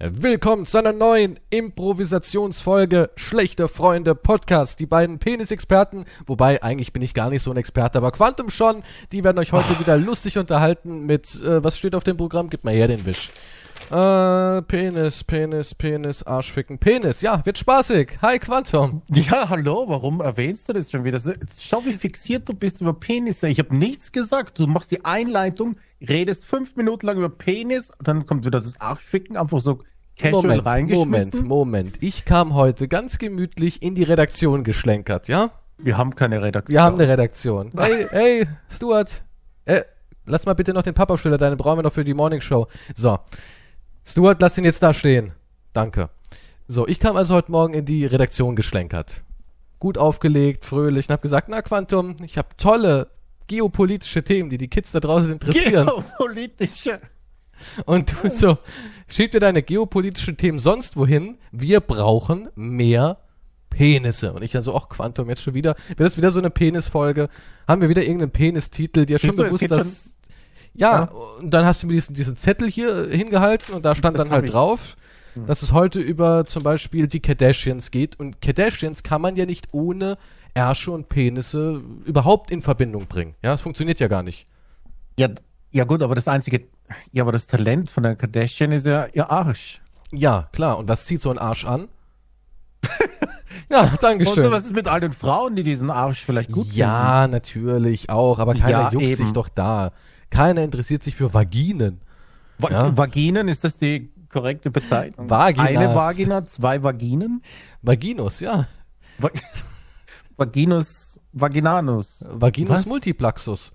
Willkommen zu einer neuen Improvisationsfolge Schlechte Freunde Podcast. Die beiden Penis-Experten, wobei eigentlich bin ich gar nicht so ein Experte, aber Quantum schon, die werden euch heute wieder lustig unterhalten mit, äh, was steht auf dem Programm? Gib mal her den Wisch. Äh, Penis, Penis, Penis, Arschficken, Penis. Ja, wird spaßig. Hi Quantum. Ja, hallo, warum erwähnst du das schon wieder? Schau, wie fixiert du bist über Penisse. Ich habe nichts gesagt. Du machst die Einleitung, redest fünf Minuten lang über Penis, dann kommt wieder das Arschficken, einfach so casual Moment. Moment, Moment. Ich kam heute ganz gemütlich in die Redaktion geschlenkert, ja? Wir haben keine Redaktion. Wir haben eine Redaktion. Hey, hey, Stuart. Äh, lass mal bitte noch den Pappaufsteller, deine brauchen wir noch für die Morning Show. So. Stuart, lass ihn jetzt da stehen. Danke. So, ich kam also heute Morgen in die Redaktion geschlenkert. Gut aufgelegt, fröhlich und hab gesagt, na Quantum, ich habe tolle geopolitische Themen, die die Kids da draußen interessieren. Geopolitische. Und du so, schieb dir deine geopolitischen Themen sonst wohin. Wir brauchen mehr Penisse. Und ich dann so, ach Quantum, jetzt schon wieder, wird das wieder so eine Penisfolge? Haben wir wieder irgendeinen Penistitel? Schon Siehst du, es bewusst, dass... Ja, Ja. und dann hast du mir diesen, diesen Zettel hier äh, hingehalten und da stand Das dann halt ich. drauf, dass es heute über zum Beispiel die Kardashians geht. Und Kardashians kann man ja nicht ohne Ärsche und Penisse überhaupt in Verbindung bringen. Ja, es funktioniert ja gar nicht. Ja, ja gut, aber das einzige, ja, aber das Talent von der Kardashian ist ja ihr Arsch. Ja, klar. Und was zieht so ein Arsch an? ja, Und Dankeschön. so, was ist mit all den Frauen, die diesen Arsch vielleicht gut ja, natürlich auch, aber keiner Ja, juckt eben. sich doch da. Keiner interessiert sich für Vaginen. Va Ja. Vaginen, ist das die korrekte Bezeichnung? Vaginas. Eine Vagina, zwei Vaginen? Vaginus, ja. Va Vaginus, Vaginanus. Vaginus Was? multiplaxus.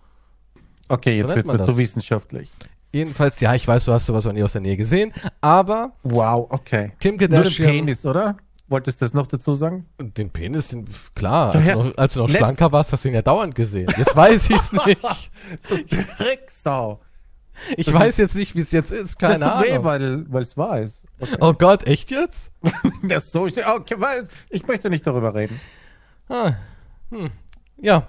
Okay, So jetzt nennt wird es so das. wissenschaftlich. Jedenfalls, ja, ich weiß, du hast sowas noch nie aus der Nähe gesehen, aber Wow, okay. Kim Nur den Kardashian, Penis, oder? Wolltest du das noch dazu sagen? den Penis, den, klar, als, ja. du noch, als du noch schlanker warst, hast du ihn ja dauernd gesehen. Jetzt weiß ich es nicht. Drecksau. Ich Das weiß jetzt nicht, wie es jetzt ist, keine das weh, Ahnung. weil weil es wahr ist. Okay. Oh Gott, echt jetzt? Das ist so, okay, weiß, ich möchte nicht darüber reden. Ah, hm. Ja,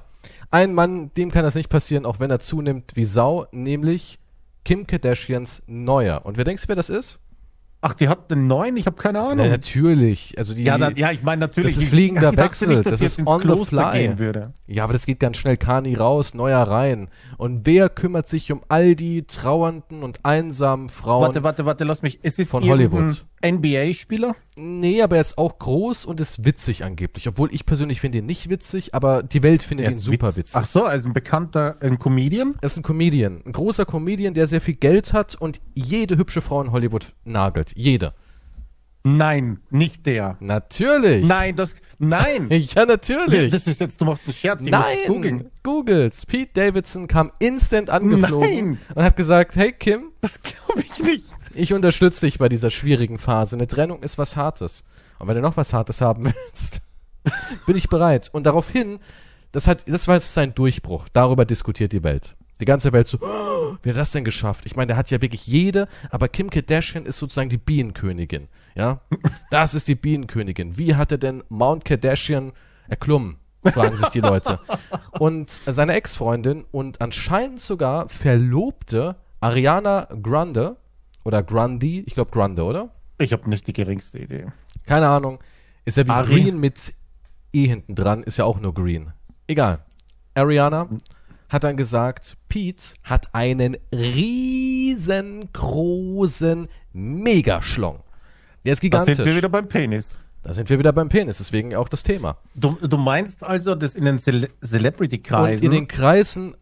ein Mann, dem kann das nicht passieren, auch wenn er zunimmt wie Sau, nämlich Kim Kardashians Neuer. Und wer denkst du, wer das ist? Ach, die hat einen neuen? Ich habe keine Ahnung. Na, natürlich. Also die, ja, da, ja, ich meine natürlich. Das ist fliegender ich Wechsel, Nicht, das ist ins on the Kloster fly. gehen würde. Ja, aber das geht ganz schnell. Kani raus, Neuer rein. Und wer kümmert sich um all die trauernden und einsamen Frauen? Warte, warte, warte, lass mich. Es ist Von Hollywood. NBA-Spieler? Nee, aber er ist auch groß und ist witzig angeblich. Obwohl ich persönlich finde ihn nicht witzig, aber die Welt findet Er ihn super witz- witzig. Ach so, also ein bekannter ein Comedian? Er ist ein Comedian. Ein großer Comedian, der sehr viel Geld hat und jede hübsche Frau in Hollywood nagelt. Jede. Nein, nicht der. Natürlich. Nein, das. Nein! Ja, natürlich. Das ist jetzt, du machst einen Scherz. ich Nein, googeln. Googles. Pete Davidson kam instant angeflogen Nein. und hat gesagt, hey Kim, Das glaube ich nicht. Ich unterstütze dich bei dieser schwierigen Phase. Eine Trennung ist was Hartes. Und wenn du noch was Hartes haben willst, bin ich bereit. Und daraufhin, das hat, das war jetzt sein Durchbruch. Darüber diskutiert die Welt. Die ganze Welt so, oh, wie hat das denn geschafft? Ich meine, der hat ja wirklich jede, aber Kim Kardashian ist sozusagen die Bienenkönigin. Ja? Das ist die Bienenkönigin. Wie hat er denn Mount Kardashian erklommen? Fragen sich die Leute. Und seine Ex-Freundin und anscheinend sogar Verlobte Ariana Grande oder Grundy, ich glaube Grande, oder? Ich habe nicht die geringste Idee. Keine Ahnung. Ist ja wie Ari. Green mit E hinten dran, ist ja auch nur Green. Egal. Ariana hat dann gesagt, Pete hat einen riesengroßen Megaschlong. Der ist Da gigantisch. sind wir wieder beim Penis. da sind wir wieder beim Penis, deswegen auch das Thema. Du, du meinst also, dass in den Cele Celebrity-Kreisen. in den Kreisen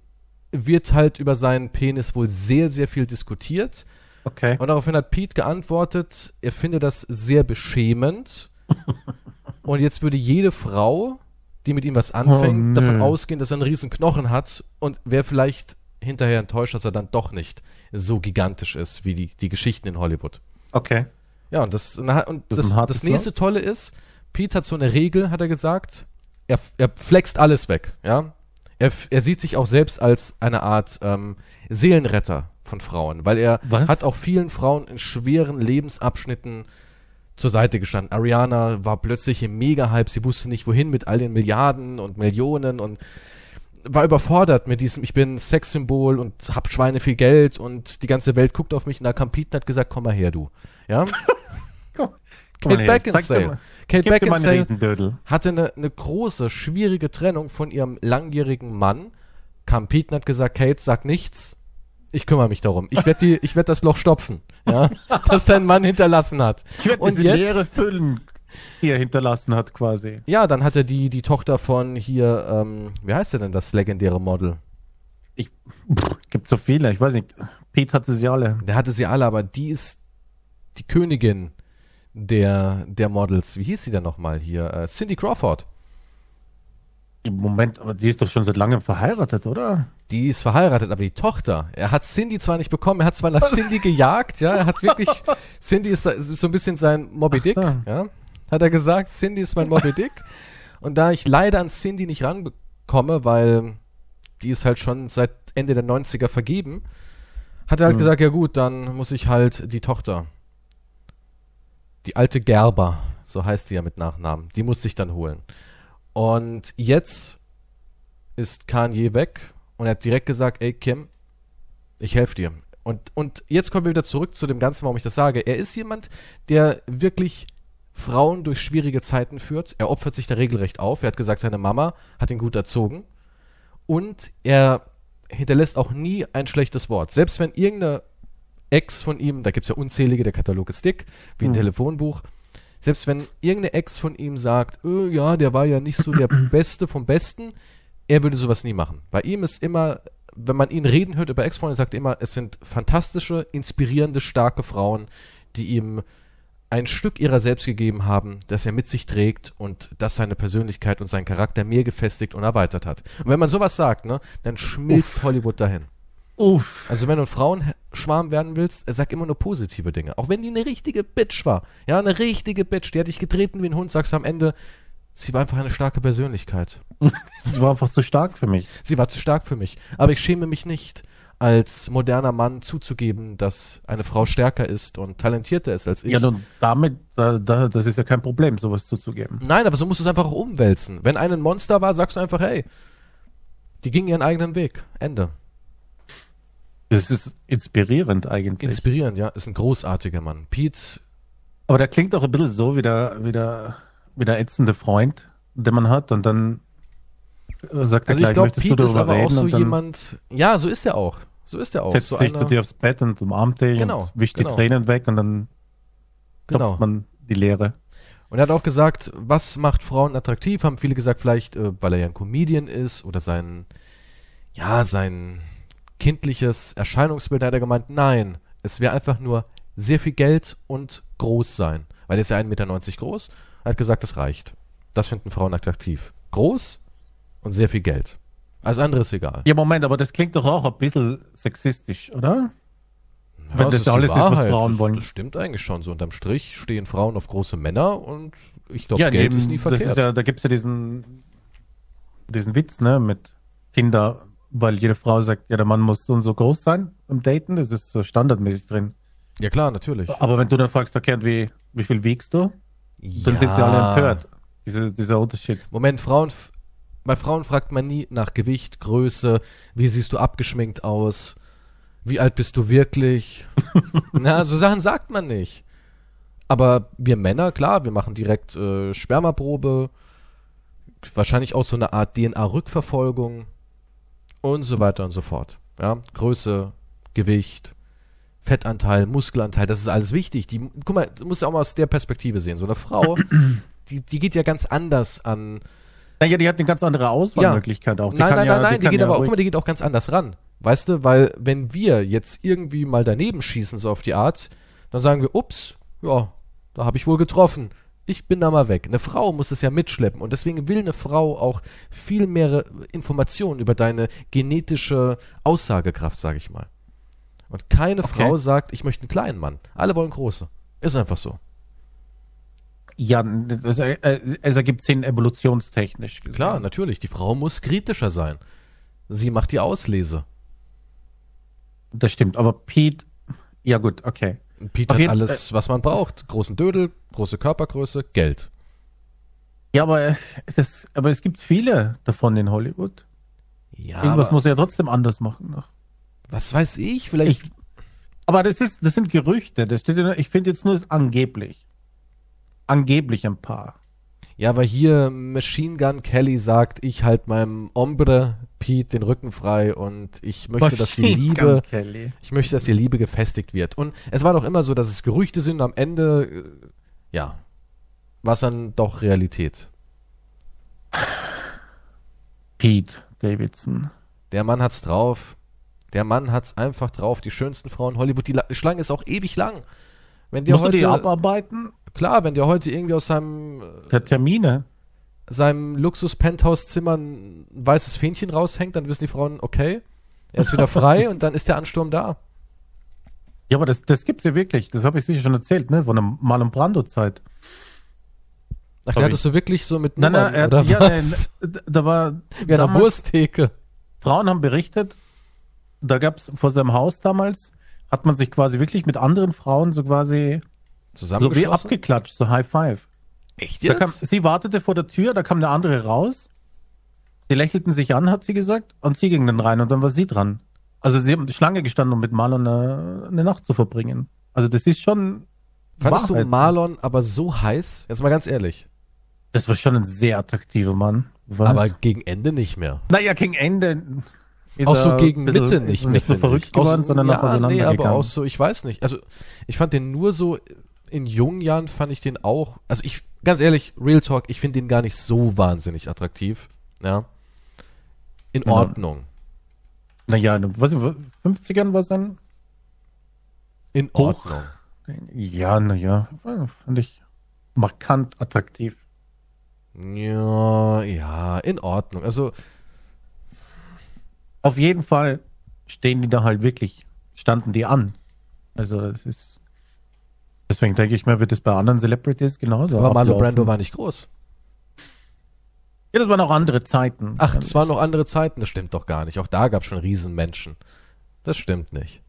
wird halt über seinen Penis wohl sehr, sehr viel diskutiert. Okay. Und daraufhin hat Pete geantwortet, er finde das sehr beschämend. und jetzt würde jede Frau, die mit ihm was anfängt, Oh, davon ausgehen, dass er einen riesen Knochen hat und wäre vielleicht hinterher enttäuscht, dass er dann doch nicht so gigantisch ist wie die, die Geschichten in Hollywood. Okay. Ja, und das, und Das das, das nächste. Tolle ist, Pete hat so eine Regel, hat er gesagt, er, er flext alles weg, ja. Er, er sieht sich auch selbst als eine Art ähm, Seelenretter von Frauen, weil er Was? hat auch vielen Frauen in schweren Lebensabschnitten zur Seite gestanden. Ariana war plötzlich im Mega-Hype, sie wusste nicht wohin mit all den Milliarden und Millionen und war überfordert mit diesem, ich bin Sexsymbol und hab Schweine viel Geld und die ganze Welt guckt auf mich und da kam Pete und hat gesagt, komm mal her, du. Ja? Komm, Kate mal her, zeig dir Beckinsale. Kate Gib Beckinsale hatte eine, eine große, schwierige Trennung von ihrem langjährigen Mann. Kam Pete und hat gesagt, Kate, sag nichts. Ich kümmere mich darum. Ich werde die, ich werde das Loch stopfen, ja, das dein Mann hinterlassen hat. Ich werde diese jetzt- leere Füllen, die er hinterlassen hat, quasi. Ja, dann hat er die, die Tochter von hier, ähm, wie heißt der denn das legendäre Model? Ich, pff, gibt so viele, ich weiß nicht. Pete hatte sie alle. Der hatte sie alle, aber die ist die Königin der, der Models. Wie hieß sie denn nochmal hier? Äh, Cindy Crawford. Im Moment, aber die ist doch schon seit langem verheiratet, oder? Die ist verheiratet, aber die Tochter. Er hat Cindy zwar nicht bekommen, er hat zwar nach Cindy gejagt, ja, er hat wirklich, Cindy ist, da- ist so ein bisschen sein Moby Dick, so. ja, hat er gesagt, Cindy ist mein Moby Dick. Und da ich leider an Cindy nicht ranbekomme, weil die ist halt schon seit Ende der 90er vergeben, hat er halt Mhm. gesagt, ja gut, dann muss ich halt die Tochter, die alte Gerber, so heißt sie ja mit Nachnamen, die musste ich dann holen. Und jetzt ist Kanye weg und er hat direkt gesagt, ey Kim, ich helfe dir. Und, und jetzt kommen wir wieder zurück zu dem Ganzen, warum ich das sage. Er ist jemand, der wirklich Frauen durch schwierige Zeiten führt. Er opfert sich da regelrecht auf. Er hat gesagt, seine Mama hat ihn gut erzogen. Und er hinterlässt auch nie ein schlechtes Wort. Selbst wenn irgendeine Ex von ihm, da gibt's ja unzählige, der Katalog ist dick, wie ein Mhm. Telefonbuch, selbst wenn irgendeine Ex von ihm sagt, äh, ja, der war ja nicht so der Beste vom Besten, er würde sowas nie machen. Bei ihm ist immer, wenn man ihn reden hört über Ex-Freunde, sagt er immer, es sind fantastische, inspirierende, starke Frauen, die ihm ein Stück ihrer selbst gegeben haben, das er mit sich trägt und das seine Persönlichkeit und seinen Charakter mehr gefestigt und erweitert hat. Und wenn man sowas sagt, ne, dann schmilzt Hollywood dahin. Uff. Also wenn du ein Frauenschwarm werden willst, er sagt immer nur positive Dinge. Auch wenn die eine richtige Bitch war. Ja, eine richtige Bitch. Die hat dich getreten wie ein Hund, sagst du am Ende, sie war einfach eine starke Persönlichkeit. Das war einfach zu stark für mich. Sie war zu stark für mich. Aber ich schäme mich nicht, als moderner Mann zuzugeben, dass eine Frau stärker ist und talentierter ist als ich. Ja, nun, damit, da, da, das ist ja kein Problem, sowas zuzugeben. Nein, aber so musst du es einfach auch umwälzen. Wenn eine ein Monster war, sagst du einfach, hey, die ging ihren eigenen Weg. Ende. Das ist inspirierend eigentlich. Inspirierend, ja. Ist ein großartiger Mann. Pete, Aber der klingt auch ein bisschen so wie der, wie der, wie der ätzende Freund, den man hat und dann äh, sagt er also ich gleich, glaube, möchtest du Pete ist darüber aber auch so jemand, ja, so ist er auch. So ist er auch. setzt So sich zu einer- dir aufs Bett und umarmt dich Genau, und wischt genau. die Tränen weg und dann genau. klopft man die Leere. Und er hat auch gesagt, was macht Frauen attraktiv? Haben viele gesagt, vielleicht, äh, weil er ja ein Comedian ist oder sein, ja, sein kindliches Erscheinungsbild. Da hat er gemeint, nein, es wäre einfach nur sehr viel Geld und groß sein. Weil er ist ja 1,90 Meter groß. Er hat gesagt, das reicht. Das finden Frauen attraktiv. Groß und sehr viel Geld. Alles andere ist egal. Ja, Moment, aber das klingt doch auch ein bisschen sexistisch, oder? Ja, Wenn das die alles ist, was Frauen das, wollen. Das stimmt eigentlich schon. So unterm Strich stehen Frauen auf große Männer und ich glaube, ja, Geld neben- ist nie das verkehrt. ist ja, da gibt's ja diesen, diesen Witz, ne, mit Tinder, weil jede Frau sagt, ja, der Mann muss so und so groß sein im Daten, das ist so standardmäßig drin. ja klar, natürlich. Aber wenn du dann fragst, verkehrt, wie, wie viel wiegst du? Dann sind sie alle empört. Diese, dieser Unterschied. Moment, Frauen, bei Frauen fragt man nie nach Gewicht, Größe, wie siehst du abgeschminkt aus, wie alt bist du wirklich. Na, so Sachen sagt man nicht. Aber wir Männer, klar, wir machen direkt äh, Spermaprobe, wahrscheinlich auch so eine Art DNA-Rückverfolgung und so weiter und so fort. Ja, Größe, Gewicht, Fettanteil, Muskelanteil, das ist alles wichtig. Die, guck mal, du musst ja auch mal aus der Perspektive sehen. So eine Frau, die, die geht ja ganz anders an, Naja, die hat eine ganz andere Auswahlmöglichkeit auch. Die nein, nein, ja, nein, nein, die, kann geht ja aber auch, guck mal, die geht auch ganz anders ran. Weißt du, weil wenn wir jetzt irgendwie mal daneben schießen, so auf die Art, dann sagen wir, ups, ja, da habe ich wohl getroffen. Ich bin da mal weg. Eine Frau muss es ja mitschleppen und deswegen will eine Frau auch viel mehr Informationen über deine genetische Aussagekraft, sage ich mal. Und keine Okay. Frau sagt, ich möchte einen kleinen Mann. Alle wollen große. Ist einfach so. Ja, das, äh, es ergibt Sinn evolutionstechnisch. gesehen. Klar, natürlich. Die Frau muss kritischer sein. Sie macht die Auslese. Das stimmt. Aber Pete, ja gut, okay. Pete hat alles, was man braucht. Großen Dödel, große Körpergröße, Geld. Ja, aber, äh, das, aber es gibt viele davon in Hollywood. Ja, Irgendwas muss er ja trotzdem anders machen. noch. was weiß ich, vielleicht. Ich, aber das ist, das sind Gerüchte. Das steht in, ich finde jetzt nur das angeblich. Angeblich ein paar. ja, aber hier Machine Gun Kelly sagt, ich halt meinem Ombre Pete den Rücken frei und ich möchte, dass die Liebe, Kelly. ich möchte, dass die Liebe gefestigt wird. Und es war doch immer so, dass es Gerüchte sind und am Ende, äh, ja, war es dann doch Realität. Pete Davidson. Der Mann hat's drauf. Der Mann hat's einfach drauf. Die schönsten Frauen Hollywood. Die La Schlange ist auch ewig lang. Wenn der Musst du die heute, abarbeiten? klar, wenn der heute irgendwie aus seinem, äh, Der Termine. Seinem Luxus-Penthouse-Zimmer ein weißes Fähnchen raushängt, dann wissen die Frauen, okay, er ist wieder frei und dann ist der Ansturm da. Ja, aber das, das gibt's ja wirklich. Das habe ich sicher schon erzählt, ne? Von der Marlon Brando-Zeit. Ach, der hattest du wirklich so mit Nein, Nummern, nein, er, oder ja, was? nein, da war der damals- Wursttheke. Frauen haben berichtet, da gab's vor seinem Haus damals, hat man sich quasi wirklich mit anderen Frauen so quasi so wie abgeklatscht, so High Five. Echt Da kam, jetzt? sie wartete vor der Tür, da kam der andere raus. Die lächelten sich an, hat sie gesagt, und sie ging dann rein und dann war sie dran. Also sie haben die Schlange gestanden, um mit Marlon eine, eine Nacht zu verbringen. Also das ist schon. Fandest du Wahrheit. Marlon aber so heiß? Jetzt mal ganz ehrlich. Das war schon ein sehr attraktiver Mann. Was? Aber gegen Ende nicht mehr. naja, gegen Ende. ist auch so gegen bisschen- Mitte ist nicht mehr. Nicht nur verrückt ich. Auch geworden, so- sondern ja, auseinandergegangen. Nee, aber auch so, ich weiß nicht. Also, ich fand den nur so, in jungen Jahren fand ich den auch, also ich, ganz ehrlich, Real Talk, ich finde den gar nicht so wahnsinnig attraktiv. Ja. In Ja. Ordnung. Naja, was, 50ern war sein? In Hoch. Ordnung. Ja, naja, fand ich markant attraktiv. Ja, ja, in Ordnung. Also, Auf jeden Fall stehen die da halt wirklich, standen die an. Also das ist. Deswegen denke ich mir, wird es bei anderen Celebrities genauso. aber Marlon. Brando war nicht groß. Ja, das waren auch andere Zeiten. Ach, das waren noch andere Zeiten, das stimmt doch gar nicht. Auch da gab es schon Riesenmenschen. Das stimmt nicht.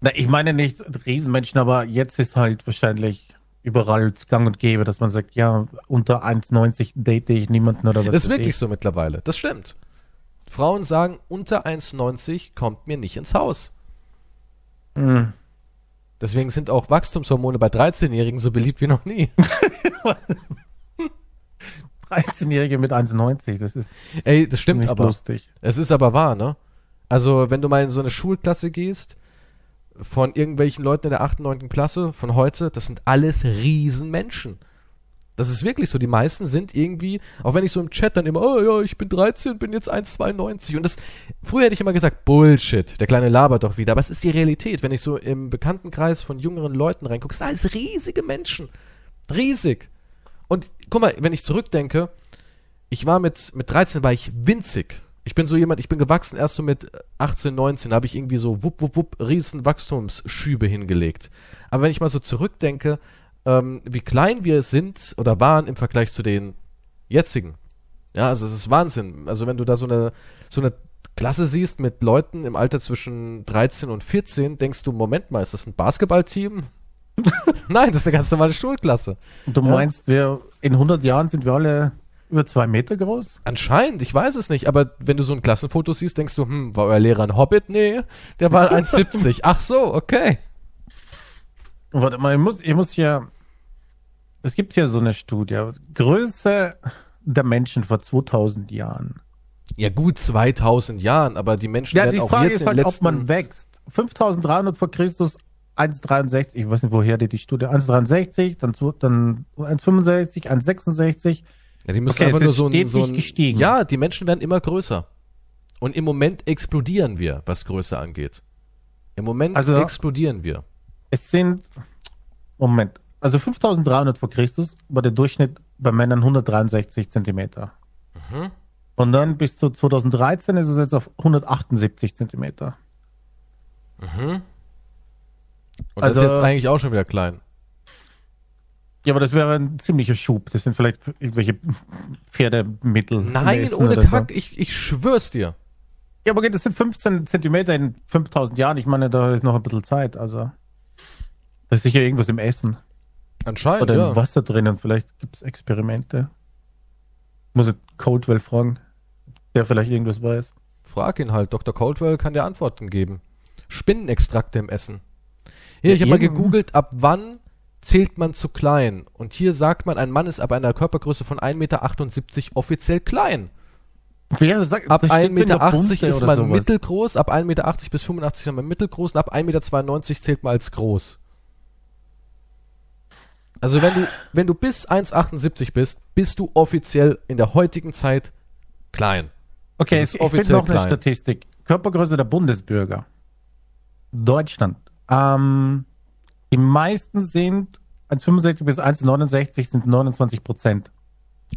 Na, ich meine nicht Riesenmenschen, aber jetzt ist halt wahrscheinlich überall gang und gäbe, dass man sagt, ja, unter 1,90 date ich niemanden oder was. Das ist wirklich ich. so mittlerweile. Das stimmt. Frauen sagen, unter 1,90 kommt mir nicht ins Haus. Hm. Deswegen sind auch Wachstumshormone bei 13-Jährigen so beliebt wie noch nie. 13-Jährige mit 1,90, das ist Ey, das stimmt nicht aber. lustig. Es ist aber wahr, ne? Also, wenn du mal in so eine Schulklasse gehst, von irgendwelchen Leuten in der 8., 9. Klasse von heute, das sind alles Riesenmenschen. Das ist wirklich so. Die meisten sind irgendwie, auch wenn ich so im Chat dann immer, oh ja, ich bin 13, bin jetzt 1,92. Und das, früher hätte ich immer gesagt, Bullshit, der kleine labert doch wieder. Aber es ist die Realität. Wenn ich so im Bekanntenkreis von jüngeren Leuten reingucke, sind alles riesige Menschen. Riesig. Und guck mal, wenn ich zurückdenke, ich war mit, mit 13 war ich winzig. Ich bin so jemand, ich bin gewachsen erst so mit 18, 19, habe ich irgendwie so wupp, wupp, wupp, riesen Wachstumsschübe hingelegt. Aber wenn ich mal so zurückdenke, ähm, wie klein wir sind oder waren im Vergleich zu den jetzigen. Ja, also es ist Wahnsinn. Also wenn du da so eine, so eine Klasse siehst mit Leuten im Alter zwischen 13 und 14, denkst du, Moment mal, ist das ein Basketballteam? Nein, das ist eine ganz normale Schulklasse. Und du Ja. meinst, wir in 100 Jahren sind wir alle über zwei Meter groß? Anscheinend, ich weiß es nicht, aber wenn du so ein Klassenfoto siehst, denkst du, hm, war euer Lehrer ein Hobbit? Nee, der war 1,70. Ach so, okay. Warte mal, ich muss, ich muss hier. Es gibt hier so eine Studie. Größe der Menschen vor 2000 Jahren. Ja gut, 2000 Jahren, aber die Menschen Ja, werden die auch Frage jetzt ist halt, ob man wächst. 5300 vor Christus, 1,63, ich weiß nicht, woher die, die Studie, 1,63, dann, dann 1,65, 1,66. ja, die müssen Okay, einfach nur so ein, so ein... gestiegen. Ja, die Menschen werden immer größer. Und im Moment explodieren wir, was Größe angeht. Im Moment Also- explodieren wir. Es sind, Moment, also 5300 vor Christus war der Durchschnitt bei Männern 163 Zentimeter. Mhm. Und dann bis zu 2013 ist es jetzt auf 178 Zentimeter. Mhm. Und Also- das ist jetzt eigentlich auch schon wieder klein. Ja, aber das wäre ein ziemlicher Schub. Das sind vielleicht irgendwelche Pferdemittel. Nein, ohne oder so. Kack, ich, ich schwör's dir. Ja, aber okay, das sind 15 Zentimeter in 5000 Jahren. Ich meine, da ist noch ein bisschen Zeit. Also, da ist sicher irgendwas im Essen Anscheinend, oder ja. im Wasser drinnen. Vielleicht gibt es Experimente. Muss ich Codewell fragen, der vielleicht irgendwas weiß. Frag ihn halt. Dr. Coldwell kann dir Antworten geben. Spinnenextrakte im Essen. Hier, Ja, ich habe mal gegoogelt, ab wann zählt man zu klein? Und hier sagt man, ein Mann ist ab einer Körpergröße von 1,78 Meter offiziell klein. Wer sagt, Ab das steht 1,80 Meter ist man sowas. mittelgroß, ab 1,80 Meter bis 85 ist man mittelgroß und ab 1,92 Meter zählt man als groß. Also wenn du, wenn du bis 1,78 bist, bist du offiziell in der heutigen Zeit klein. Okay, Das ist ich, ich finde offiziell noch eine klein. Statistik. Körpergröße der Bundesbürger. Deutschland. Ähm, die meisten sind 1,65 bis 1,69 sind 29 Prozent.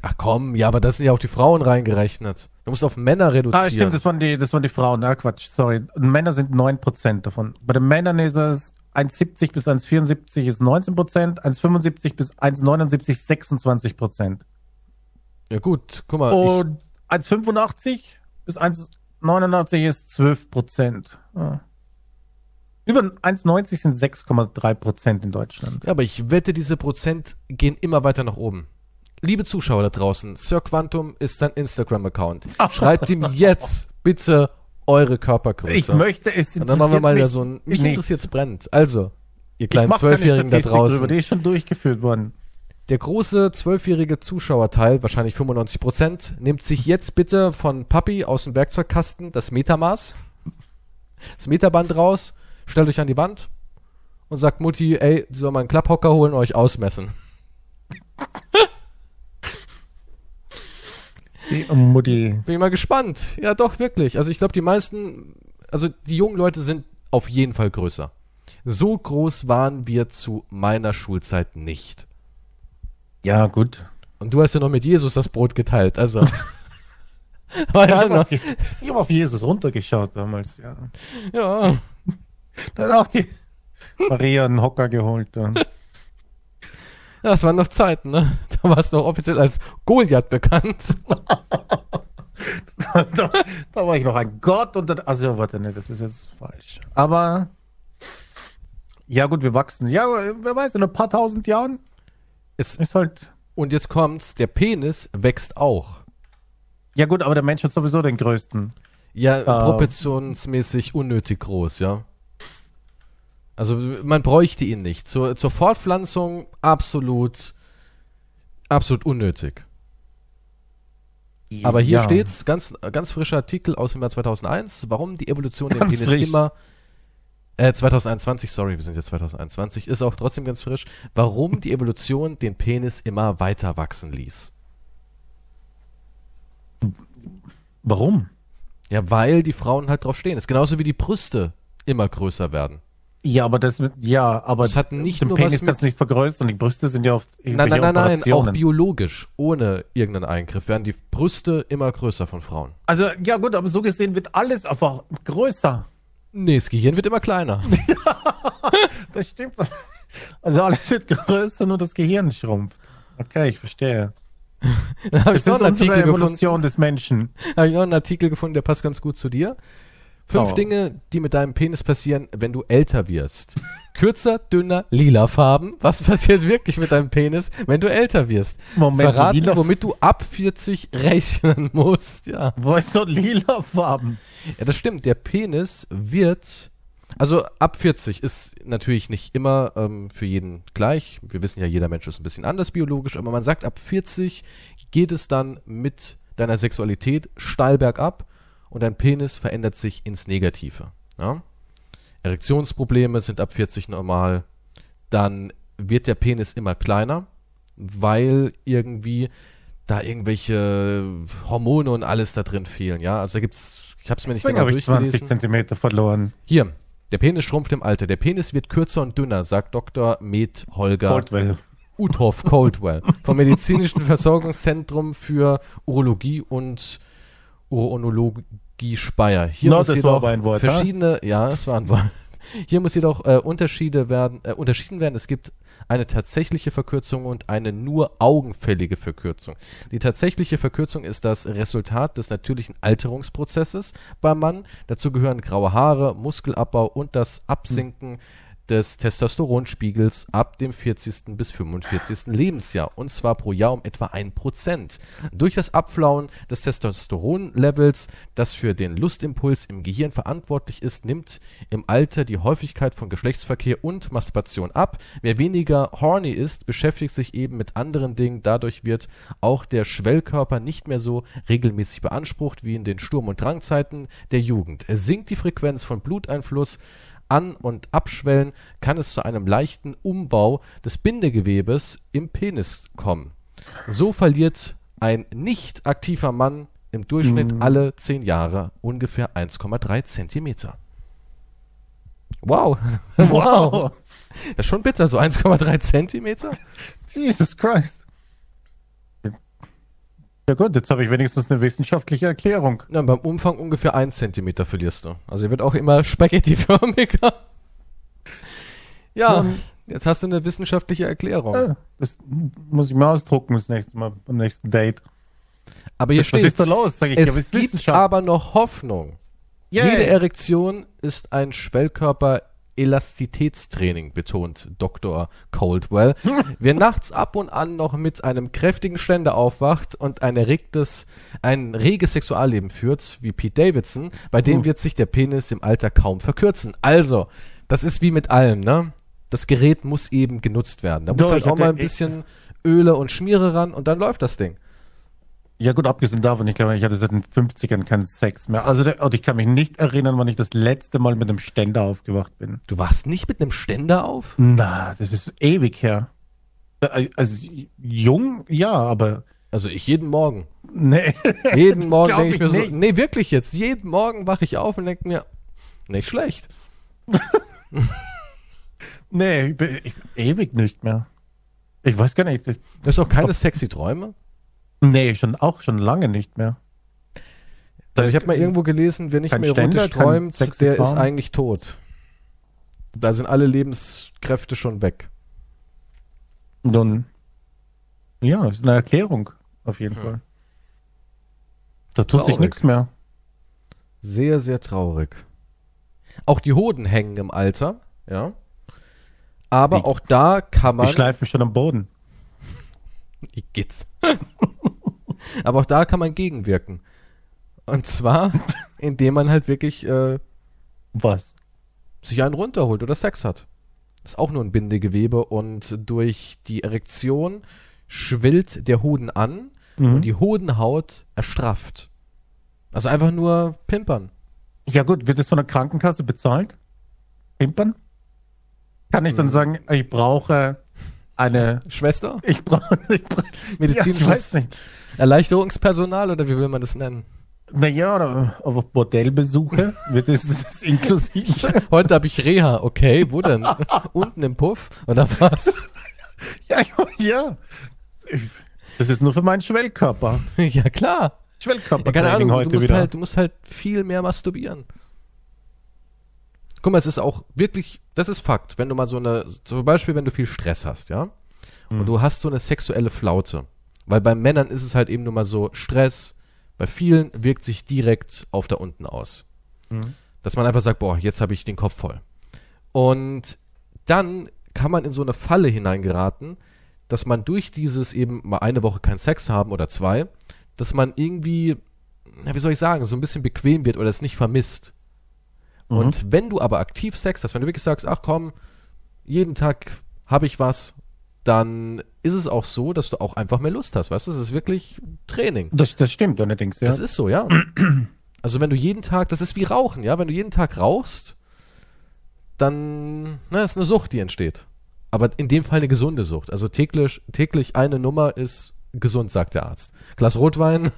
Ach komm, ja, aber das sind ja auch die Frauen reingerechnet. Du musst auf Männer reduzieren. Ah, stimmt, das waren die, das waren die Frauen. Ah, Quatsch, sorry. Männer sind 9 Prozent davon. Bei den Männern ist es 1,70 bis 1,74 ist 19 Prozent, 1,75 bis 1,79 26 Prozent. ja gut, guck mal. Und 1,85 bis 1,89 ist 12 Prozent. Ja. Über 1,90 sind 6,3 Prozent in Deutschland. ja, aber ich wette, diese Prozent gehen immer weiter nach oben. Liebe Zuschauer da draußen, Sir Quantum ist sein Instagram-Account. Schreibt ihm jetzt bitte eure Körpergröße. Ich möchte es Und dann machen wir mal interessiert da so ein. Mich nicht. interessiert's brennt. Also, ihr kleinen Zwölfjährigen da Statistik drüber, draußen. Die ist schon durchgeführt worden. Der große zwölfjährige Zuschauerteil, wahrscheinlich 95 Prozent, nimmt sich jetzt bitte von Papi aus dem Werkzeugkasten das Metermaß, das Meterband raus, stellt euch an die Wand und sagt Mutti, ey, sie soll mal einen Klapphocker holen und euch ausmessen. Die Mutti. Bin ich mal gespannt. Ja, doch, wirklich. Also ich glaube, die meisten, also die jungen Leute sind auf jeden Fall größer. So groß waren wir zu meiner Schulzeit nicht. Ja, gut. Und du hast ja noch mit Jesus das Brot geteilt, also. War Ich habe auf, ich hab auf Jesus runtergeschaut damals, ja. ja. Da hat auch die Maria einen Hocker geholt. Ja. Ja, das waren noch Zeiten, ne? Da warst du noch offiziell als Goliath bekannt. da, da war ich noch ein Gott und dann, also warte, ne, das ist jetzt falsch. Aber ja gut, wir wachsen. Ja, wer weiß, in ein paar tausend Jahren Es, ist halt. und jetzt kommt's, der Penis wächst auch. Ja gut, aber der Mensch hat sowieso den größten. Ja, proportionsmäßig unnötig groß, ja. Also man bräuchte ihn nicht. Zur, zur Fortpflanzung absolut, absolut unnötig. Aber hier Ja. steht's, ganz, ganz frischer Artikel aus dem Jahr 2001, warum die Evolution den Ganz Penis frisch. immer, äh, 2021, sorry, wir sind jetzt 2021, ist auch trotzdem ganz frisch, warum die Evolution den Penis immer weiter wachsen ließ. Warum? Ja, weil die Frauen halt drauf stehen. ist genauso wie die Brüste immer größer werden. Ja, aber das mit, ja, aber Das hat nicht den nur Penis was mit- kannst du nicht vergrößern. Die Brüste sind ja oft Nein, nein, nein, nein, auch biologisch, ohne irgendeinen Eingriff, werden die Brüste immer größer von Frauen. Also ja gut, aber so gesehen wird alles einfach größer. Nee, das Gehirn wird immer kleiner. Das stimmt. Also alles wird größer, nur das Gehirn schrumpft. Okay, ich verstehe. Da habe ich, noch ist einen Artikel gefunden- Evolution des Menschen. hab ich noch einen Artikel gefunden, der passt ganz gut zu dir. Fünf Oh. Dinge, die mit deinem Penis passieren, wenn du älter wirst. Kürzer, dünner, lila Farben. Was passiert wirklich mit deinem Penis, wenn du älter wirst? Moment, Verraten, lila- womit du ab 40 rechnen musst. Ja. Wo ist so lila Farben? Ja, das stimmt. Der Penis wird, also ab 40 ist natürlich nicht immer ähm, für jeden gleich. Wir wissen ja, jeder Mensch ist ein bisschen anders biologisch, aber man sagt, ab 40 geht es dann mit deiner Sexualität steil bergab und dein Penis verändert sich ins Negative. Ja? Erektionsprobleme sind ab 40 normal. Dann wird der Penis immer kleiner, weil irgendwie da irgendwelche Hormone und alles da drin fehlen. Ja, also da gibt's, ich habe es mir nicht Deswegen genau habe ich 20 durchgelesen. Zentimeter verloren. Hier, der Penis schrumpft im Alter. Der Penis wird kürzer und dünner, sagt Dr. Med Holger Coldwell. Uthoff Coldwell vom Medizinischen Versorgungszentrum für Urologie und Urologie Speyer. Hier Na, muss das war jedoch aber ein Wort, verschiedene, ja, es war ein Wort. Hier muss jedoch äh, Unterschiede werden, äh, unterschieden werden. Es gibt eine tatsächliche Verkürzung und eine nur augenfällige Verkürzung. Die tatsächliche Verkürzung ist das Resultat des natürlichen Alterungsprozesses beim Mann. Dazu gehören graue Haare, Muskelabbau und das Absinken des Testosteronspiegels ab dem 40. bis 45. Lebensjahr und zwar pro Jahr um etwa 1%. Durch das Abflauen des Testosteronlevels, das für den Lustimpuls im Gehirn verantwortlich ist, nimmt im Alter die Häufigkeit von Geschlechtsverkehr und Masturbation ab. Wer weniger horny ist, beschäftigt sich eben mit anderen Dingen. Dadurch wird auch der Schwellkörper nicht mehr so regelmäßig beansprucht wie in den Sturm- und Drangzeiten der Jugend. Es sinkt die Frequenz von Bluteinfluss an- und abschwellen, kann es zu einem leichten Umbau des Bindegewebes im Penis kommen. So verliert ein nicht aktiver Mann im Durchschnitt alle 10 Jahre ungefähr 1,3 Zentimeter. Wow. wow. Das ist schon bitter, so 1,3 Zentimeter? Jesus Christ. Ja gut, jetzt habe ich wenigstens eine wissenschaftliche Erklärung. Ja, beim Umfang ungefähr 1 Zentimeter verlierst du. Also er wird auch immer spaghettiförmiger. Ja, Ähm. jetzt hast du eine wissenschaftliche Erklärung. Ja, das muss ich mal ausdrucken das nächste Mal beim nächsten Date. Aber hier Was steht, ist da los? Sag ich, ja, was es ist gibt aber noch Hoffnung. Yay. Jede Erektion ist ein Schwellkörper Elastitätstraining, betont Dr. Coldwell. Wer nachts ab und an noch mit einem kräftigen Ständer aufwacht und ein erregtes, ein reges Sexualleben führt, wie Pete Davidson, bei dem Uh. wird sich der Penis im Alter kaum verkürzen. Also, das ist wie mit allem, ne? Das Gerät muss eben genutzt werden. Da muss Doch, halt ich auch mal ein bisschen Öle und Schmiere ran und dann läuft das Ding. Ja gut, abgesehen davon, ich glaube, ich hatte seit den 50ern keinen Sex mehr. Also und ich kann mich nicht erinnern, wann ich das letzte Mal mit einem Ständer aufgewacht bin. Du warst nicht mit einem Ständer auf? Na, das ist ewig her. Äh, Also jung, ja, aber Also ich jeden Morgen. nee. Jeden Morgen denke ich mir so, nicht. nee, wirklich jetzt. Jeden Morgen wache ich auf und denke mir, nicht schlecht. nee, ich bin, ich, ewig nicht mehr. Ich weiß gar nicht. Ich, Du hast auch keine sexy Träume? Nee, schon auch schon lange nicht mehr. Also ich habe mal irgendwo gelesen, wer nicht mehr erotisch träumt, der ist Traum? eigentlich tot. Da sind alle Lebenskräfte schon weg. Nun, ja, ist eine Erklärung, auf jeden Hm. Fall. Da tut sich Traurig. nichts mehr. Sehr, sehr traurig. Auch die Hoden hängen im Alter, ja. Aber Wie- auch da kann man. Ich schleife mich schon am Boden. Geht's? Aber auch da kann man gegenwirken. Und zwar, indem man halt wirklich äh, Was? sich einen runterholt oder Sex hat. ist auch nur ein Bindegewebe und durch die Erektion schwillt der Hoden an Mhm. und die Hodenhaut erstrafft. Also einfach nur pimpern. Ja gut, wird das von der Krankenkasse bezahlt? Pimpern? Kann ich dann Mhm. sagen, ich brauche eine, Schwester? ich brauche, ich brauche Medizinisches ja. Erleichterungspersonal oder wie will man das nennen? Naja, oder aber Bordellbesuche, wird das, das inklusive? Heute habe ich Reha, okay, wo denn? Unten im Puff? Oder was? ja, ja, ja. Das ist nur für meinen Schwellkörper. ja, klar. Ja, Schwellkörpertraining keine Ahnung, heute du musst, wieder. halt, du musst halt viel mehr masturbieren. Guck mal, es ist auch wirklich, das ist Fakt. Wenn du mal so eine, zum Beispiel, wenn du viel Stress hast, ja, und du hast so eine sexuelle Flaute, weil bei Männern ist es halt eben nur mal so, Stress, bei vielen wirkt sich direkt auf da unten aus. Mhm. Dass man einfach sagt, boah, jetzt habe ich den Kopf voll. Und dann kann man in so eine Falle hineingeraten, dass man durch dieses eben mal eine Woche keinen Sex haben oder zwei, dass man irgendwie, wie soll ich sagen, so ein bisschen bequem wird oder es nicht vermisst. Mhm. Und wenn du aber aktiv Sex hast, wenn du wirklich sagst, ach komm, jeden Tag habe ich was, dann ist es auch so, dass du auch einfach mehr Lust hast, weißt du? Es ist wirklich Training. Das, das stimmt allerdings, ja. Das ist so, ja. Also wenn du jeden Tag, das ist wie Rauchen, ja. Wenn du jeden Tag rauchst, dann, na, ist eine Sucht, die entsteht. Aber in dem Fall eine gesunde Sucht. Also täglich, täglich eine Nummer ist gesund, sagt der Arzt. Glas Rotwein.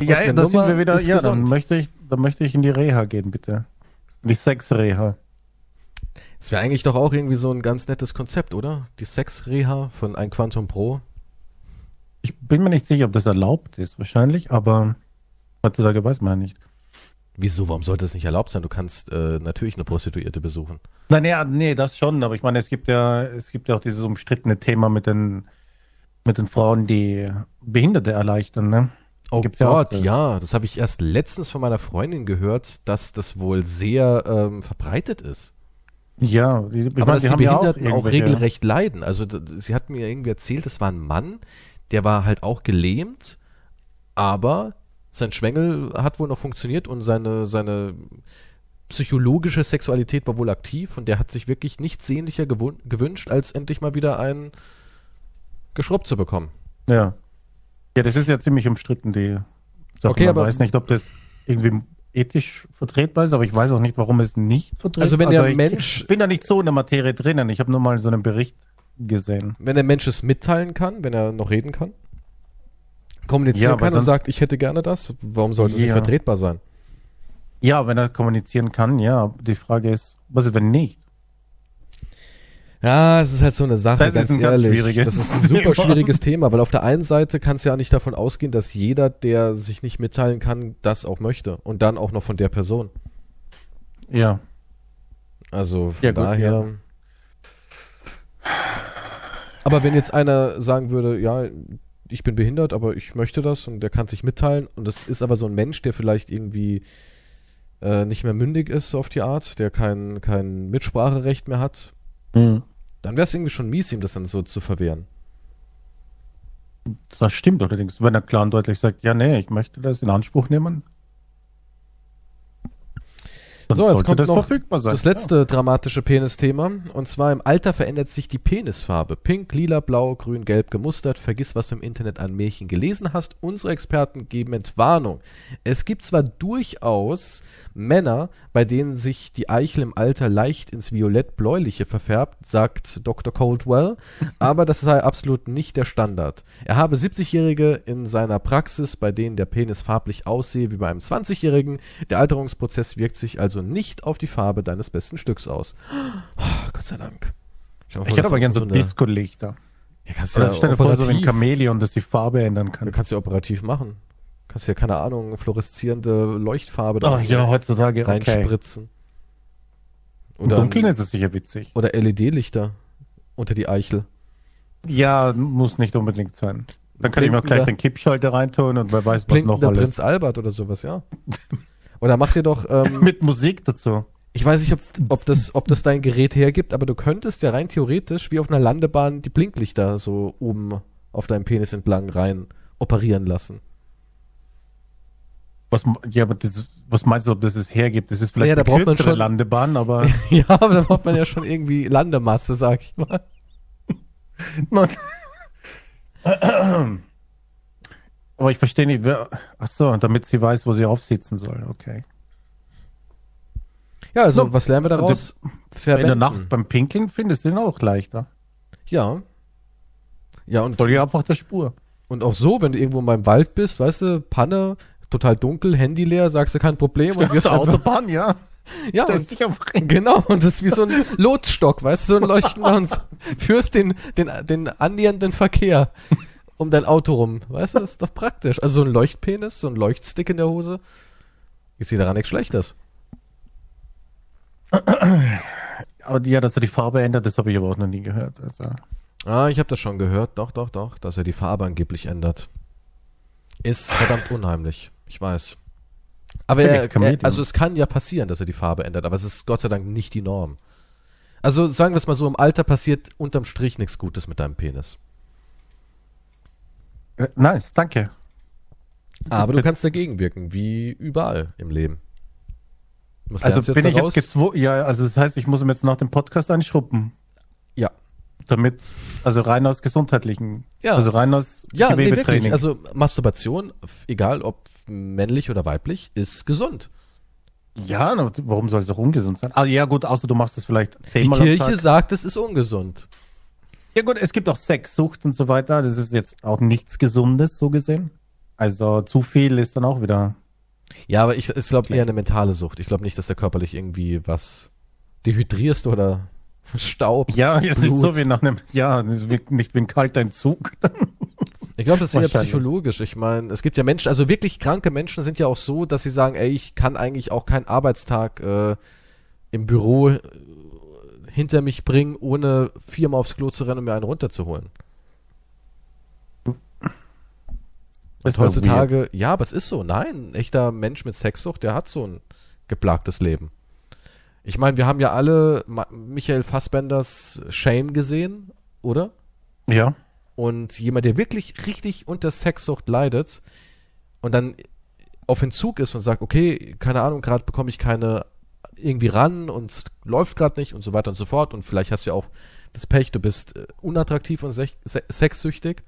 ja, eine da sind Nummer wir wieder, ja, dann möchte ich, dann möchte ich in die Reha gehen, bitte. Die Sexreha. Das wäre eigentlich doch auch irgendwie so ein ganz nettes Konzept, oder? Die Sex-Reha von ein Quantum Pro. Ich bin mir nicht sicher, ob das erlaubt ist, wahrscheinlich, aber heutzutage weiß man ja nicht. Wieso, warum sollte das nicht erlaubt sein? Du kannst äh, natürlich eine Prostituierte besuchen. Nein, nee, nee, das schon, aber ich meine, es gibt ja, es gibt ja auch dieses umstrittene Thema mit den, mit den Frauen, die Behinderte erleichtern, ne? Oh Gibt's ja Gott, das. ja, das habe ich erst letztens von meiner Freundin gehört, dass das wohl sehr ähm, verbreitet ist. Ja, die, aber meine, dass die die haben ja auch Behinderten auch, regelrecht leiden. Also sie hat mir irgendwie erzählt, es war ein Mann, der war halt auch gelähmt, aber sein Schwengel hat wohl noch funktioniert und seine, seine psychologische Sexualität war wohl aktiv und der hat sich wirklich nichts sehnlicher gewünscht, als endlich mal wieder ein geschrubbt zu bekommen. Ja. Ja, das ist ja ziemlich umstritten, die Sache. Okay, Man aber- weiß nicht, ob das irgendwie ethisch vertretbar ist, aber ich weiß auch nicht, warum es nicht vertretbar ist. Also wenn der ich, Mensch- Ich bin da nicht so in der Materie drinnen. Ich habe nur mal so einen Bericht gesehen. Wenn der Mensch es mitteilen kann, wenn er noch reden kann, kommunizieren Ja, kann und sagt, ich hätte gerne das, warum sollte es nicht Ja. vertretbar sein? Ja, wenn er kommunizieren kann, ja. Die Frage ist, was ist, wenn nicht? Ja, es ist halt so eine Sache, Das ist ganz ein ganz ehrlich. schwieriges das ist ein super schwieriges Thema, weil auf der einen Seite kannst du ja nicht davon ausgehen, dass jeder, der sich nicht mitteilen kann, das auch möchte. Und dann auch noch von der Person. Ja. Also von Ja, gut, daher. Aber wenn jetzt einer sagen würde, ja, ich bin behindert, aber ich möchte das und der kann sich mitteilen und das ist aber so ein Mensch, der vielleicht irgendwie äh, nicht mehr mündig ist, so auf die Art, der kein, kein Mitspracherecht mehr hat, Hm. Dann wäre es irgendwie schon mies, ihm das dann so zu verwehren. Das stimmt allerdings. Wenn er klar und deutlich sagt, ja, nee, ich möchte das in Anspruch nehmen. Dann So, jetzt kommt das noch. Das letzte dramatische Penisthema. Und zwar im Alter verändert sich die Penisfarbe. Pink, lila, blau, grün, gelb gemustert. Vergiss, was du im Internet an Märchen gelesen hast. Unsere Experten geben Entwarnung. Es gibt zwar durchaus Männer, bei denen sich die Eichel im Alter leicht ins violett-bläuliche verfärbt, sagt Dr. Coldwell, aber das sei absolut nicht der Standard. Er habe 70-Jährige in seiner Praxis, bei denen der Penis farblich aussehe wie bei einem 20-Jährigen. Der Alterungsprozess wirkt sich also nicht auf die Farbe deines besten Stücks aus. Oh, Gott sei Dank. Ich vor, hätte aber gerne so eine- Disco-Lichter. Ja, kannst du Oder ja stell dir vor, so ein Chamäleon, das die Farbe ändern kann. Du kannst ja operativ machen. Kannst ja, keine Ahnung, fluoreszierende Leuchtfarbe da Ach ja, heutzutage, okay. reinspritzen. Im Oder, Dunkeln ist es sicher witzig. oder LED-Lichter unter die Eichel. Ja, muss nicht unbedingt sein. Dann kann ich mir auch gleich Blinkender- den Kippschalter reintun und wer weiß, was noch Blinkender alles. Prinz Albert oder sowas, ja. Oder mach dir doch, ähm, Mit Musik dazu. ich weiß nicht, ob, ob, das, ob das dein Gerät hergibt, aber du könntest ja rein theoretisch wie auf einer Landebahn die Blinklichter so oben auf deinem Penis entlang rein operieren lassen. Was, ja, aber das, was meinst du, ob das es hergibt? Das ist vielleicht Ja, da eine kürzere schon- Landebahn, aber ja, aber da braucht man ja schon irgendwie Landemasse, sag ich mal. aber ich verstehe nicht, wer, ach so, damit sie weiß, wo sie aufsitzen soll. Okay. Ja, also So, was lernen wir daraus? In der. Nacht beim Pinkeln findest du den auch leichter. Ja. Ja, und, Folge einfach der Spur. und auch so, wenn du irgendwo mal im Wald bist, weißt du, Panne, total dunkel, Handy leer, sagst du kein Problem und Auf wirfst der einfach, Autobahn, ja. ja, und, genau, und das ist wie so ein Lotstock, weißt du, so ein leuchtender und führst den, den, den annähernden Verkehr um dein Auto rum, weißt du, das ist doch praktisch. Also so ein Leuchtpenis, so ein Leuchtstick in der Hose, ich sehe daran nichts Schlechtes. Aber ja, dass er die Farbe ändert, das habe ich aber auch noch nie gehört. Also, Ah, ich habe das schon gehört. Doch, doch, doch, dass er die Farbe angeblich ändert. Ist verdammt unheimlich. Ich weiß. Aber er, er, also es kann ja passieren, dass er die Farbe ändert, aber es ist Gott sei Dank nicht die Norm. Also sagen wir es mal so, im Alter passiert unterm Strich nichts Gutes mit deinem Penis. Äh, nice, danke. Aber du kannst dagegen wirken, wie überall im Leben. Was Also bin ich daraus? jetzt gezwungen, ja, also das heißt, ich muss ihm jetzt nach dem Podcast einschruppen. Ja. Damit, also rein aus gesundheitlichen, Ja. also rein aus Ja, nee. Gewebetraining. Also Masturbation, egal ob männlich oder weiblich, ist gesund. ja, warum soll es doch ungesund sein? Ah, ja, gut, außer du machst es vielleicht Die zehnmal am Kirche sagt, es ist ungesund. Ja gut, es gibt auch Sexsucht und so weiter. Das ist jetzt auch nichts Gesundes, so gesehen. Also zu viel ist dann auch wieder. Ja, aber ich, ich glaube eher eine mentale Sucht. Ich glaube nicht, dass der körperlich irgendwie was dehydrierst oder Staub. Ja, es ist Blut. so wie nach einem, ja, nicht wie ein kalter Entzug. Ich glaube, das ist eher Wahrscheinlich. psychologisch. Ich meine, es gibt ja Menschen, also wirklich kranke Menschen sind ja auch so, dass sie sagen, ey, ich kann eigentlich auch keinen Arbeitstag äh, im Büro hinter mich bringen, ohne viermal aufs Klo zu rennen und mir einen runterzuholen. Das Und heutzutage, ja, aber es ist so. Nein, ein echter Mensch mit Sexsucht, der hat so ein geplagtes Leben. Ich meine, wir haben ja alle Michael Fassbenders Shame gesehen, oder? Ja. Und jemand, der wirklich richtig unter Sexsucht leidet und dann auf Entzug ist und sagt, okay, keine Ahnung, gerade bekomme ich keine irgendwie ran und es läuft gerade nicht und so weiter und so fort und vielleicht hast du ja auch das Pech, du bist äh, unattraktiv und sech- se sexsüchtig,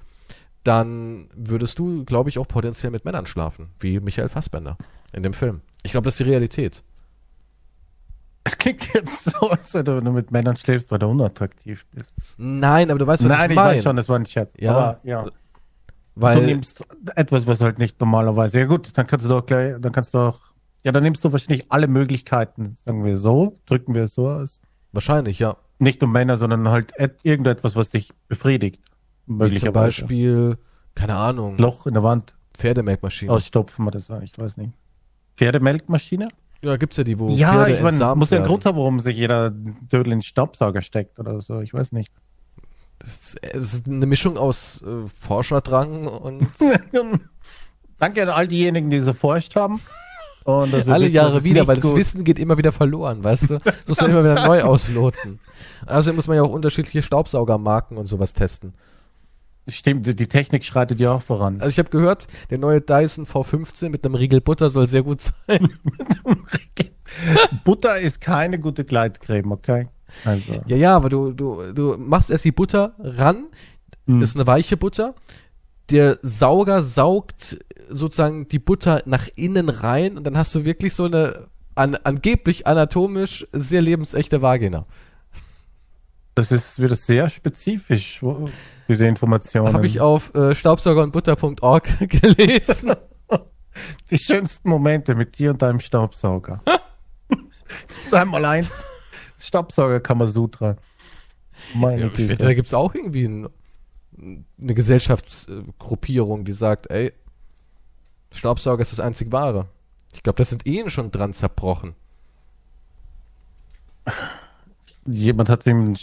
dann würdest du, glaube ich, auch potenziell mit Männern schlafen, wie Michael Fassbender in dem Film. Ich glaube, das ist die Realität. Es klingt jetzt so, als wenn du mit Männern schläfst, weil du unattraktiv bist. Nein, aber du weißt, was Nein, ich ich meine. weiß schon, das war ein Scherz. Ja. Aber, ja. du Weil, nimmst etwas, was halt nicht normalerweise. Ja gut, dann kannst du doch gleich, dann kannst du auch. Ja, dann nimmst du wahrscheinlich alle Möglichkeiten, sagen wir so, drücken wir es so aus. wahrscheinlich, ja. Nicht um Männer, sondern halt et, irgendetwas, was dich befriedigt. Wie zum. Beispiel, keine Ahnung, Loch in der Wand Pferdemelkmaschine. ausstopfen oder so, ich weiß nicht. Pferdemelkmaschine? Ja, gibt's ja die, wo ja, Pferde ich meine, entsamt muss ja werden. Grund haben, warum sich jeder Dödel in den Staubsauger steckt oder so, ich weiß nicht. Das ist eine Mischung aus äh, Forscherdrang und Danke an all diejenigen, die so forscht haben. Und alle wissen, Jahre wieder, weil das. Wissen geht immer wieder verloren, weißt du? Das muss man immer wieder neu ausloten. Außerdem muss man ja auch unterschiedliche Staubsaugermarken und sowas testen. Stimmt, die Technik schreitet ja auch voran. Also ich habe gehört, der neue Dyson V15 mit einem Riegel Butter soll sehr gut sein. Butter ist keine gute Gleitcreme, okay? Also, Ja, ja, aber du, du, du machst erst die Butter ran, Hm. ist eine weiche Butter. Der Sauger saugt sozusagen die Butter nach innen rein und dann hast du wirklich so eine an, angeblich anatomisch sehr lebensechte Vagina. das ist wieder sehr spezifisch, diese Informationen. Habe ich auf äh, staubsaugerundbutter.org gelesen. die schönsten Momente mit dir und deinem Staubsauger. das ist einmal eins. Staubsauger Kamasutra. Meine ich wette, da Güte. gibt's auch irgendwie ein, eine Gesellschaftsgruppierung, die sagt, ey, Staubsauger ist das einzig wahre. Ich glaube, das sind Ehen schon dran zerbrochen. Jemand hat sich einen,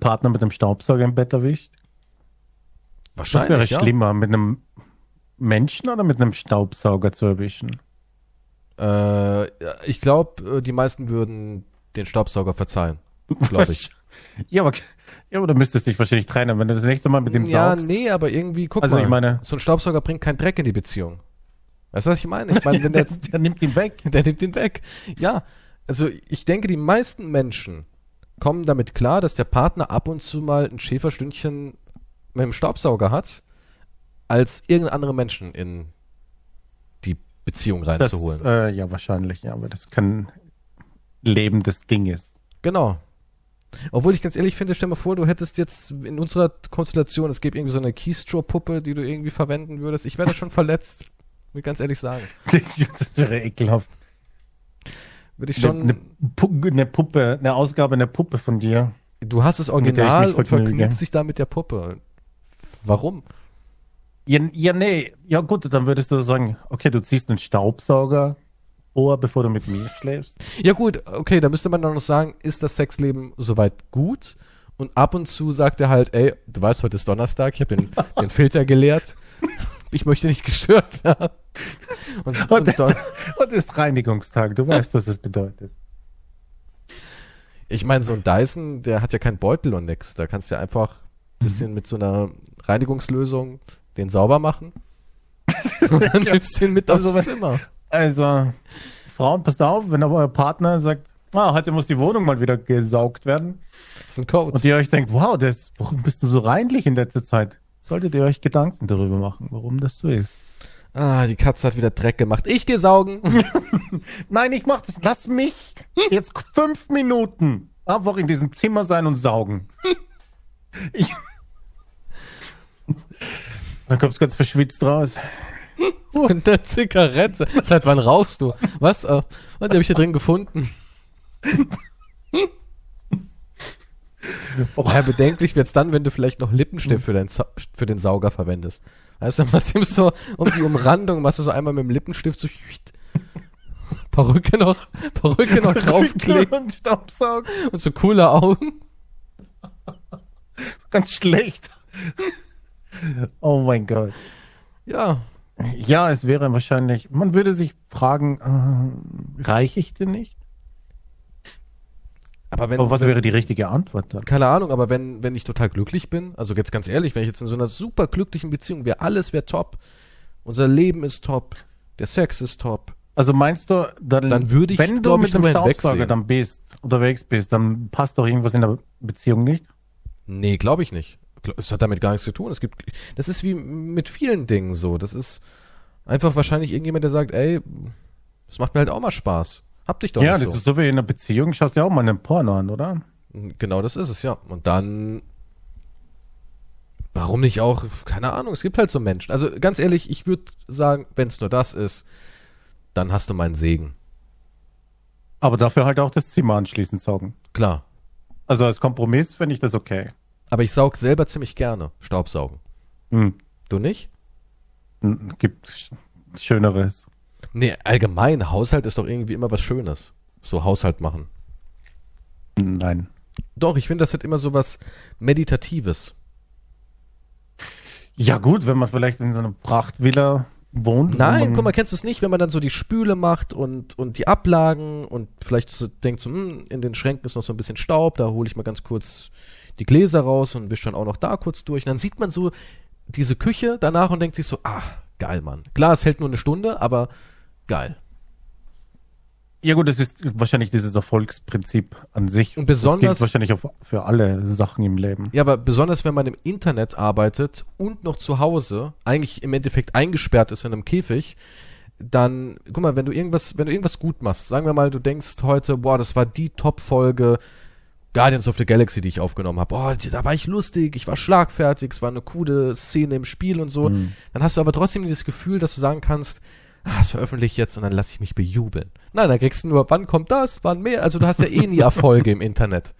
Partner mit einem Staubsauger im Bett erwischt. Was wäre Wahrscheinlich, ja. schlimmer, mit einem Menschen oder mit einem Staubsauger zu erwischen? Äh, ja, ich glaube, die meisten würden den Staubsauger verzeihen. Glaube ich. Ja, aber, ja, aber du müsstest dich wahrscheinlich trennen, wenn du das nächste Mal mit dem ja, saugst. nee, aber irgendwie, guck Also mal. ich meine- so ein Staubsauger bringt keinen Dreck in die Beziehung. Weißt du, was ich meine? Ich meine, wenn der, der, der nimmt ihn weg. der nimmt ihn weg. Ja, also ich denke, die meisten Menschen kommen damit klar, dass der Partner ab und zu mal ein Schäferstündchen mit dem Staubsauger hat, als irgendein andere Menschen in die Beziehung Das, reinzuholen. äh, ja, wahrscheinlich, ja, aber das kein lebendes Ding ist. Genau. Obwohl ich ganz ehrlich finde, stell mal vor, du hättest jetzt in unserer Konstellation, es gäbe irgendwie so eine Keystrow-Puppe, die du irgendwie verwenden würdest. Ich wäre da schon verletzt. Will ganz ehrlich sagen. das wäre ekelhaft. Würde ich schon. eine, eine Puppe, eine Ausgabe einer Puppe von dir. du hast das ich Original und vergnügst dich da mit der Puppe. Warum? Ja, ja, nee, ja gut, dann würdest du sagen, okay, du ziehst einen Staubsauger vor, bevor du mit mir schläfst. Ja gut, okay, da müsste man dann noch sagen, ist das Sexleben soweit gut? Und ab und zu sagt er halt, ey, du weißt, heute ist Donnerstag, ich habe den, den Filter geleert. Ich möchte nicht gestört werden. Und, Und, dann, und ist Reinigungstag, du weißt, was das bedeutet. ich meine, so ein Dyson, der hat ja keinen Beutel und nix. Da kannst du ja einfach ein bisschen mit so einer Reinigungslösung den sauber machen. Und dann nimmst du ihn mit aufs Also, Zimmer. Also, Frauen, passt auf, wenn aber euer Partner sagt, ah, heute muss die Wohnung mal wieder gesaugt werden. Das ist ein Code. Und ihr euch denkt, wow, das, warum bist du so reinlich in letzter Zeit? Solltet ihr euch Gedanken darüber machen, warum das so ist. Ah, die Katze hat wieder Dreck gemacht. Ich geh saugen. Nein, ich mach das. Lass mich jetzt fünf Minuten einfach in diesem Zimmer sein und saugen. Ich Dann kommst du ganz verschwitzt raus. Und der Zigarette. Seit wann rauchst du? Was? Äh, und die habe ich hier drin gefunden. Ja, bedenklich wird's dann, wenn du vielleicht noch Lippenstift für, dein, für den Sauger verwendest. Weißt du, machst ihm so um die Umrandung, machst du so einmal mit dem Lippenstift so Perücke noch, Perücke noch draufkleben und Staubsaugen. und so coole Augen. Ganz schlecht. Oh mein Gott. Ja, Ja, es wäre wahrscheinlich, man würde sich fragen, äh, reiche ich denn nicht? Aber wenn, Aber was wäre die richtige Antwort dann? keine Ahnung, aber wenn, wenn ich total glücklich bin, also jetzt ganz ehrlich, wenn ich jetzt in so einer super glücklichen Beziehung wäre, alles wäre top, unser Leben ist top, der Sex ist top, Also meinst du, dann, Dann würde ich, wenn du mit dem Staubsauger dann bist, unterwegs bist, dann passt doch irgendwas in der Beziehung nicht? Nee, glaube ich nicht. Es hat damit gar nichts zu tun. Es gibt, das ist wie mit vielen Dingen so. Das ist einfach wahrscheinlich irgendjemand, der sagt, ey, das macht mir halt auch mal Spaß. Hab dich doch ja, nicht das so. ist so wie in einer Beziehung, schaust du ja auch mal einen Porno an, oder? Genau das ist es, ja. Und dann, warum nicht auch, keine Ahnung, es gibt halt so Menschen. Also ganz ehrlich, ich würde sagen, wenn es nur das ist, dann hast du meinen Segen. Aber dafür halt auch das Zimmer anschließend saugen. Klar. Also als Kompromiss finde ich das okay. Aber ich saug selber ziemlich gerne Staubsaugen. Hm. Du nicht? Hm, Gibt sch- Schöneres. Nee, allgemein, Haushalt ist doch irgendwie immer was Schönes. So Haushalt machen. Nein. Doch, ich finde, das hat immer so was Meditatives. Ja gut, wenn man vielleicht in so einer Prachtvilla wohnt. wo Nein, man, guck mal, kennst du es nicht, wenn man dann so die Spüle macht und, und die Ablagen und vielleicht so denkt so, hm, in den Schränken ist noch so ein bisschen Staub, da hole ich mal ganz kurz die Gläser raus und wische dann auch noch da kurz durch. Und dann sieht man so diese Küche danach und denkt sich so, ah, geil, Mann. Klar, es hält nur eine Stunde, aber geil. Ja gut, das ist wahrscheinlich dieses Erfolgsprinzip an sich. Und das besonders- gilt wahrscheinlich auf, für alle Sachen im Leben. Ja, aber besonders wenn man im Internet arbeitet und noch zu Hause, eigentlich im Endeffekt eingesperrt ist in einem Käfig, dann, guck mal, wenn du irgendwas, wenn du irgendwas gut machst, sagen wir mal, du denkst heute, boah, das war die Top-Folge Guardians of the Galaxy, die ich aufgenommen habe. Boah, da war ich lustig, ich war schlagfertig, es war eine coole Szene im Spiel und so. Dann hast du aber trotzdem dieses Gefühl, dass du sagen kannst, ah, das veröffentliche ich jetzt und dann lasse ich mich bejubeln. Nein, dann kriegst du nur, wann kommt das, wann mehr? Also du hast ja eh nie Erfolge im Internet.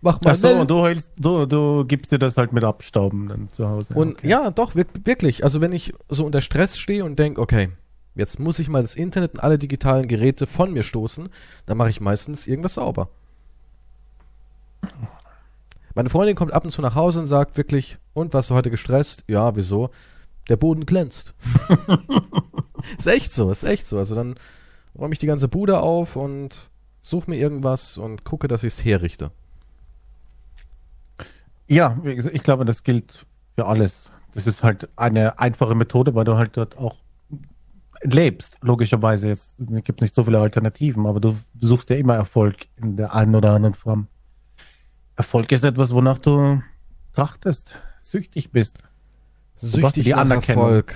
Mach mal Ach so, und du, hältst, du, du gibst dir das halt mit Abstauben dann zu Hause. Und Okay. ja, doch, wirk wirklich. Also wenn ich so unter Stress stehe und denke, okay, jetzt muss ich mal das Internet und alle digitalen Geräte von mir stoßen, dann mache ich meistens irgendwas sauber. Meine Freundin kommt ab und zu nach Hause und sagt wirklich, und warst du heute gestresst? Ja, wieso? Der Boden glänzt. ist echt so, ist echt so. Also dann räume ich die ganze Bude auf und suche mir irgendwas und gucke, dass ich es herrichte. Ja, ich glaube, das gilt für alles. Das ist halt eine einfache Methode, weil du halt dort auch lebst, logischerweise. Jetzt gibt es nicht so viele Alternativen, aber du suchst ja immer Erfolg in der einen oder anderen Form. Erfolg ist etwas, wonach du trachtest, süchtig bist. Süchtig nach Anerkennung. Erfolg.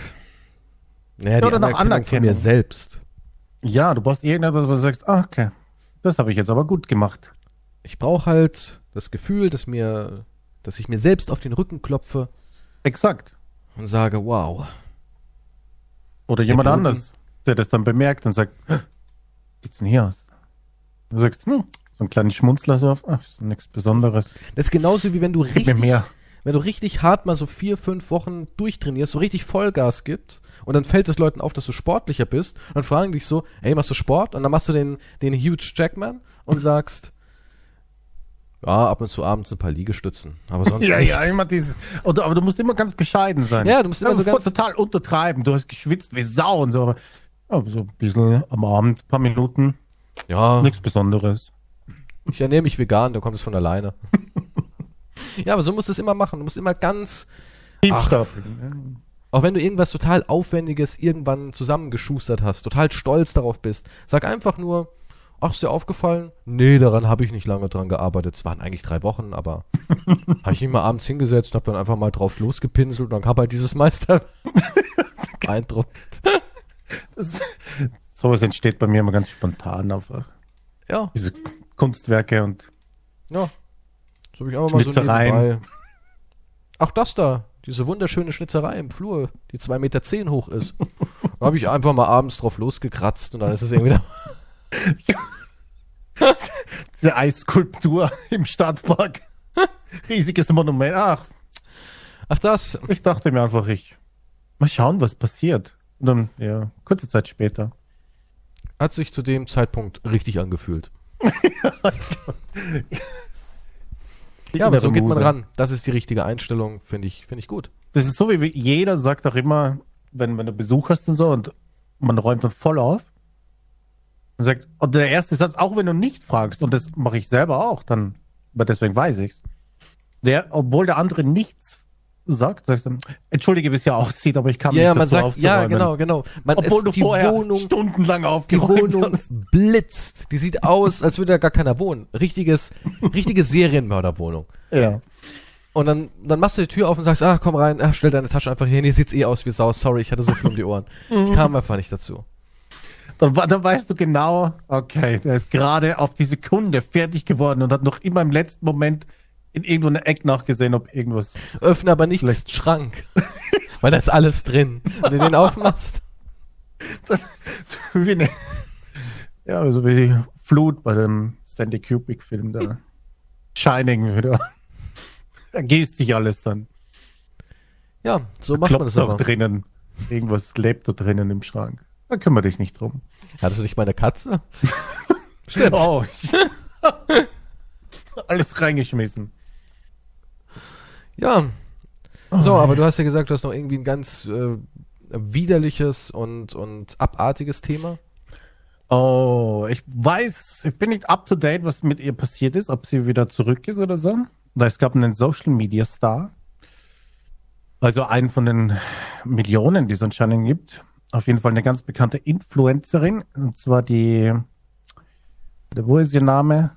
Naja, die Oder nach Anerkennung von mir selbst. Ja, du brauchst irgendetwas, wo du sagst, ah, okay, das habe ich jetzt aber gut gemacht. Ich brauche halt das Gefühl, dass mir, dass ich mir selbst auf den Rücken klopfe Exakt. und sage, wow. Oder jemand Boden. anders, der das dann bemerkt und sagt, "Hä, wie sieht's denn hier aus? Du sagst, hm, so ein kleines Schmunzler so, ach, ist nichts Besonderes. Das ist genauso wie wenn du Gib mir richtig, mehr. Wenn du richtig hart mal so vier, fünf Wochen durchtrainierst, so richtig Vollgas gibst und dann fällt es Leuten auf, dass du sportlicher bist und dann fragen dich so, ey, machst du Sport? Und dann machst du den, den Huge Jackman und sagst, ja, ab und zu abends ein paar Liegestützen, aber sonst Ja, nichts. ja, immer dieses. Oder, aber du musst immer ganz bescheiden sein. Ja, du musst immer so voll ganz- total untertreiben. Du hast geschwitzt wie Sau und so, aber ja, so ein bisschen am Abend, paar Minuten, ja, nichts Besonderes. Ich ernähre mich vegan, da kommt es von alleine. ja, aber so musst du es immer machen. Du musst immer ganz, Tiefstapeln. auch wenn du irgendwas total Aufwendiges irgendwann zusammengeschustert hast, total stolz darauf bist, sag einfach nur, ach, ist dir aufgefallen? Nee, daran habe ich nicht lange dran gearbeitet. Es waren eigentlich drei Wochen, aber habe ich mich mal abends hingesetzt und habe dann einfach mal drauf losgepinselt und dann kam halt dieses Meister. Beeindruckt. Sowas entsteht bei mir immer ganz spontan einfach. Ja, Diese Kunstwerke und ja. So habe ich einfach mal so nebenbei. Ach, das da. Diese wunderschöne Schnitzerei im Flur, die 2,10 Meter zehn hoch ist. Da habe ich einfach mal abends drauf losgekratzt und dann ist es irgendwie da. diese Eisskulptur im Stadtpark. Riesiges Monument. Ach, Ach, das. ich dachte mir einfach, ich mal schauen, was passiert. Und dann, ja, kurze Zeit später. Hat sich zu dem Zeitpunkt richtig angefühlt. Ja, aber so geht man ran. Das ist die richtige Einstellung, finde ich, finde ich gut. Das ist so, wie jeder sagt auch immer, wenn, wenn du Besuch hast und so und man räumt dann voll auf, Und sagt, und der erste Satz, auch wenn du nicht fragst, und das mache ich selber auch, dann, aber deswegen weiß ich's. Der, obwohl der andere nichts sagt, sagst du, entschuldige, wie es ja aussieht, aber ich kann Ja, nicht man dazu sagt, ja, genau, genau. Man Obwohl ist, du die vorher Wohnung, stundenlang die aufgeräumt Wohnung hast. blitzt. Die sieht aus, als würde da gar keiner wohnen. Richtiges, richtige Serienmörderwohnung. Ja. Und dann, dann machst du die Tür auf und sagst, ah, komm rein, ah, stell deine Tasche einfach hier hin, hier sieht's eh aus wie Sau, sorry, ich hatte so viel um die Ohren. Ich kam einfach nicht dazu. Dann, dann weißt du genau, okay, der ist gerade auf die Sekunde fertig geworden und hat noch immer im letzten Moment in irgendwo eine Eck nachgesehen, ob irgendwas. Öffne aber nicht Vielleicht- den Schrank. Weil da ist alles drin. Wenn du den aufmachst. wie eine, ja, also wie die Flut bei dem Stanley Kubrick-Film, der Shining wieder. Da gießt sich alles dann. Ja, so macht man das auch aber. drinnen. Irgendwas lebt da drinnen im Schrank. Da kümmere dich nicht drum. Hattest du nicht mal eine Katze? Stimmt. Oh. alles reingeschmissen. Ja. So, aber du hast ja gesagt, du hast noch irgendwie ein ganz äh, widerliches und, und abartiges Thema. Oh, ich weiß, ich bin nicht up to date, was mit ihr passiert ist, ob sie wieder zurück ist oder so. Es gab einen Social Media Star. Also einen von den Millionen, die es anscheinend gibt. Auf jeden Fall eine ganz bekannte Influencerin. Und zwar die, wo ist ihr Name?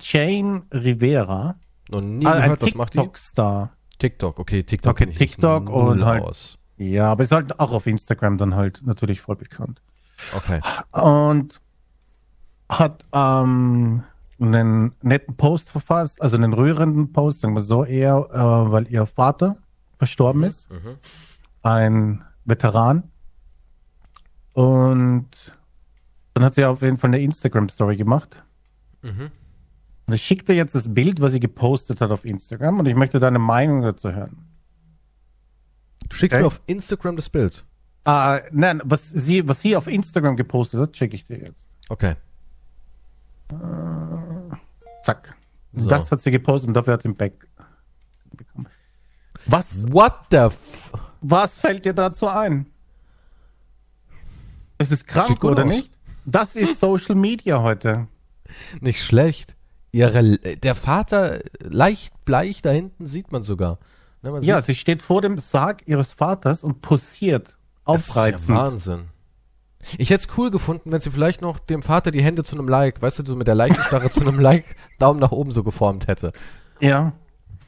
Jane Rivera. Noch nie ein gehört, was macht die? TikTok-Star. TikTok, okay, TikTok Okay, TikTok und halt- aus. Ja, aber ist halt auch auf Instagram dann halt natürlich voll bekannt. Okay. und hat ähm, einen netten Post verfasst, also einen rührenden Post, sagen wir so eher, äh, weil ihr Vater verstorben ist, Mhm. ein Veteran. Und dann hat sie auf jeden Fall eine Instagram-Story gemacht. Mhm. Und ich schicke dir jetzt das Bild, was sie gepostet hat auf Instagram und ich möchte deine Meinung dazu hören. Du schickst Okay. mir auf Instagram das Bild. Ah, nein, was sie, was sie auf Instagram gepostet hat, schicke ich dir jetzt. Okay. Zack. So. Das hat sie gepostet und dafür hat sie ein Back bekommen. Was, What the f was fällt dir dazu ein? Es ist krank, oder aus. nicht? Das ist Social Media heute. Nicht schlecht. Ihre, der Vater leicht bleich, da hinten sieht man sogar. Ne, man Ja, sie steht vor dem Sarg ihres Vaters und posiert. das ist ja Aufreizend. Wahnsinn. Ich hätte es cool gefunden, wenn sie vielleicht noch dem Vater die Hände zu einem Like, weißt du, so mit der Leichenstarre zu einem Like, Daumen nach oben so geformt hätte. Ja.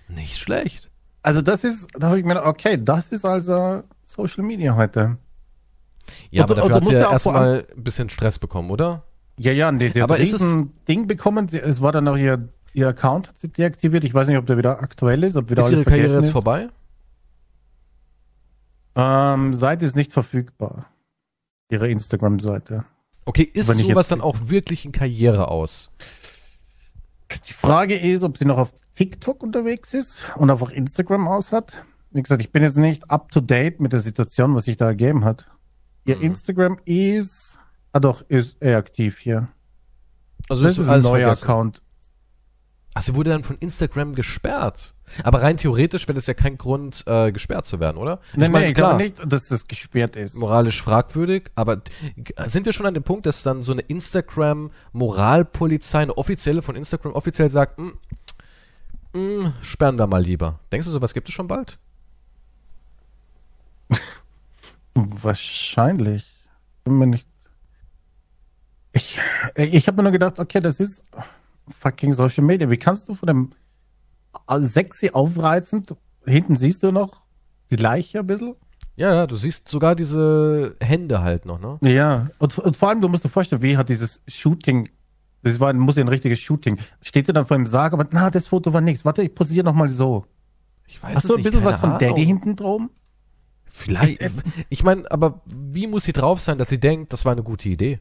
Nicht schlecht. Also das ist, da habe ich mir gedacht, okay, das ist also Social Media heute. Ja, Und aber dafür hat sie ja ja erstmal ein bisschen Stress bekommen, oder? Ja, ja, nee, sie hat Aber ein ist es- riesen Ding bekommen. Sie, es war dann auch ihr, ihr Account hat sie deaktiviert. Ich weiß nicht, ob der wieder aktuell ist, ob wieder Ist alles ihre Karriere jetzt ist. vorbei? Ähm, Seite ist nicht verfügbar. Ihre Instagram-Seite. Okay, ist Wenn sowas dann auch wirklich in Karriere aus? Die Frage ist, ob sie noch auf TikTok unterwegs ist und auf Instagram aus hat. Wie gesagt, ich bin jetzt nicht up to date mit der Situation, was sich da ergeben hat. Ihr Mhm. Instagram ist, ah doch, ist er aktiv hier. Also Das ist ein alles neuer vergessen. Account. Ach, sie wurde dann von Instagram gesperrt. Aber rein theoretisch wäre das ja kein Grund, äh, gesperrt zu werden, oder? Nee, meine, nee, ich glaube nicht, dass das gesperrt ist. moralisch fragwürdig, aber sind wir schon an dem Punkt, dass dann so eine Instagram-Moralpolizei, eine offizielle von Instagram offiziell sagt, "Mm, mm, sperren wir mal lieber. Denkst du, sowas gibt es schon bald? Wahrscheinlich. Bin mir nicht. Ich, ich habe mir nur gedacht, okay, das ist fucking Social Media. Wie kannst du von dem sexy aufreizend, hinten siehst du noch die Leiche ein bisschen? Ja, ja, du siehst sogar diese Hände halt noch, ne? Ja, und, und vor allem, du musst dir vorstellen, wie hat dieses Shooting, das war, muss ja ein richtiges Shooting, steht sie dann vor dem Sarg, aber na, das Foto war nichts. Warte, ich posiere noch mal so. Ich weiß Hast du ein nicht, bisschen was von Ahnung. Daddy hinten drum? Vielleicht. Ich meine, aber wie muss sie drauf sein, dass sie denkt, das war eine gute Idee?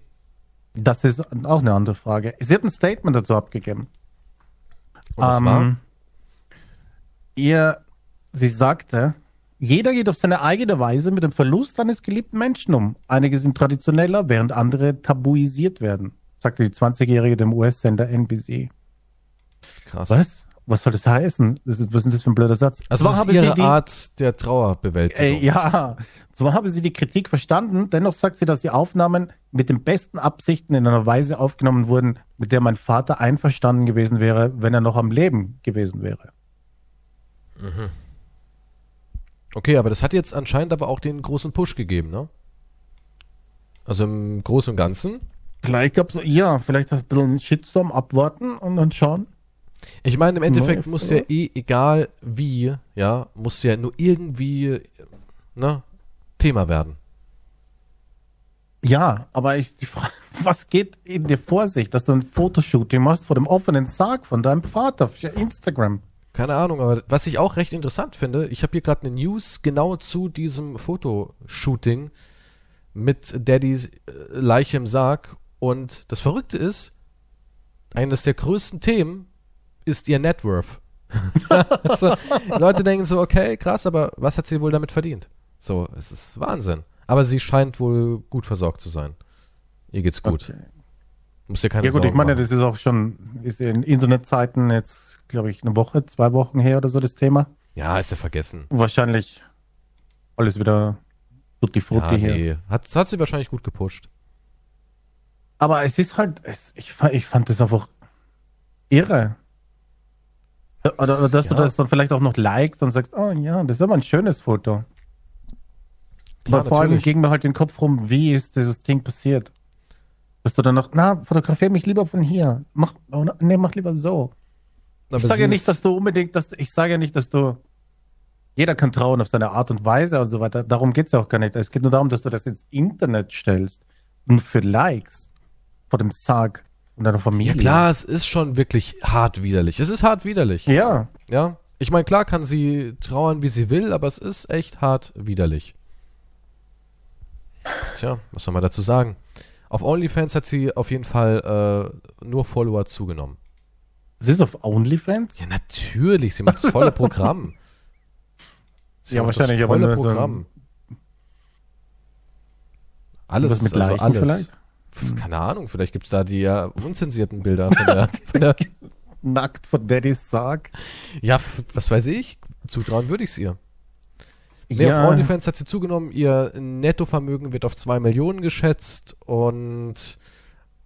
Das ist auch eine andere Frage. Sie hat ein Statement dazu abgegeben. Und das Ähm, war? Ihr, sie sagte, jeder geht auf seine eigene Weise mit dem Verlust eines geliebten Menschen um. Einige sind traditioneller, während andere tabuisiert werden, sagte die 20-Jährige dem US-Sender NBC. Krass. Was? Was soll das heißen? Was ist denn das für ein blöder Satz? Also Zwar das habe ist sie ihre die, Art der Trauerbewältigung. Äh, ja, zwar habe sie die Kritik verstanden, dennoch sagt sie, dass die Aufnahmen mit den besten Absichten in einer Weise aufgenommen wurden, mit der mein Vater einverstanden gewesen wäre, wenn er noch am Leben gewesen wäre. Okay, aber das hat jetzt anscheinend aber auch den großen Push gegeben, ne? Also im Großen und Ganzen. Vielleicht gab es, ja, vielleicht ein bisschen Shitstorm abwarten und dann schauen. Ich meine, im Endeffekt Läuft, muss ja eh, egal wie, ja, muss ja nur irgendwie, ne, Thema werden. Ja, aber ich, die Frage, was geht in dir vor sich, dass du ein Fotoshooting machst vor dem offenen Sarg von deinem Vater für Instagram? Keine Ahnung, aber was ich auch recht interessant finde, ich habe hier gerade eine News genau zu diesem Fotoshooting mit Daddys äh, Leiche im Sarg und das Verrückte ist, eines der größten Themen ist ihr Net Worth. also, Leute denken so, okay, krass, aber was hat sie wohl damit verdient? So, es ist Wahnsinn. Aber sie scheint wohl gut versorgt zu sein. Ihr geht's gut. Okay. Muss dir keine Ja gut, Sorgen ich meine, machen. das ist auch schon, ist in Internetzeiten jetzt, glaube ich, eine Woche, zwei Wochen her oder so das Thema. Ja, ist ja vergessen. Wahrscheinlich alles wieder tutti frutti Ja, hier. nee. Hat, hat sie wahrscheinlich gut gepusht. Aber es ist halt, es, ich, ich fand das einfach irre. Oder, oder dass Ja. du das dann vielleicht auch noch likest und sagst, oh ja, das ist aber ein schönes Foto. Klar, Aber vor allem natürlich. ging mir halt den Kopf rum, wie ist dieses Ding passiert? Dass du dann noch, na, fotografier mich lieber von hier. Mach, oh, nee, mach lieber so. Aber ich sage ja nicht, dass du unbedingt, dass, ich sage ja nicht, dass du, jeder kann trauen auf seine Art und Weise und so weiter. Darum geht's ja auch gar nicht. Es geht nur darum, dass du das ins Internet stellst. Und für Likes vor dem Sarg und deiner Familie. Ja klar, es ist schon wirklich hart widerlich. Es ist hart widerlich. Ja. Ja. Ich meine, klar kann sie trauern, wie sie will, aber es ist echt hart widerlich. Tja, was soll man dazu sagen? Auf OnlyFans hat sie auf jeden Fall äh, nur Follower zugenommen. Sie ist auf OnlyFans? Ja, natürlich, sie macht das volle Programm. Sie Ja, wahrscheinlich, das aber volle so ein- Programm. Alles, Was mit also alles. vielleicht? Pf, Keine Ahnung, vielleicht gibt's da die ja unzensierten Bilder von der, von der Nackt vor Daddys Sarg? Ja, was weiß ich. Zutrauen würde ich es ihr. Nee, Ja. OnlyFans hat sie zugenommen. Ihr Nettovermögen wird auf 2 Millionen geschätzt und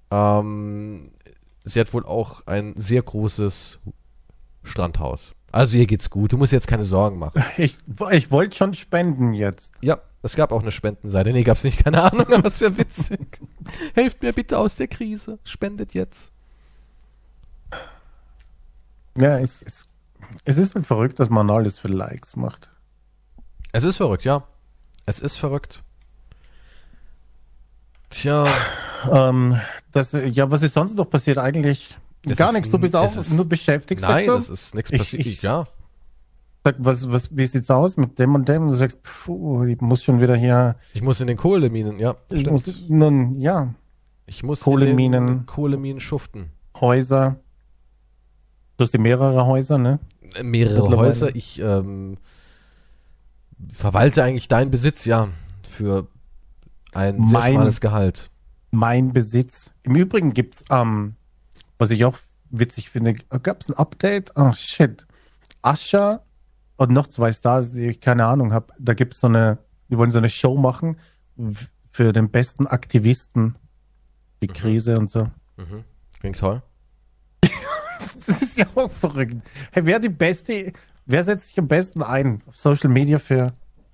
ähm, sie hat wohl auch ein sehr großes Strandhaus. Also ihr geht's gut. Du musst jetzt keine Sorgen machen. Ich, ich wollte schon spenden jetzt. Ja, es gab auch eine Spendenseite. Nee, gab's nicht. Keine Ahnung, aber es wäre witzig. Helft mir bitte aus der Krise. Spendet jetzt. Ja, es, es, es ist halt verrückt, dass man alles für Likes macht. Es ist verrückt, ja. Es ist verrückt. Tja. Ähm, das, ja, was ist sonst noch passiert eigentlich? Es Gar nichts, du bist auch es ist- nur beschäftigt. Nein, es ist nichts Ich- passiert. ich- ja. Sag, was, was, wie sieht's aus mit dem und dem? Und du sagst, puh, ich muss schon wieder hier. Ich muss in den Kohleminen, ja. Ich muss, nun, ja, Ich muss Kohleminen. in den Kohleminen schuften. Häuser. Du hast die mehrere Häuser, ne? Mehrere. Häuser. Ich ähm, verwalte eigentlich deinen Besitz, ja, für ein sehr Mein- schmales Gehalt. Mein Besitz. Im Übrigen gibt's, ähm, was ich auch witzig finde, gab's ein Update? Oh shit. Ascher und noch zwei Stars, die ich keine Ahnung habe. Da gibt's so eine, die wollen so eine Show machen für den besten Aktivisten. Die Krise und so. Mhm. Klingt toll. Das ist ja auch verrückt. Hey, wer die beste, wer setzt sich am besten ein auf Social Media für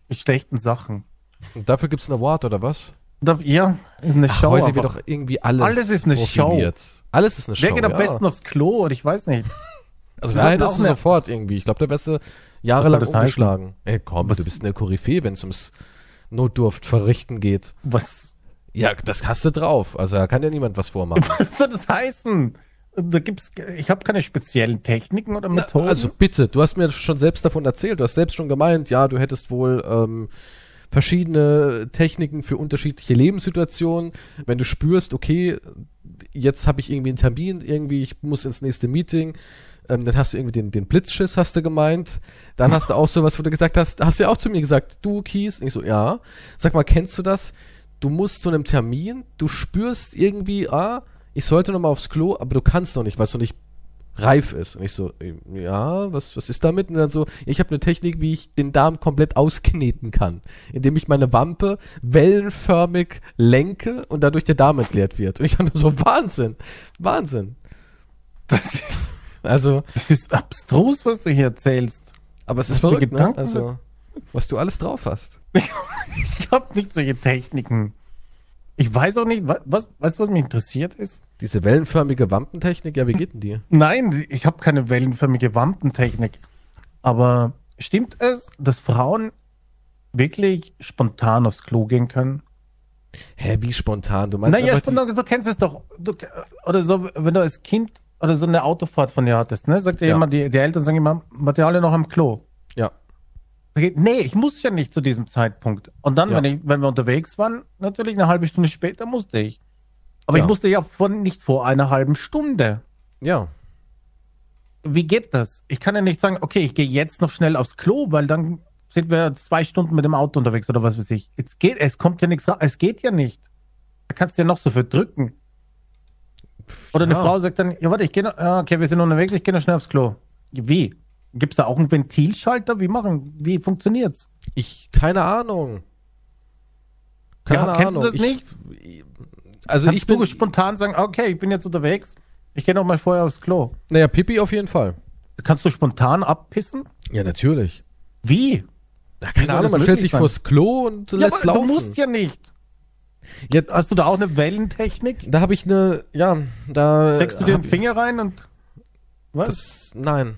die schlechten Sachen? Und dafür gibt's einen Award, oder was? Ja, eine Ach, Show. heute wird doch irgendwie alles Alles ist eine profiliert. Alles ist eine Show, Wer geht am ja. besten aufs Klo? Oder ich weiß nicht. Also Das da ist sofort irgendwie. Ich glaube, der beste jahrelang umgeschlagen. Ey, komm, Was- du bist eine Koryphäe, wenn es ums Notdurft verrichten geht. Was, Ja, das hast du drauf. Also da kann ja niemand was vormachen. was soll das heißen? Da gibt's, ich habe keine speziellen Techniken oder Na, Methoden. also bitte, du hast mir schon selbst davon erzählt. Du hast selbst schon gemeint, ja, du hättest wohl ähm, verschiedene Techniken für unterschiedliche Lebenssituationen. Wenn du spürst, okay, jetzt habe ich irgendwie einen Termin, irgendwie, ich muss ins nächste Meeting, ähm, dann hast du irgendwie den, den Blitzschiss, hast du gemeint. Dann hast du auch sowas, wo du gesagt hast, hast du ja auch zu mir gesagt, du Kies. Und ich so, ja. Sag mal, kennst du das? Du musst zu einem Termin, du spürst irgendwie, ah, ich sollte noch mal aufs Klo, aber du kannst noch nicht, weil du nicht reif ist. Und ich so, ja, was, was ist damit? Und dann so, ich habe eine Technik, wie ich den Darm komplett auskneten kann, indem ich meine Wampe wellenförmig lenke und dadurch der Darm entleert wird. Und ich dachte so, Wahnsinn, Wahnsinn. Das ist, Also, das ist abstrus, was du hier erzählst. aber es ist verrückt, ne? Gedanken? Also, was du alles drauf hast. Ich habe nicht solche Techniken. Ich weiß auch nicht, wa- was, weißt du, was mich interessiert ist? Diese wellenförmige Wampentechnik, ja, wie geht denn die? Nein, ich habe keine wellenförmige Wampentechnik. Aber stimmt es, dass Frauen wirklich spontan aufs Klo gehen können? Hä, wie spontan? Du meinst Naja, einfach die- spontan, du kennst es doch. Du, oder so, wenn du als Kind oder so eine Autofahrt von dir hattest, ne? Sagt dir Ja. immer, die, die Eltern sagen immer, alle noch am Klo? Ja. Nee, ich muss ja nicht zu diesem Zeitpunkt. Und dann, Ja. wenn, ich, wenn wir unterwegs waren, natürlich eine halbe Stunde später musste ich. Aber Ja. ich musste ja von, nicht vor einer halben Stunde. Ja. Wie geht das? Ich kann ja nicht sagen, okay, ich gehe jetzt noch schnell aufs Klo, weil dann sind wir zwei Stunden mit dem Auto unterwegs oder was weiß ich. Es geht, es kommt ja nichts raus. Es geht ja nicht. Da kannst du ja noch so verdrücken. Oder eine Ja. Frau sagt dann, ja warte, ich gehe noch, okay, wir sind unterwegs, ich gehe noch schnell aufs Klo. Wie? Gibt es da auch einen Ventilschalter? Wie machen, wie funktioniert's? Ich, keine Ahnung. Keine Ja, kennst du das nicht? Ich, also Kannst ich bin, du spontan sagen, okay, ich bin jetzt unterwegs, ich gehe noch mal vorher aufs Klo. naja, Pipi auf jeden Fall. Kannst du spontan abpissen? Ja, natürlich. Wie? Ja, keine Ahnung, man stellt sich sein? vors Klo und Ja, lässt aber laufen. du musst ja nicht. Ja, Hast du da auch eine Wellentechnik? da habe ich eine, ja, da Steckst du dir den Finger rein und was? Das, nein,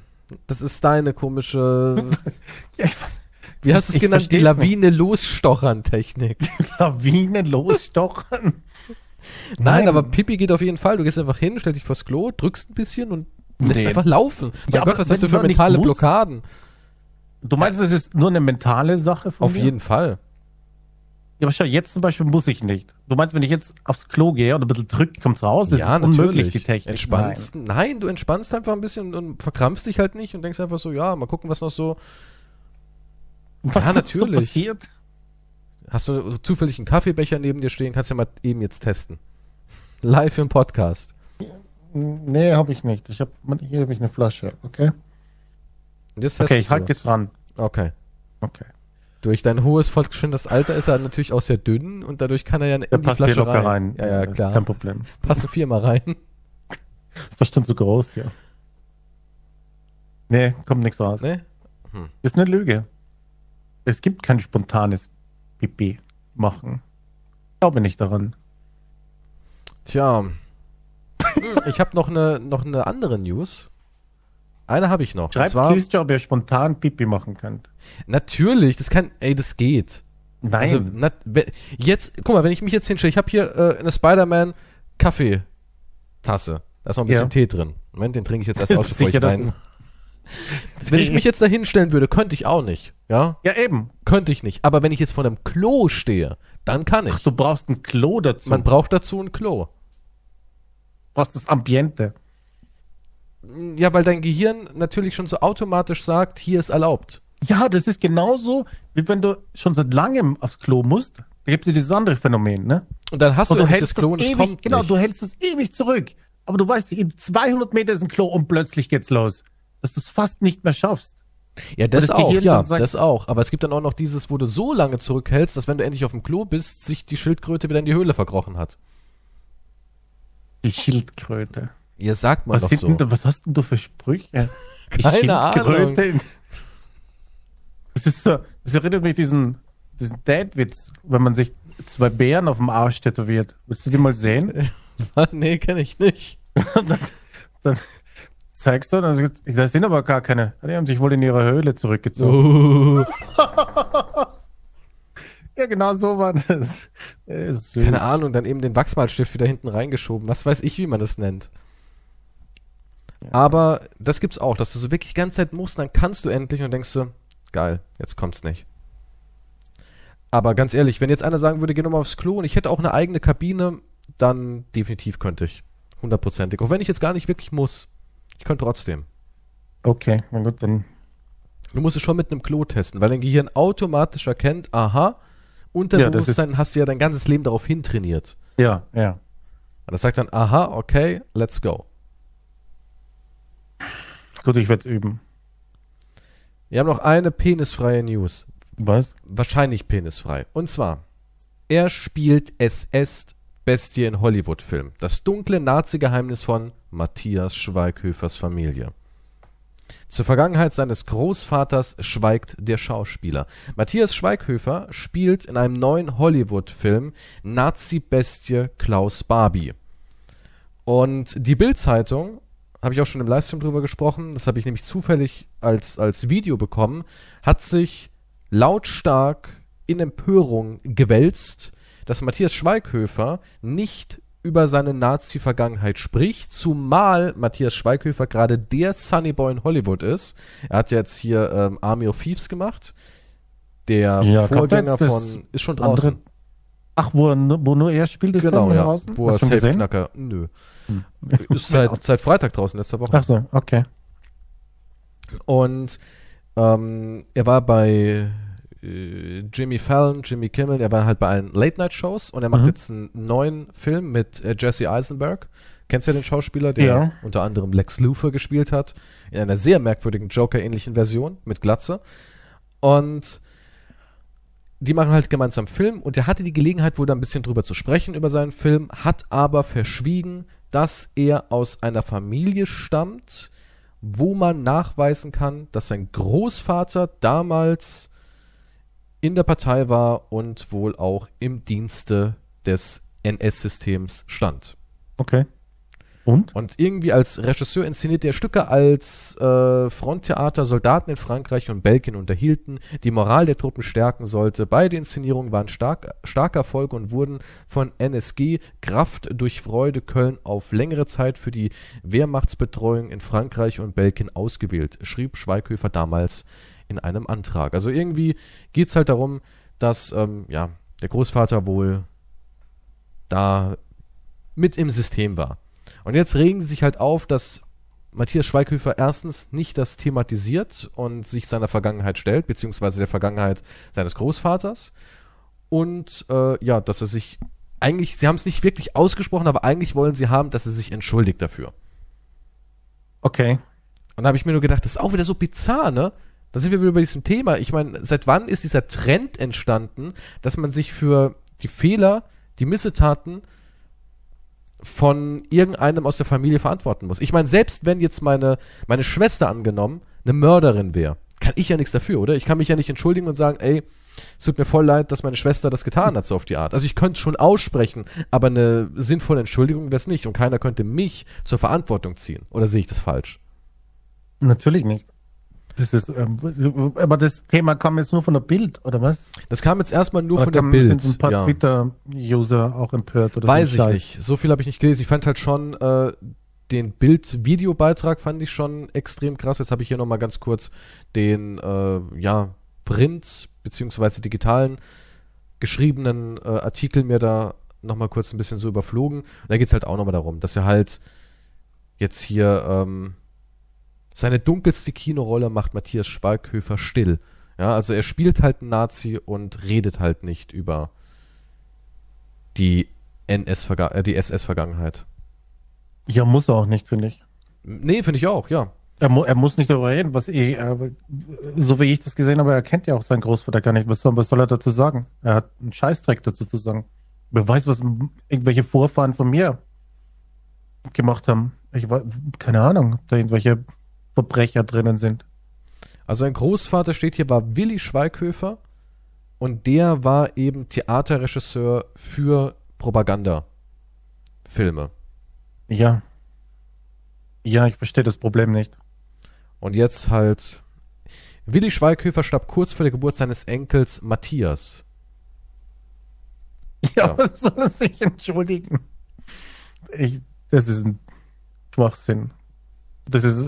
das ist deine komische, ja, ich, wie hast du es genannt, die versteh's Lawine losstochern Technik. Lawine losstochern. Nein, aber Pipi geht auf jeden Fall. Du gehst einfach hin, stellst dich vors Klo, drückst ein bisschen und lässt Nee. einfach laufen. Mein Ja, Gott, was hast du für mentale Blockaden? Du meinst, das ist nur eine mentale Sache von Auf mir? jeden Fall. Ja, aber schau, jetzt zum Beispiel muss ich nicht. Du meinst, wenn ich jetzt aufs Klo gehe und ein bisschen drücke, kommt's raus? Das ja, ist unmöglich, natürlich. die Technik. Entspannst. Nein. du entspannst einfach ein bisschen und verkrampfst dich halt nicht und denkst einfach so, ja, mal gucken, was noch so. Nein. Was Ja, natürlich. So passiert? Hast du so zufällig einen Kaffeebecher neben dir stehen? Kannst du ja mal eben jetzt testen. Live im Podcast. Nee, habe ich nicht. Ich hab, hier habe ich eine Flasche, okay? Okay, ich halte jetzt ran. Okay. Okay. Durch dein hohes, fortgeschrittenes Alter ist er natürlich auch sehr dünn und dadurch kann er ja in Der die passt Flasche locker rein. rein. Ja, ja, klar. Kein Problem. Passen viermal rein. Was zu groß hier? Nee, kommt nichts raus. Ne? Ist eine Lüge. Es gibt kein spontanes Pipi machen. Ich glaube nicht daran. Tja. Hm, ich habe noch eine, noch eine andere News. Eine habe ich noch. Schreibt zwar, Christian, ob ihr spontan Pipi machen könnt. natürlich, das kann, ey, das geht. Nein. Also, we- jetzt, guck mal, wenn ich mich jetzt hinstelle, ich habe hier äh, eine Spider-Man Kaffeetasse. Da ist noch ein bisschen Ja. Tee drin. Moment, den trinke ich jetzt erst aus, bevor ich rein. Wenn ich mich jetzt da hinstellen würde, könnte ich auch nicht. Ja, ja, eben. könnte ich nicht. Aber wenn ich jetzt vor einem Klo stehe, dann kann ich. Ach, du brauchst ein Klo dazu. Man braucht dazu ein Klo. brauchst das Ambiente. Ja, weil dein Gehirn natürlich schon so automatisch sagt, hier ist erlaubt. Ja, das ist genauso, wie wenn du schon seit langem aufs Klo musst. Da gibt es ja dieses andere Phänomen, ne? Und dann hast Und du du endlich das hältst Klo das und es ewig, kommt genau, nicht. du hältst es ewig zurück. Aber du weißt, in 200 Meter ist ein Klo und plötzlich geht's los. Dass du es fast nicht mehr schaffst. Ja, das, das auch, ja, sagt- das auch. Aber es gibt dann auch noch dieses, wo du so lange zurückhältst, dass wenn du endlich auf dem Klo bist, sich die Schildkröte wieder in die Höhle verkrochen hat. Die Schildkröte. Ihr sagt man Was, doch so. denn, da- was hast denn du für Sprüche? Keine Ahnung. Das ist so, das erinnert mich diesen, diesen Dad-Witz, wenn man sich zwei Bären auf dem Arsch tätowiert. Willst du die mal sehen? nee, kenne ich nicht. dann, dann zeigst du, dann da sind aber gar keine. Die haben sich wohl in ihre Höhle zurückgezogen. Uh, Ja, genau so war das. Äh, süß. keine Ahnung, dann eben den Wachsmalstift wieder hinten reingeschoben. Was weiß ich, wie man das nennt. Aber das gibt's auch, dass du so wirklich die ganze Zeit musst, dann kannst du endlich und denkst du, geil, jetzt kommt's nicht. Aber ganz ehrlich, wenn jetzt einer sagen würde, geh nochmal aufs Klo und ich hätte auch eine eigene Kabine, dann definitiv könnte ich. Hundertprozentig. Auch wenn ich jetzt gar nicht wirklich muss. Ich könnte trotzdem. Okay, na gut, dann. Du musst es schon mit einem Klo testen, weil dein Gehirn automatisch erkennt, aha, Unterbewusstsein hast du ja dein ganzes Leben darauf hintrainiert. Ja, ja. Und das sagt dann, aha, okay, let's go. Gut, ich werde üben. Wir haben noch eine penisfreie News. Was? Wahrscheinlich penisfrei. Und zwar, er spielt SS Bestie in Hollywood-Film. Das dunkle Nazi-Geheimnis von Matthias Schweighöfers Familie. Zur Vergangenheit seines Großvaters schweigt der Schauspieler. Matthias Schweighöfer spielt in einem neuen Hollywood-Film Nazi-Bestie Klaus Barbie. Und die Bild-Zeitung, habe ich auch schon im Livestream drüber gesprochen, das habe ich nämlich zufällig als, als Video bekommen, hat sich lautstark in Empörung gewälzt, dass Matthias Schweighöfer nicht über seine Nazi-Vergangenheit spricht, zumal Matthias Schweighöfer gerade der Sunny Boy in Hollywood ist. Er hat jetzt hier ähm, Army of Thieves gemacht. Der Ja, Vorgänger von ist schon draußen. andere- Ach, wo, er nur- wo nur er spielt, ist Genau, ja. draußen? Wo er Hast schon gesehen? Safe-Knacker. Nö. Ist seit, seit Freitag draußen, letzte Woche. Ach so, okay. Und ähm, er war bei äh, Jimmy Fallon, Jimmy Kimmel, er war halt bei allen Late-Night-Shows und er macht Mhm. jetzt einen neuen Film mit äh, Jesse Eisenberg. Kennst du ja den Schauspieler, der Ja. unter anderem Lex Luthor gespielt hat, in einer sehr merkwürdigen Joker-ähnlichen Version mit Glatze. Und die machen halt gemeinsam Film und er hatte die Gelegenheit, wohl da ein bisschen drüber zu sprechen über seinen Film, hat aber verschwiegen, dass er aus einer Familie stammt, wo man nachweisen kann, dass sein Großvater damals in der Partei war und wohl auch im Dienste des NS-Systems stand. Okay. Und? Und irgendwie als Regisseur inszeniert er Stücke, als äh, Fronttheater Soldaten in Frankreich und Belgien unterhielten, die Moral der Truppen stärken sollte. Beide Inszenierungen waren stark, stark Erfolg und wurden von NSG Kraft durch Freude Köln auf längere Zeit für die Wehrmachtsbetreuung in Frankreich und Belgien ausgewählt, schrieb Schweighöfer damals in einem Antrag. Also irgendwie geht's halt darum, dass ähm, ja, der Großvater wohl da mit im System war. Und jetzt regen sie sich halt auf, dass Matthias Schweighöfer erstens nicht das thematisiert und sich seiner Vergangenheit stellt, beziehungsweise der Vergangenheit seines Großvaters. Und äh, ja, dass er sich eigentlich, sie haben es nicht wirklich ausgesprochen, aber eigentlich wollen sie haben, dass er sich entschuldigt dafür. Okay. Und da habe ich mir nur gedacht, das ist auch wieder so bizarr, ne? Da sind wir wieder bei diesem Thema. Ich meine, seit wann ist dieser Trend entstanden, dass man sich für die Fehler, die Missetaten von irgendeinem aus der Familie verantworten muss? Ich meine, selbst wenn jetzt meine, meine Schwester angenommen eine Mörderin wäre, kann ich ja nichts dafür, oder? Ich kann mich ja nicht entschuldigen und sagen, ey, es tut mir voll leid, dass meine Schwester das getan hat, so auf die Art. Also ich könnte schon aussprechen, aber eine sinnvolle Entschuldigung wäre es nicht und keiner könnte mich zur Verantwortung ziehen. Oder sehe ich das falsch? Natürlich nicht. Das ist, ähm, aber das Thema kam jetzt nur von der Bild, oder was? Das kam jetzt erstmal nur Oder von der Bild. Sind ein paar ja. Twitter-User auch empört oder Weiß so ich Scheiß? nicht. So viel habe ich nicht gelesen. Ich fand halt schon äh, den Bild-Videobeitrag fand ich schon extrem krass. Jetzt habe ich hier nochmal ganz kurz den äh, ja, Print beziehungsweise digitalen geschriebenen äh, Artikel mir da nochmal kurz ein bisschen so überflogen. Und da geht's halt auch nochmal darum, dass er halt jetzt hier ähm, seine dunkelste Kinorolle macht Matthias Schweighöfer still. Ja, also er spielt halt einen Nazi und redet halt nicht über die NS äh, die SS-Vergangenheit. Ja, muss er auch nicht, finde ich. Nee, finde ich auch, ja. Er, mu er muss nicht darüber reden, was eh, äh, so wie ich das gesehen habe, er kennt ja auch seinen Großvater gar nicht. Was soll, was soll er dazu sagen? Er hat einen Scheißdreck dazu zu sagen. Wer weiß, was irgendwelche Vorfahren von mir gemacht haben. Ich war, keine Ahnung, ob da irgendwelche Verbrecher drinnen sind. Also ein Großvater steht hier, war Willi Schweighöfer und der war eben Theaterregisseur für Propagandafilme. Ja. Ja, ich verstehe das Problem nicht. Und jetzt halt Willi Schweighöfer starb kurz vor der Geburt seines Enkels Matthias. Ja, Ja. was soll er sich entschuldigen? Ich, das ist ein Schwachsinn. Das ist.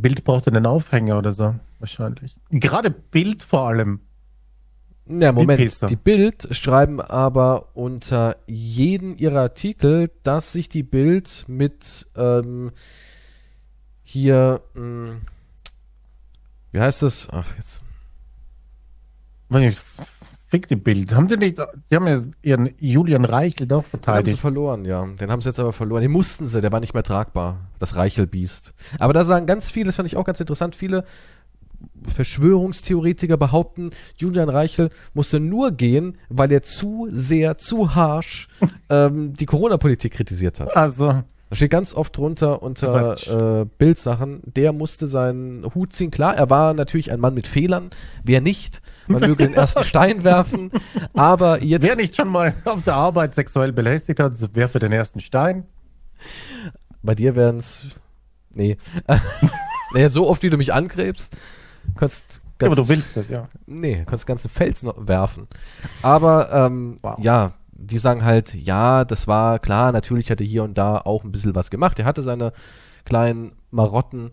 Bild braucht einen Aufhänger oder so, wahrscheinlich. Gerade Bild vor allem. Ja, Moment. Pisser. Die Bild schreiben aber unter jeden ihrer Artikel, dass sich die Bild mit ähm, hier, mh, wie heißt das? Ach, jetzt. Weiß nicht, Fick die Bild. Haben die nicht, die haben ja ihren Julian Reichel doch Den haben sie verteidigt. verloren, ja. Den haben sie jetzt aber verloren. Den mussten sie, der war nicht mehr tragbar. Das Reichelbiest. Aber da sagen ganz viele, das fand ich auch ganz interessant, viele Verschwörungstheoretiker behaupten, Julian Reichel musste nur gehen, weil er zu sehr, zu harsh ähm, die Corona-Politik kritisiert hat. Also, Da steht ganz oft drunter unter äh, Bildsachen, der musste seinen Hut ziehen. Klar, er war natürlich ein Mann mit Fehlern. Wer nicht? Man möge den ersten Stein werfen. Aber jetzt. wer nicht schon mal auf der Arbeit sexuell belästigt hat, wer für den ersten Stein? Bei dir wären's. Nee. naja, so oft wie du mich angräbst, kannst. Ja, aber du willst das, ja. Nee, kannst ganzen Fels noch werfen. Aber ähm, Wow. ja, die sagen halt, ja, das war klar, natürlich hat er hier und da auch ein bisschen was gemacht. Er hatte seine kleinen Marotten,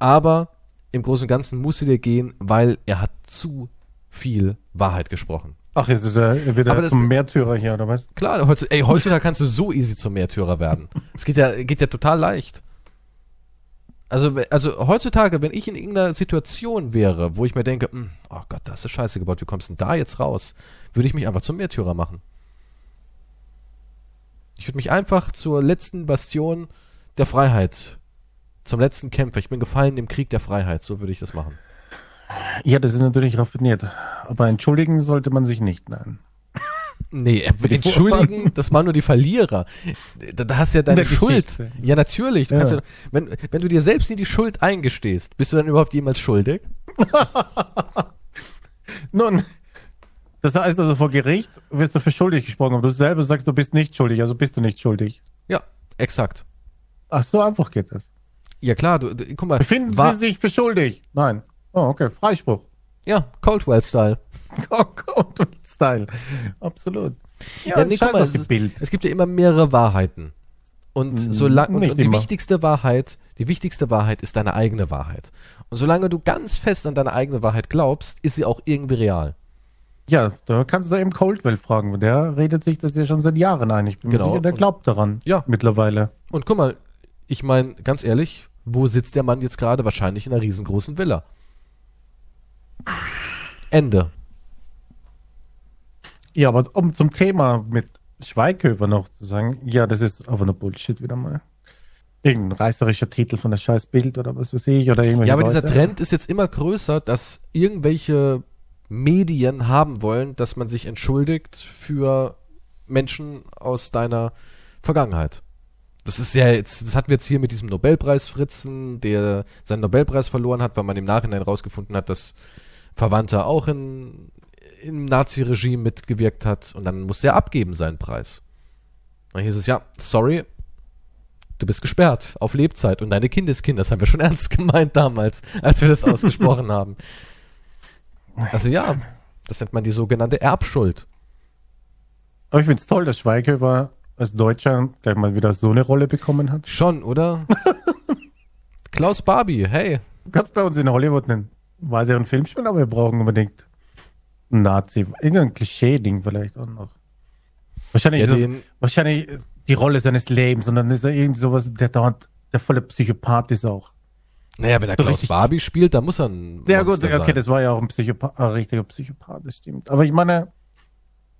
aber im Großen und Ganzen musste der gehen, weil er hat zu viel Wahrheit gesprochen. Ach, jetzt ist er wieder das- zum Märtyrer hier, oder was? Klar, heutzutage, ey, heutzutage kannst du so easy zum Märtyrer werden. Es geht ja, geht ja total leicht. Also, also heutzutage, wenn ich in irgendeiner Situation wäre, wo ich mir denke, "Hm, oh Gott, da hast du Scheiße gebaut, wie kommst du denn da jetzt raus? Würde ich mich einfach zum Märtyrer machen. Ich würde mich einfach zur letzten Bastion der Freiheit, zum letzten Kämpfer. Ich bin gefallen im Krieg der Freiheit, so würde ich das machen. Ja, das ist natürlich raffiniert. Aber entschuldigen sollte man sich nicht, nein. Nee, entschuldigen, das waren nur die Verlierer. Da, da hast du ja deine Schuld. Ja, natürlich. Ja. Ja, wenn, wenn du dir selbst nie die Schuld eingestehst, bist du dann überhaupt jemals schuldig? Nun, das heißt also vor Gericht wirst du für schuldig gesprochen, aber du selber sagst, du bist nicht schuldig, also bist du nicht schuldig. Ja, exakt. Ach, so einfach geht das. Ja klar, du, guck mal. Befinden Sie sich für schuldig? Nein. Oh, okay. Freispruch. Ja, Coldwell-Style. Style. Absolut. Ja, Ja, nee, mal, es, ist, Bild. es gibt ja immer mehrere Wahrheiten. Und, Mm, solange, und, und die immer. wichtigste Wahrheit, die wichtigste Wahrheit ist deine eigene Wahrheit. Und solange du ganz fest an deine eigene Wahrheit glaubst, ist sie auch irgendwie real. Ja, da kannst du da eben Coldwell fragen. Der redet sich das ja schon seit Jahren ein. Ich bin Genau. mir sicher, der glaubt daran. Ja. Mittlerweile. Und guck mal, ich meine, ganz ehrlich, wo sitzt der Mann jetzt gerade? Wahrscheinlich in einer riesengroßen Villa. Ende. Ja, aber um zum Thema mit Schweighöfer noch zu sagen, ja, das ist aber nur Bullshit wieder mal. Irgendein reißerischer Titel von der scheiß Bild oder was weiß ich oder irgendwelche Ja, aber dieser Leute. Trend ist jetzt immer größer, dass irgendwelche Medien haben wollen, dass man sich entschuldigt für Menschen aus deiner Vergangenheit. Das ist ja jetzt, das hatten wir jetzt hier mit diesem Nobelpreis-Fritzen, der seinen Nobelpreis verloren hat, weil man im Nachhinein rausgefunden hat, dass Verwandter auch in, im Nazi-Regime mitgewirkt hat und dann musste er abgeben seinen Preis. Dann hieß es, ja, sorry, du bist gesperrt auf Lebzeit und deine Kindeskinder, das haben wir schon ernst gemeint damals, als wir das ausgesprochen haben. Also ja, das nennt man die sogenannte Erbschuld. Aber ich finde es toll, dass Schweighöfer als Deutscher gleich mal wieder so eine Rolle bekommen hat. Schon, oder? Klaus Barbie, hey. Du kannst bei uns in Hollywood einen weiteren Film spielen, aber wir brauchen unbedingt einen Nazi. Irgendein Klischee-Ding vielleicht auch noch. Wahrscheinlich, Ja, den- wahrscheinlich die Rolle seines Lebens, sondern ist er irgend sowas, der dort der volle Psychopath ist auch. Naja, wenn er So Klaus richtig- Barbie spielt, dann muss er ein Ja gut, okay, sein. das war ja auch ein, Psychopath, ein richtiger Psychopath, das stimmt. Aber ich meine,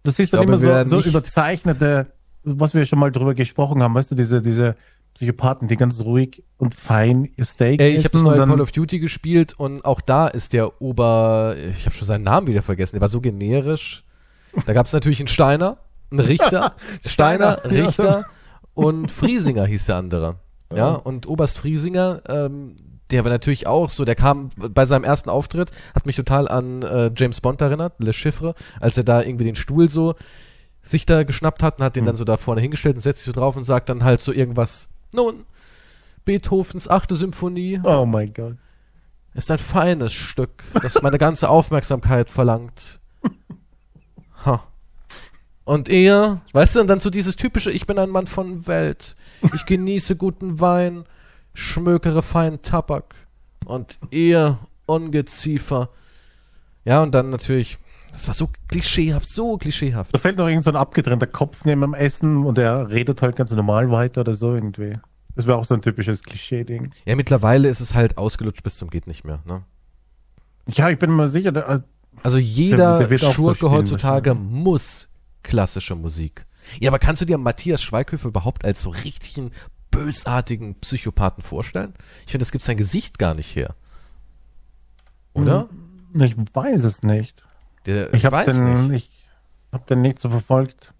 du siehst dann immer so, so überzeichnete, was wir schon mal drüber gesprochen haben, weißt du, diese, diese Psychopathen, die ganz ruhig und fein ihr Steak Ey, ich habe das neue Call of Duty gespielt und auch da ist der Ober, ich habe schon seinen Namen wieder vergessen, der war so generisch. Da gab es natürlich einen Steiner, einen Richter, Steiner. Richter und Friesinger hieß der andere. Ja, Ja. und Oberst Friesinger, ähm, der war natürlich auch so, der kam bei seinem ersten Auftritt, hat mich total an äh, James Bond erinnert, Le Chiffre, als er da irgendwie den Stuhl so sich da geschnappt hat und hat den dann so da vorne hingestellt und setzt sich so drauf und sagt dann halt so irgendwas, nun, Beethovens achte Symphonie Oh mein Gott. ist ein feines Stück, das meine ganze Aufmerksamkeit verlangt. Ha. Und er, weißt du, und dann so dieses typische, ich bin ein Mann von Welt, ich genieße guten Wein, schmökere feinen Tabak und ihr Ungeziefer. Ja, und dann natürlich, das war so klischeehaft, so klischeehaft. Da fällt noch irgend so ein abgetrennter Kopf neben dem Essen und er redet halt ganz normal weiter oder so irgendwie. Das wäre auch so ein typisches Klischee-Ding. Ja, mittlerweile ist es halt ausgelutscht bis zum geht nicht mehr, ne? Ja, ich bin mir sicher, da, äh, Also Der jeder wird auch so Schurke spielen heutzutage muss klassische Musik. Ja, aber kannst du dir Matthias Schweighöfer überhaupt als so richtigen, bösartigen Psychopathen vorstellen? Ich finde, das gibt sein Gesicht gar nicht her. Oder? Ich weiß es nicht. Der, Ich habe den, nicht. ich hab den nicht so verfolgt.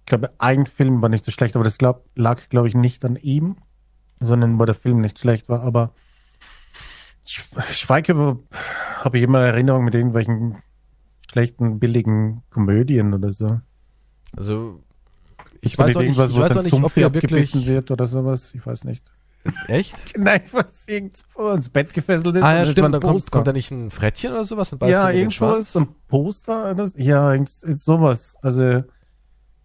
Ich glaube, ein Film war nicht so schlecht, aber das glaub, lag, glaube ich, nicht an ihm, sondern weil der Film nicht schlecht war. Aber Sch- Schweighöfer habe ich immer Erinnerung mit irgendwelchen schlechten, billigen Komödien oder so. Also, ich weiß nicht, ich weiß auch nicht ob der wirklich... wird oder sowas. Ich weiß nicht. Echt? Nein, was irgendwo ins Bett gefesselt ist. Ah ja, stimmt, dann kommt, kommt da nicht ein Frettchen oder sowas und beißt Ja, irgendwo ist ein Poster. so. Ja, ist sowas. Also,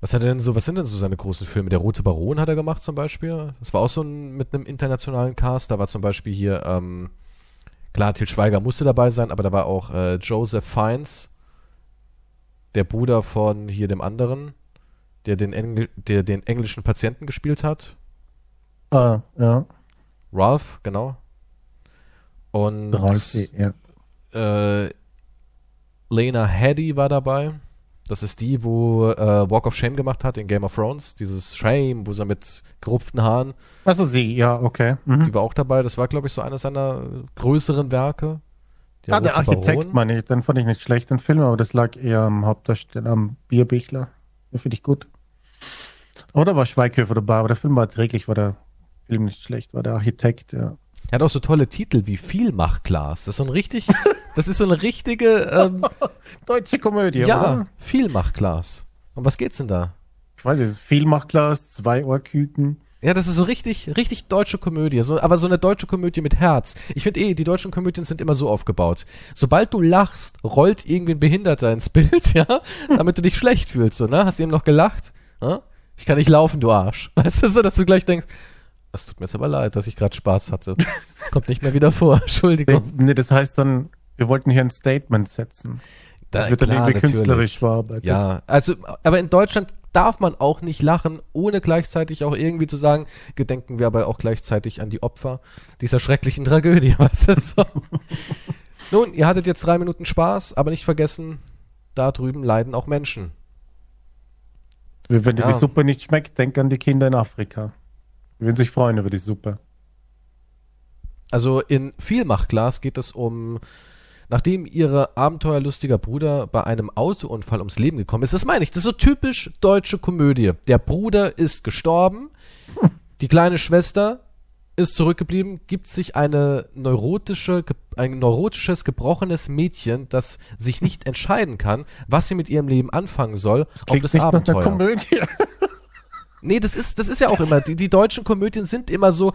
Was hat er denn so, was sind denn so seine großen Filme? Der Rote Baron hat er gemacht zum Beispiel. Das war auch so ein, mit einem internationalen Cast. Da war zum Beispiel hier, ähm, klar, Til Schweiger musste dabei sein, aber da war auch äh, Joseph Fiennes, der Bruder von hier dem anderen, der den, Engl der den englischen Patienten gespielt hat. Ah, ja. Ralph, genau. Und Ralfi, ja. äh, Lena Headey war dabei. Das ist die, wo äh, Walk of Shame gemacht hat in Game of Thrones. Dieses Shame, wo sie mit gerupften Haaren, Also sie, ja, okay. Mhm. die war auch dabei. Das war, glaube ich, so eines seiner größeren Werke. Ah, der Architekt, meine ich, den fand ich nicht schlecht, den Film, aber das lag eher am Hauptdarsteller, am Bierbichler. Den finde ich gut. Oder war Schweighöfer dabei, aber der Film war erträglich, war der Film nicht schlecht, war der Architekt, ja. Er hat auch so tolle Titel wie Vielmachglas. Das ist so ein richtig, das ist so eine richtige, ähm, Deutsche Komödie, ja, oder? Vielmachglas. Um was geht's denn da? Ich weiß nicht, viel Machtglas, zwei Ohrküken. Ja, das ist so richtig, richtig deutsche Komödie, so, aber so eine deutsche Komödie mit Herz. Ich finde eh, die deutschen Komödien sind immer so aufgebaut. Sobald du lachst, rollt irgendwie ein Behinderter ins Bild, ja, damit du dich schlecht fühlst, so, ne? Hast du eben noch gelacht? Ja? Ich kann nicht laufen, du Arsch. Weißt du, so, dass du gleich denkst, es tut mir jetzt aber leid, dass ich gerade Spaß hatte. Das kommt nicht mehr wieder vor, Entschuldigung. Nee, das heißt dann, wir wollten hier ein Statement setzen. Das Da- wird dann klar, irgendwie natürlich. künstlerisch verarbeitet. Ja, also, aber in Deutschland darf man auch nicht lachen, ohne gleichzeitig auch irgendwie zu sagen, gedenken wir aber auch gleichzeitig an die Opfer dieser schrecklichen Tragödie, weißt du, so. Nun, ihr hattet jetzt drei Minuten Spaß, aber nicht vergessen, da drüben leiden auch Menschen. Wenn dir Ja. die Suppe nicht schmeckt, denk an die Kinder in Afrika. Würden sich freuen über die Suppe. Also in Vielmachglas geht es um, nachdem ihre abenteuerlustiger Bruder bei einem Autounfall ums Leben gekommen ist. Das meine ich, das ist so typisch deutsche Komödie. Der Bruder ist gestorben, die kleine Schwester ist zurückgeblieben, gibt sich eine neurotische, ein neurotisches, gebrochenes Mädchen, das sich nicht entscheiden kann, was sie mit ihrem Leben anfangen soll, auf Klingt das nicht nach einer Abenteuer. Komödie. Nee, das ist, das ist ja auch immer, die, die deutschen Komödien sind immer so,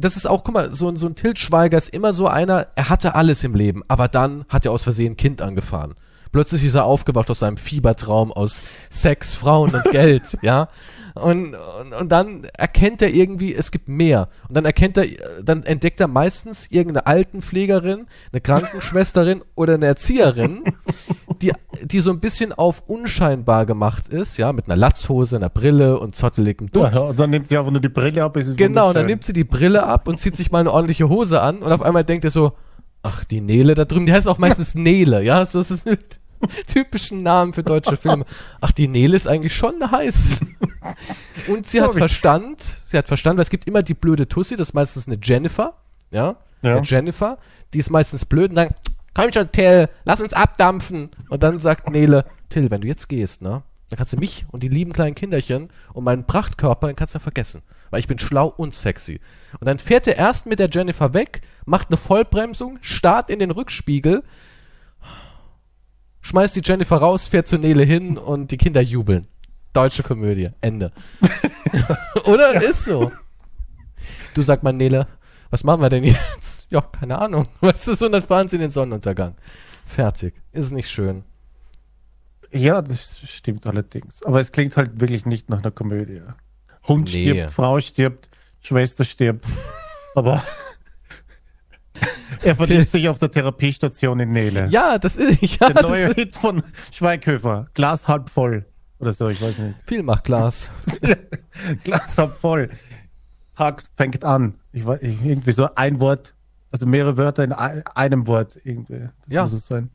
das ist auch, guck mal, so, ein- so ein Til Schweiger ist immer so einer, er hatte alles im Leben, aber dann hat er aus Versehen ein Kind angefahren. Plötzlich ist er aufgewacht aus seinem Fiebertraum aus Sex, Frauen und Geld, ja. Und, und, und dann erkennt er irgendwie, es gibt mehr. Und dann erkennt er, dann entdeckt er meistens irgendeine Altenpflegerin, eine Krankenschwesterin oder eine Erzieherin, die, die so ein bisschen auf unscheinbar gemacht ist, ja, mit einer Latzhose, einer Brille und zotteligem Dutt. Ja, und dann nimmt sie einfach nur die Brille ab. Genau, dann nimmt sie die Brille ab und zieht sich mal eine ordentliche Hose an und auf einmal denkt er so, ach, die Nele da drüben, die heißt auch meistens Nele, ja, so ist es mit typischen Namen für deutsche Filme. Ach, die Nele ist eigentlich schon heiß. Und sie hat. Verstand, sie hat Verstand, weil es gibt immer die blöde Tussi, das ist meistens eine Jennifer, ja, Ja. eine Jennifer, die ist meistens blöd und dann, komm schon, Till, lass uns abdampfen. Und dann sagt Nele, Till, wenn du jetzt gehst, ne, dann kannst du mich und die lieben kleinen Kinderchen und meinen Prachtkörper, den kannst du vergessen. Weil ich bin schlau und sexy. Und dann fährt er erst mit der Jennifer weg, macht eine Vollbremsung, starrt in den Rückspiegel, schmeißt die Jennifer raus, fährt zu Nele hin und die Kinder jubeln. Deutsche Komödie. Ende. Oder? Ist so. Du sag mal, Nele, was machen wir denn jetzt? Ja, keine Ahnung. Was ist so, und dann fahren sie in den Sonnenuntergang. Fertig. Ist nicht schön. Ja, das stimmt allerdings. Aber es klingt halt wirklich nicht nach einer Komödie. Hund Nee. stirbt, Frau stirbt, Schwester stirbt. Aber er verliebt sich auf der Therapiestation in Nele. Ja, das ist, ja, Der neue Hit von Schweighöfer. Glas halb voll. Oder so, ich weiß nicht. viel macht Glas. Glas halb voll. Hack fängt an. Ich weiß, irgendwie so ein Wort, also mehrere Wörter in ein- einem Wort irgendwie. Das Ja. Muss es sein.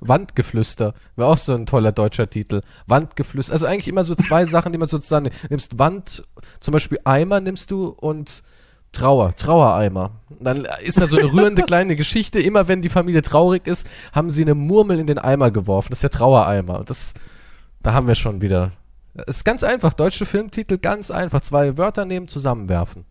Wandgeflüster. Wäre auch so ein toller deutscher Titel. Wandgeflüster. Also eigentlich immer so zwei Sachen, die man sozusagen nimmst. Wand, zum Beispiel Eimer nimmst du und Trauer, Trauereimer. Dann ist da so eine rührende kleine Geschichte. Immer wenn die Familie traurig ist, haben sie eine Murmel in den Eimer geworfen. Das ist der Trauereimer. Und das, da haben wir schon wieder. Es ist ganz einfach. Deutsche Filmtitel, ganz einfach. Zwei Wörter nehmen, zusammenwerfen.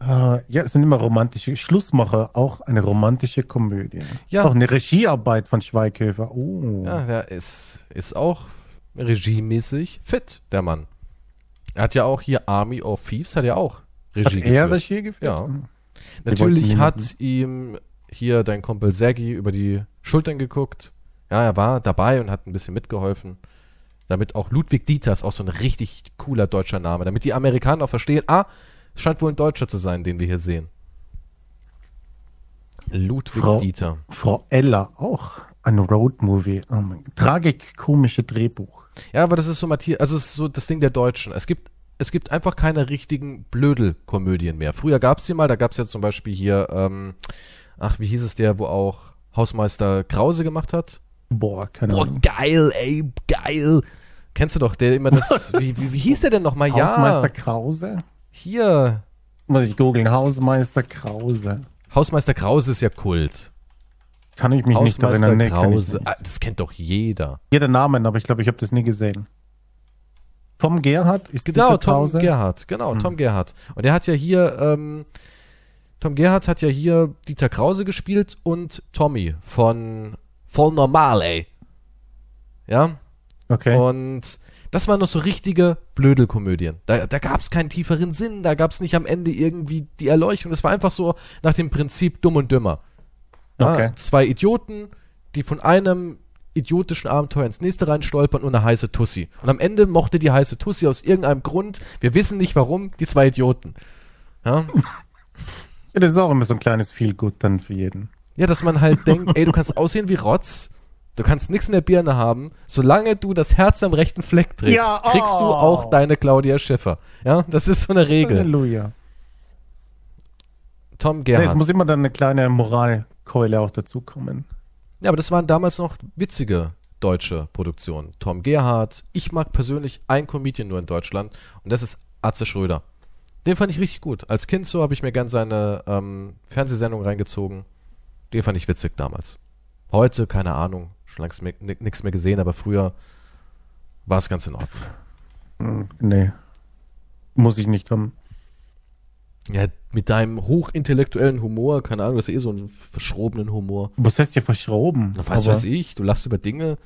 Äh, ja, es sind immer romantische Schlussmacher, auch eine romantische Komödie. Ja. Auch eine Regiearbeit von Schweighöfer. Oh. Ja, der ist, ist auch regiemäßig fit, der Mann. Er hat ja auch hier Army of Thieves, hat ja auch Hat Regie er geführt. Regie geführt? Ja. Die Natürlich wollten hat ihm hier dein Kumpel Sergi über die Schultern geguckt. Ja, er war dabei und hat ein bisschen mitgeholfen. Damit auch Ludwig Dieters, auch so ein richtig cooler deutscher Name, damit die Amerikaner auch verstehen, ah, es scheint wohl ein Deutscher zu sein, den wir hier sehen. Ludwig Frau- Dieter. Frau Ella, auch ein Roadmovie. Oh mein Gott. Tragikomische Drehbuch. Ja, aber das ist so Matthias, also es ist so das Ding der Deutschen. Es gibt, es gibt einfach keine richtigen Blödel-Komödien mehr. Früher gab's die mal, da gab's ja zum Beispiel hier, ähm, ach, wie hieß es der, wo auch Hausmeister Krause gemacht hat? Boah, keine Boah, Ahnung. geil, ey, geil. Kennst du doch, der immer das, wie, wie, wie hieß der denn nochmal? Hausmeister Ja, Krause? hier. Muss ich googeln. Hausmeister Krause. Hausmeister Krause ist ja Kult. Kann ich mich nicht Hausmeister erinnern. Nee, Krause, nicht. ah, das kennt doch jeder. Jeder Namen, aber ich glaube, ich habe das nie gesehen. Tom Gerhardt ist Genau, Dieter Tom Krause? Gerhardt, genau, Hm. Tom Gerhardt. Und der hat ja hier, ähm, Tom Gerhardt hat ja hier Dieter Krause gespielt und Tommy von Voll Normal, ey. Ja, Okay. und das waren noch so richtige Blödelkomödien. Da, da gab es keinen tieferen Sinn, da gab es nicht am Ende irgendwie die Erleuchtung. Das war einfach so nach dem Prinzip dumm und dümmer. Ja, Okay. Zwei Idioten, die von einem idiotischen Abenteuer ins nächste rein stolpern und eine heiße Tussi. Und am Ende mochte die heiße Tussi aus irgendeinem Grund, wir wissen nicht warum, die zwei Idioten. Ja, Ja, das ist auch immer so ein kleines Feel-Good dann für jeden. Ja dass man halt denkt, ey, du kannst aussehen wie Rotz, du kannst nichts in der Birne haben, solange du das Herz am rechten Fleck trägst, Ja, oh. kriegst du auch deine Claudia Schiffer. Ja, das ist so eine Regel. Halleluja. Tom Nee, es Gerhardt. muss immer dann eine kleine Moralkeule auch dazukommen. Ja, aber das waren damals noch witzige deutsche Produktionen. Tom Gerhardt. Ich mag persönlich ein Comedian nur in Deutschland und das ist Atze Schröder. Den fand ich richtig gut. Als Kind so habe ich mir gern seine ähm, Fernsehsendung reingezogen. Den fand ich witzig damals. Heute, keine Ahnung, schon lange nichts mehr gesehen, aber früher war es ganz in Ordnung. Hm, Nee. Muss ich nicht haben. Ja, mit deinem hochintellektuellen Humor, keine Ahnung, das ist eh so einen verschrobenen Humor. Was heißt hier verschroben? Na, was Aber- weiß ich, du lachst über Dinge.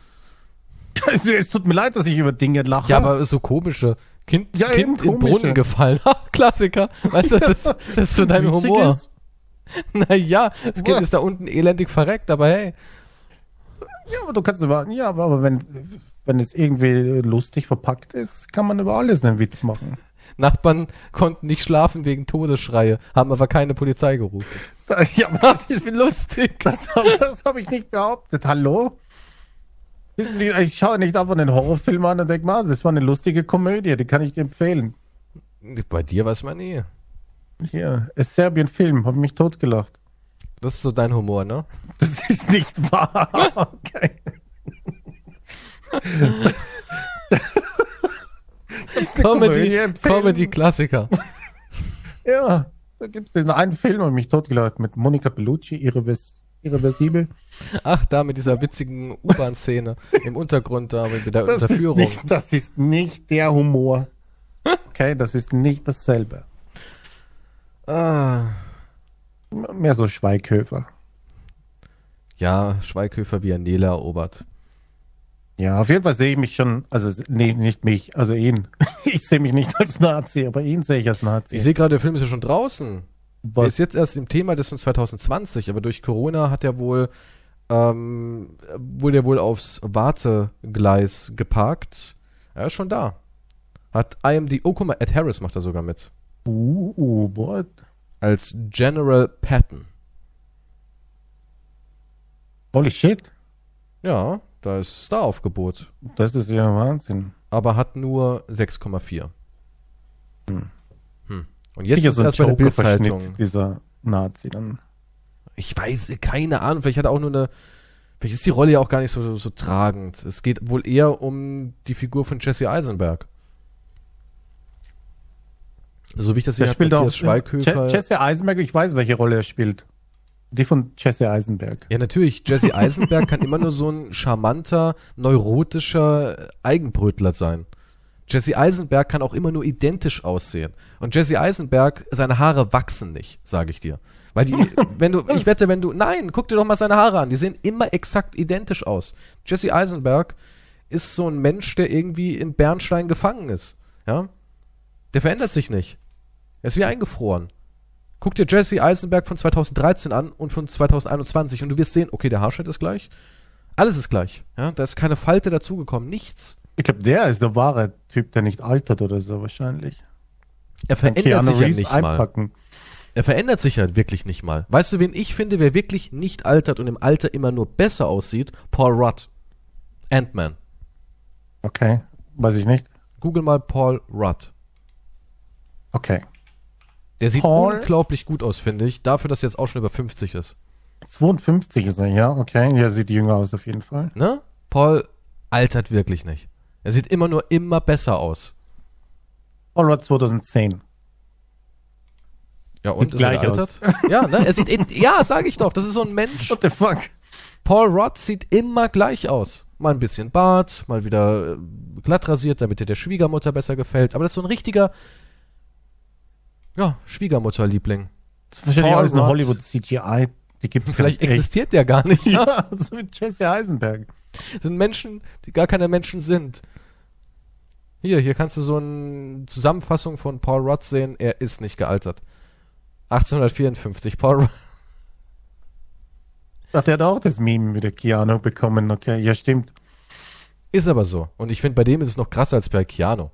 es tut mir leid, dass ich über Dinge lache. Ja, aber so komische. Kind, Ja, kind im komische. Brunnen gefallen. Klassiker. Weißt du, das ist, das ist so dein Humor. ist, Naja, das Kind ist da unten elendig verreckt, aber hey. Ja, aber du kannst über, ja, aber, aber wenn, wenn es irgendwie lustig verpackt ist, kann man über alles einen Witz machen. Nachbarn konnten nicht schlafen wegen Todesschreie, haben aber keine Polizei gerufen. Ja, aber das Das ist, lustig. das, das habe ich nicht behauptet. Hallo? Ich schaue nicht einfach einen Horrorfilm an und denke mal, das war eine lustige Komödie, die kann ich dir empfehlen. Bei dir weiß man nie. Hier, ein Serbien-Film, habe mich totgelacht. Das ist so dein Humor, ne? Das ist nicht wahr. Okay. Das ist eine Comedy. Comedy-Klassiker. Ja, da gibt es diesen einen Film, habe mich totgelacht mit Monica Bellucci, irrevers irreversibel. Ach, da mit dieser witzigen U-Bahn-Szene im Untergrund da mit der Das ist, Unterführung. nicht, das ist nicht der Humor. Okay, das ist nicht dasselbe. Ah, Mehr so Schweighöfer. ja, Schweighöfer wie er Nele erobert. Ja, auf jeden Fall sehe ich mich schon, also nee, nicht mich, also ihn. Ich sehe mich nicht als Nazi, aber ihn sehe ich als Nazi. Ich sehe gerade, der Film ist ja schon draußen. Der Was? ist jetzt erst im Thema, das von 2020, aber durch Corona hat er wohl, ähm, wurde er wohl aufs Wartegleis geparkt. Er ist schon da. Hat IMD, oh guck mal, Ed Harris macht da sogar mit. What? Als General Patton. Holy shit. Ja, da ist Star-Aufgebot. Das ist ja Wahnsinn. Aber hat nur 6,4. Hm. Und jetzt Sicher ist erst bei der Bildzeitung. Dieser Nazi dann. Ich weiß, keine Ahnung, vielleicht hat er auch nur eine, vielleicht ist die Rolle ja auch gar nicht so, so tragend. Es geht wohl eher um die Figur von Jesse Eisenberg. So wie ich das hier spielt auch. Schweighöfer. Je- Jesse Eisenberg, ich weiß, welche Rolle er spielt. Die von Jesse Eisenberg. Ja, natürlich. Jesse Eisenberg kann immer nur so ein charmanter, neurotischer Eigenbrötler sein. Jesse Eisenberg kann auch immer nur identisch aussehen. Und Jesse Eisenberg, seine Haare wachsen nicht, sage ich dir. Weil die, wenn du, ich wette, wenn du, nein, guck dir doch mal seine Haare an. Die sehen immer exakt identisch aus. Jesse Eisenberg ist so ein Mensch, der irgendwie in Bernstein gefangen ist. Ja? Der verändert sich nicht. Er ist wie eingefroren. Guck dir Jesse Eisenberg von 2013 an und von 2021 und du wirst sehen, okay, der Haarschnitt ist gleich. Alles ist gleich. Ja, da ist keine Falte dazugekommen, nichts. Ich glaube, der ist der wahre Typ, der nicht altert oder so wahrscheinlich. Er verändert sich ja nicht mal. einpacken. Er verändert sich ja wirklich nicht mal. Weißt du, wen ich finde, wer wirklich nicht altert und im Alter immer nur besser aussieht? Paul Rudd. Ant-Man. Okay, weiß ich nicht. Google mal Paul Rudd. Okay. Der sieht Paul? unglaublich gut aus, finde ich, dafür, dass er jetzt auch schon über 50 ist. 52 ist er, ja, okay. Ja, sieht jünger aus auf jeden Fall. Ne? Paul altert wirklich nicht. Er sieht immer nur immer besser aus. Paul Rudd 2010. Ja, und Sieht ist er gleich gealtert? Ja, ne? Er sieht, in, ja, sag ich doch, das ist so ein Mensch. What the fuck? Paul Rudd sieht immer gleich aus. Mal ein bisschen Bart, mal wieder äh, glatt rasiert, damit er der Schwiegermutter besser gefällt. Aber das ist so ein richtiger, ja, Schwiegermutterliebling. Das ist wahrscheinlich Paul alles eine. Hollywood-CGI. Die gibt Vielleicht existiert der gar nicht. Ja? Ja, so wie Jesse Eisenberg. Das sind Menschen, die gar keine Menschen sind. Hier, hier kannst du so eine Zusammenfassung von Paul Rudd sehen. Er ist nicht gealtert. 1854. Paul Rudd. Ach, der hat auch das Meme mit der Keanu bekommen. Okay, ja, stimmt. Ist aber so. Und ich finde, bei dem ist es noch krasser als bei Keanu.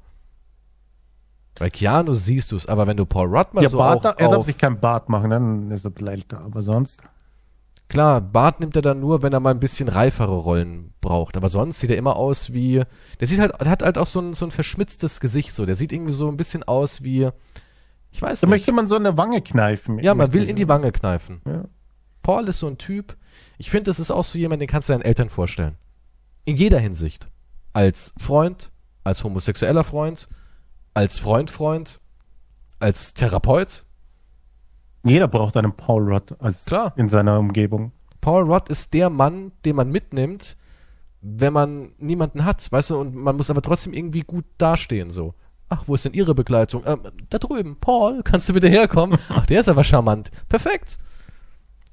Bei Keanu siehst du es, aber wenn du Paul Rudd mal ja, so Bart, auch er darf sich kein Bart machen, dann ist er älter. Aber sonst. Klar, Bart nimmt er dann nur, wenn er mal ein bisschen reifere Rollen braucht. Aber sonst sieht er immer aus wie, der sieht halt, der hat halt auch so ein, so ein verschmitztes Gesicht so. Der sieht irgendwie so ein bisschen aus wie, ich weiß Da nicht. möchte man so eine Wange kneifen. Ja, man will in die Wange kneifen. Ja. Paul ist so ein Typ. Ich finde, das ist auch so jemand, den kannst du deinen Eltern vorstellen. In jeder Hinsicht. Als Freund, als homosexueller Freund, als Freund-Freund, als Therapeut. Jeder braucht einen Paul Rudd als Klar. in seiner Umgebung. Paul Rudd ist der Mann, den man mitnimmt, wenn man niemanden hat, weißt du, und man muss aber trotzdem irgendwie gut dastehen, so. Ach, wo ist denn Ihre Begleitung? Ähm, da drüben, Paul, kannst du bitte herkommen? Ach, der ist aber charmant. Perfekt.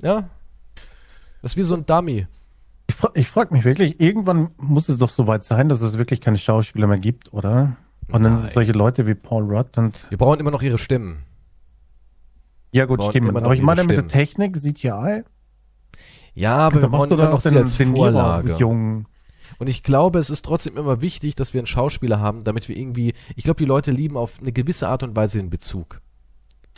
Ja. Das ist wie so ein Dummy. Ich, fra ich frage mich wirklich, irgendwann muss es doch so weit sein, dass es wirklich keine Schauspieler mehr gibt, oder? Und dann sind Nein. es solche Leute wie Paul Rudd und Wir brauchen immer noch ihre Stimmen. ja gut, noch Aber ich meine mit der Stimmen. Technik, CGI, Ja, aber da wir brauchen immer noch sie als Vorlage. jung. Und ich glaube, es ist trotzdem immer wichtig, dass wir einen Schauspieler haben, damit wir irgendwie, ich glaube, die Leute lieben auf eine gewisse Art und Weise den Bezug.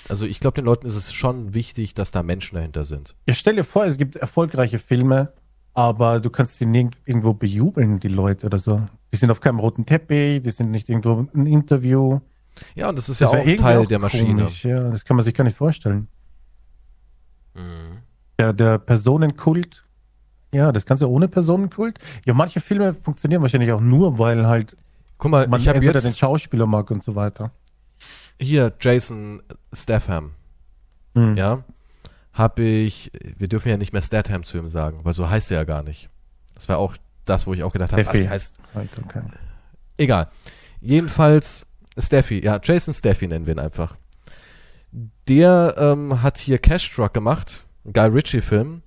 Also ich glaube, den Leuten ist es schon wichtig, dass da Menschen dahinter sind. Ja, stell dir vor, es gibt erfolgreiche Filme, aber du kannst sie nirg irgendwo bejubeln, die Leute oder so. Die sind auf keinem roten Teppich, die sind nicht irgendwo im Interview. Ja, und das ist Das ja auch Teil auch der Maschine. komisch, Ja, das kann man sich gar nicht vorstellen. Mhm. Der, der Personenkult. Ja, das Ganze ohne Personenkult. Ja, manche Filme funktionieren wahrscheinlich auch nur, weil halt Guck mal, man ich entweder den jetzt Schauspieler mag und so weiter. hier Jason Statham, Hm. ja, habe ich, wir dürfen ja nicht mehr Statham zu ihm sagen, weil so heißt er ja gar nicht. Das war auch das, wo ich auch gedacht habe, was heißt, okay. Egal. Jedenfalls Steffi, ja, Jason Steffi nennen wir ihn einfach. Der ähm, hat hier Cash Truck gemacht, einen Guy Ritchie-Film.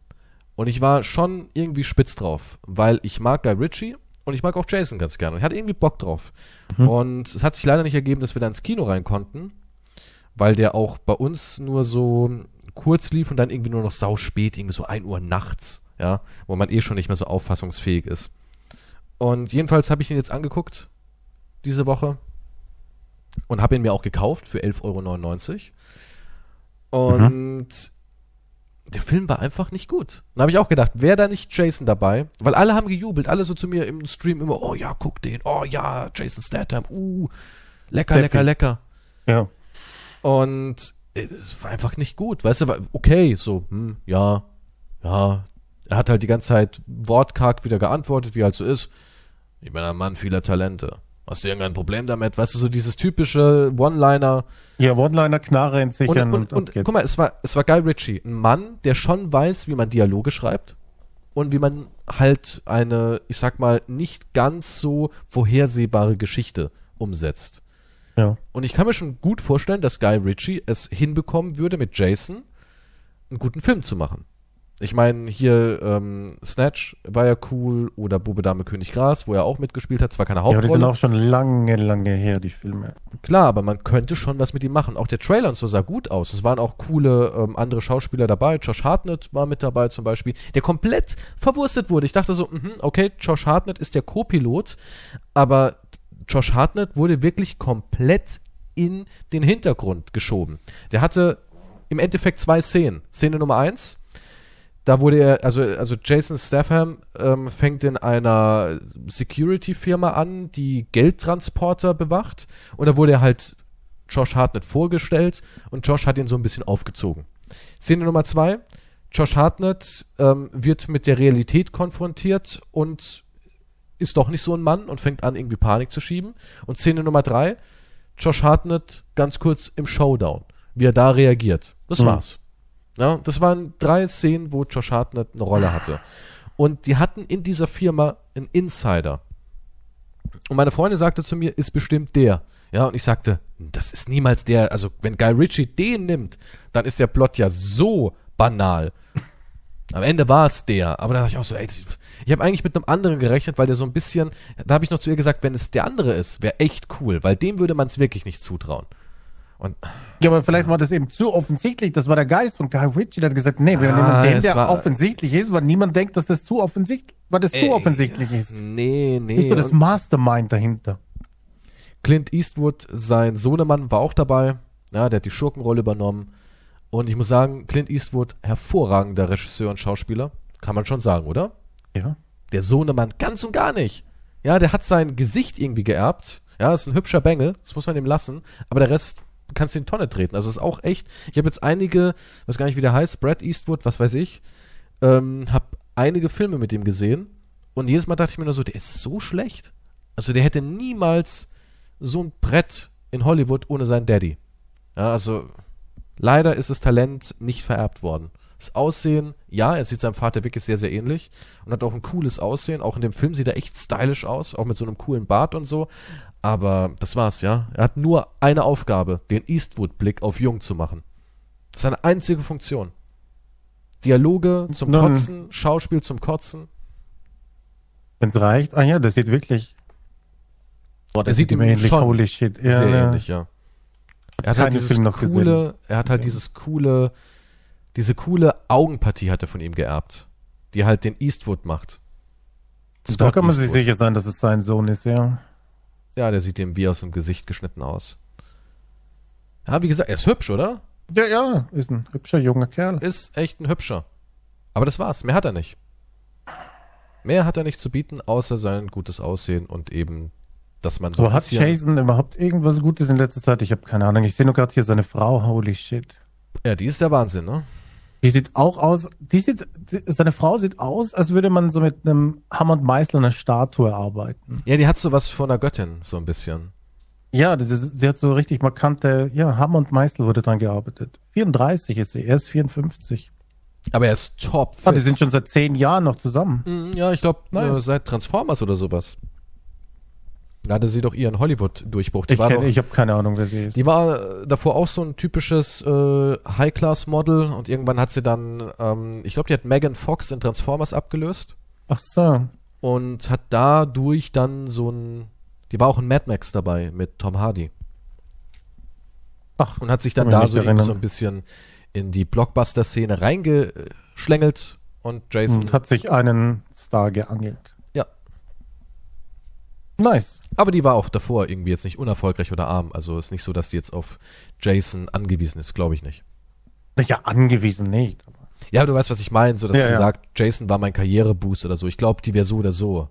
Und ich war schon irgendwie spitz drauf, weil ich mag Guy Ritchie und ich mag auch Jason ganz gerne. Und ich hatte irgendwie Bock drauf. Mhm. Und es hat sich leider nicht ergeben, dass wir da ins Kino rein konnten, weil der auch bei uns nur so kurz lief und dann irgendwie nur noch sau spät, irgendwie so 1 Uhr nachts, ja, wo man eh schon nicht mehr so auffassungsfähig ist. Und jedenfalls habe ich ihn jetzt angeguckt diese Woche und habe ihn mir auch gekauft für 11,99 Euro. Und der Film war einfach nicht gut. Dann habe ich auch gedacht, wäre da nicht Jason dabei? Weil alle haben gejubelt, alle so zu mir im Stream immer, oh ja, guck den, oh ja, Jason Statham, uh, lecker, Steffi. lecker, lecker. Ja. Und es war einfach nicht gut, weißt du, okay, so, hm, ja, ja, er hat halt die ganze Zeit wortkarg wieder geantwortet, wie halt so ist. Ich bin ein Mann vieler Talente. Hast du irgendein Problem damit? Weißt du, so dieses typische One-Liner. Ja, One-Liner, Knarre entsichern Und, und, und, und guck mal, es war, es war Guy Ritchie. Ein Mann, der schon weiß, wie man Dialoge schreibt und wie man halt eine, ich sag mal, nicht ganz so vorhersehbare Geschichte umsetzt. Ja. Und ich kann mir schon gut vorstellen, dass Guy Ritchie es hinbekommen würde, mit Jason einen guten Film zu machen. Ich meine, hier ähm, Snatch war ja cool oder Bube Dame König Gras, wo er auch mitgespielt hat, zwar keine Ja, aber die Hauptrolle. sind auch schon lange, lange her, die Filme. Klar, aber man könnte schon was mit ihm machen. Auch der Trailer und so sah gut aus. Es waren auch coole ähm, andere Schauspieler dabei. Josh Hartnett war mit dabei zum Beispiel, der komplett verwurstet wurde. Ich dachte so, mhm, okay, Josh Hartnett ist der Co-Pilot, aber Josh Hartnett wurde wirklich komplett in den Hintergrund geschoben. Der hatte im Endeffekt zwei Szenen. Szene Nummer eins, da wurde er, also, also Jason Statham ähm, fängt in einer Security-Firma an, die Geldtransporter bewacht. Und da wurde er halt Josh Hartnett vorgestellt und Josh hat ihn so ein bisschen aufgezogen. Szene Nummer zwei, Josh Hartnett ähm, wird mit der Realität konfrontiert und ist doch nicht so ein Mann und fängt an, irgendwie Panik zu schieben. Und Szene Nummer drei, Josh Hartnett ganz kurz im Showdown, wie er da reagiert. Das Mhm. war's. Ja, das waren drei Szenen, wo Josh Hartnett eine Rolle hatte. Und die hatten in dieser Firma einen Insider. Und meine Freundin sagte zu mir, ist bestimmt der. Ja, und ich sagte, das ist niemals der. Also, wenn Guy Ritchie den nimmt, dann ist der Plot ja so banal. Am Ende war es der. Aber da dachte ich auch so, ey, ich habe eigentlich mit einem anderen gerechnet, weil der so ein bisschen, da habe ich noch zu ihr gesagt, wenn es der andere ist, wäre echt cool, weil dem würde man es wirklich nicht zutrauen. Und Ja, aber vielleicht war das eben zu offensichtlich. Das war der Geist von Guy Ritchie, der hat gesagt, nee, wir Ah, nehmen den, der war- offensichtlich ist, weil niemand denkt, dass das zu offensichtlich, weil das zu Ey, offensichtlich ist. nee, nee. Bist du das Mastermind dahinter? Clint Eastwood, sein Sohnemann, war auch dabei. Ja, der hat die Schurkenrolle übernommen. Und ich muss sagen, Clint Eastwood, hervorragender Regisseur und Schauspieler. Kann man schon sagen, oder? Ja. Der Sohnemann ganz und gar nicht. Ja, der hat sein Gesicht irgendwie geerbt. Ja, ist ein hübscher Bengel, das muss man ihm lassen. Aber der Rest kannst du in die Tonne treten. Also ist auch echt. Ich habe jetzt einige, weiß gar nicht, wie der heißt, Brad Eastwood, was weiß ich, ähm, habe einige Filme mit ihm gesehen. Und jedes Mal dachte ich mir nur so, der ist so schlecht. Also der hätte niemals so ein Brett in Hollywood ohne seinen Daddy. Ja, also leider ist das Talent nicht vererbt worden. Das Aussehen, ja, er sieht seinem Vater wirklich sehr, sehr ähnlich und hat auch ein cooles Aussehen. Auch in dem Film sieht er echt stylisch aus, auch mit so einem coolen Bart und so. Aber das war's, ja. Er hat nur eine Aufgabe, den Eastwood-Blick auf Jung zu machen. Das ist seine einzige Funktion. Dialoge zum Nun- Kotzen, Schauspiel zum Kotzen. Wenn es reicht. Ah ja, das sieht wirklich. Boah, Er sieht ihm ähnlich. schon Holy shit. Ja, sehr ja. ähnlich, ja. Er hat halt dieses Film noch coole, er hat halt dieses coole, diese coole Augenpartie hat er von ihm geerbt, die halt den Eastwood macht. Da Scott kann man sich sicher sein, dass es sein Sohn ist, ja. Ja, der sieht dem wie aus dem Gesicht geschnitten aus. Ja, wie gesagt, er ist hübsch, oder? Ja, ja, ist ein hübscher junger Kerl. Ist echt ein hübscher. Aber das war's. Mehr hat er nicht. Mehr hat er nicht zu bieten, außer sein gutes Aussehen und eben, dass man so ein hat Jason überhaupt irgendwas Gutes in letzter Zeit? Ich habe keine Ahnung. Ich sehe nur gerade hier seine Frau. Holy shit. Ja, die ist der Wahnsinn, ne? Die sieht auch aus, die sieht, die, seine Frau sieht aus, als würde man so mit einem Hammer und Meißel einer Statue arbeiten. Ja, die hat so was von einer Göttin, so ein bisschen. Ja, das ist, die hat so richtig markante, ja, Hammer und Meißel wurde dran gearbeitet. 34 ist sie, er ist 54. Aber er ist top. Ah, die sind schon seit zehn Jahren noch zusammen. Mm, Ja, ich glaube, Nice. äh, seit Transformers oder sowas. Da hatte sie doch ihren Hollywood-Durchbruch. Ich, war kenn- doch- ich habe keine Ahnung, wer sie ist. die war äh, davor auch so ein typisches äh, High-Class-Model und irgendwann hat sie dann, ähm, ich glaube, die hat Megan Fox in Transformers abgelöst Ach so. und hat dadurch dann so ein, die war auch in Mad Max dabei mit Tom Hardy Ach, und hat sich dann da so so ein bisschen in die Blockbuster-Szene reingeschlängelt und Jason und hat sich einen Star geangelt. Ja. Nice. Aber die war auch davor irgendwie jetzt nicht unerfolgreich oder arm. Also ist nicht so, dass die jetzt auf Jason angewiesen ist, glaube ich nicht. Ja, angewiesen nicht. aber- Ja, du weißt, was ich meine, so dass Ja, sie ja. sagt, Jason war mein Karriereboost oder so. Ich glaube, die wäre so oder so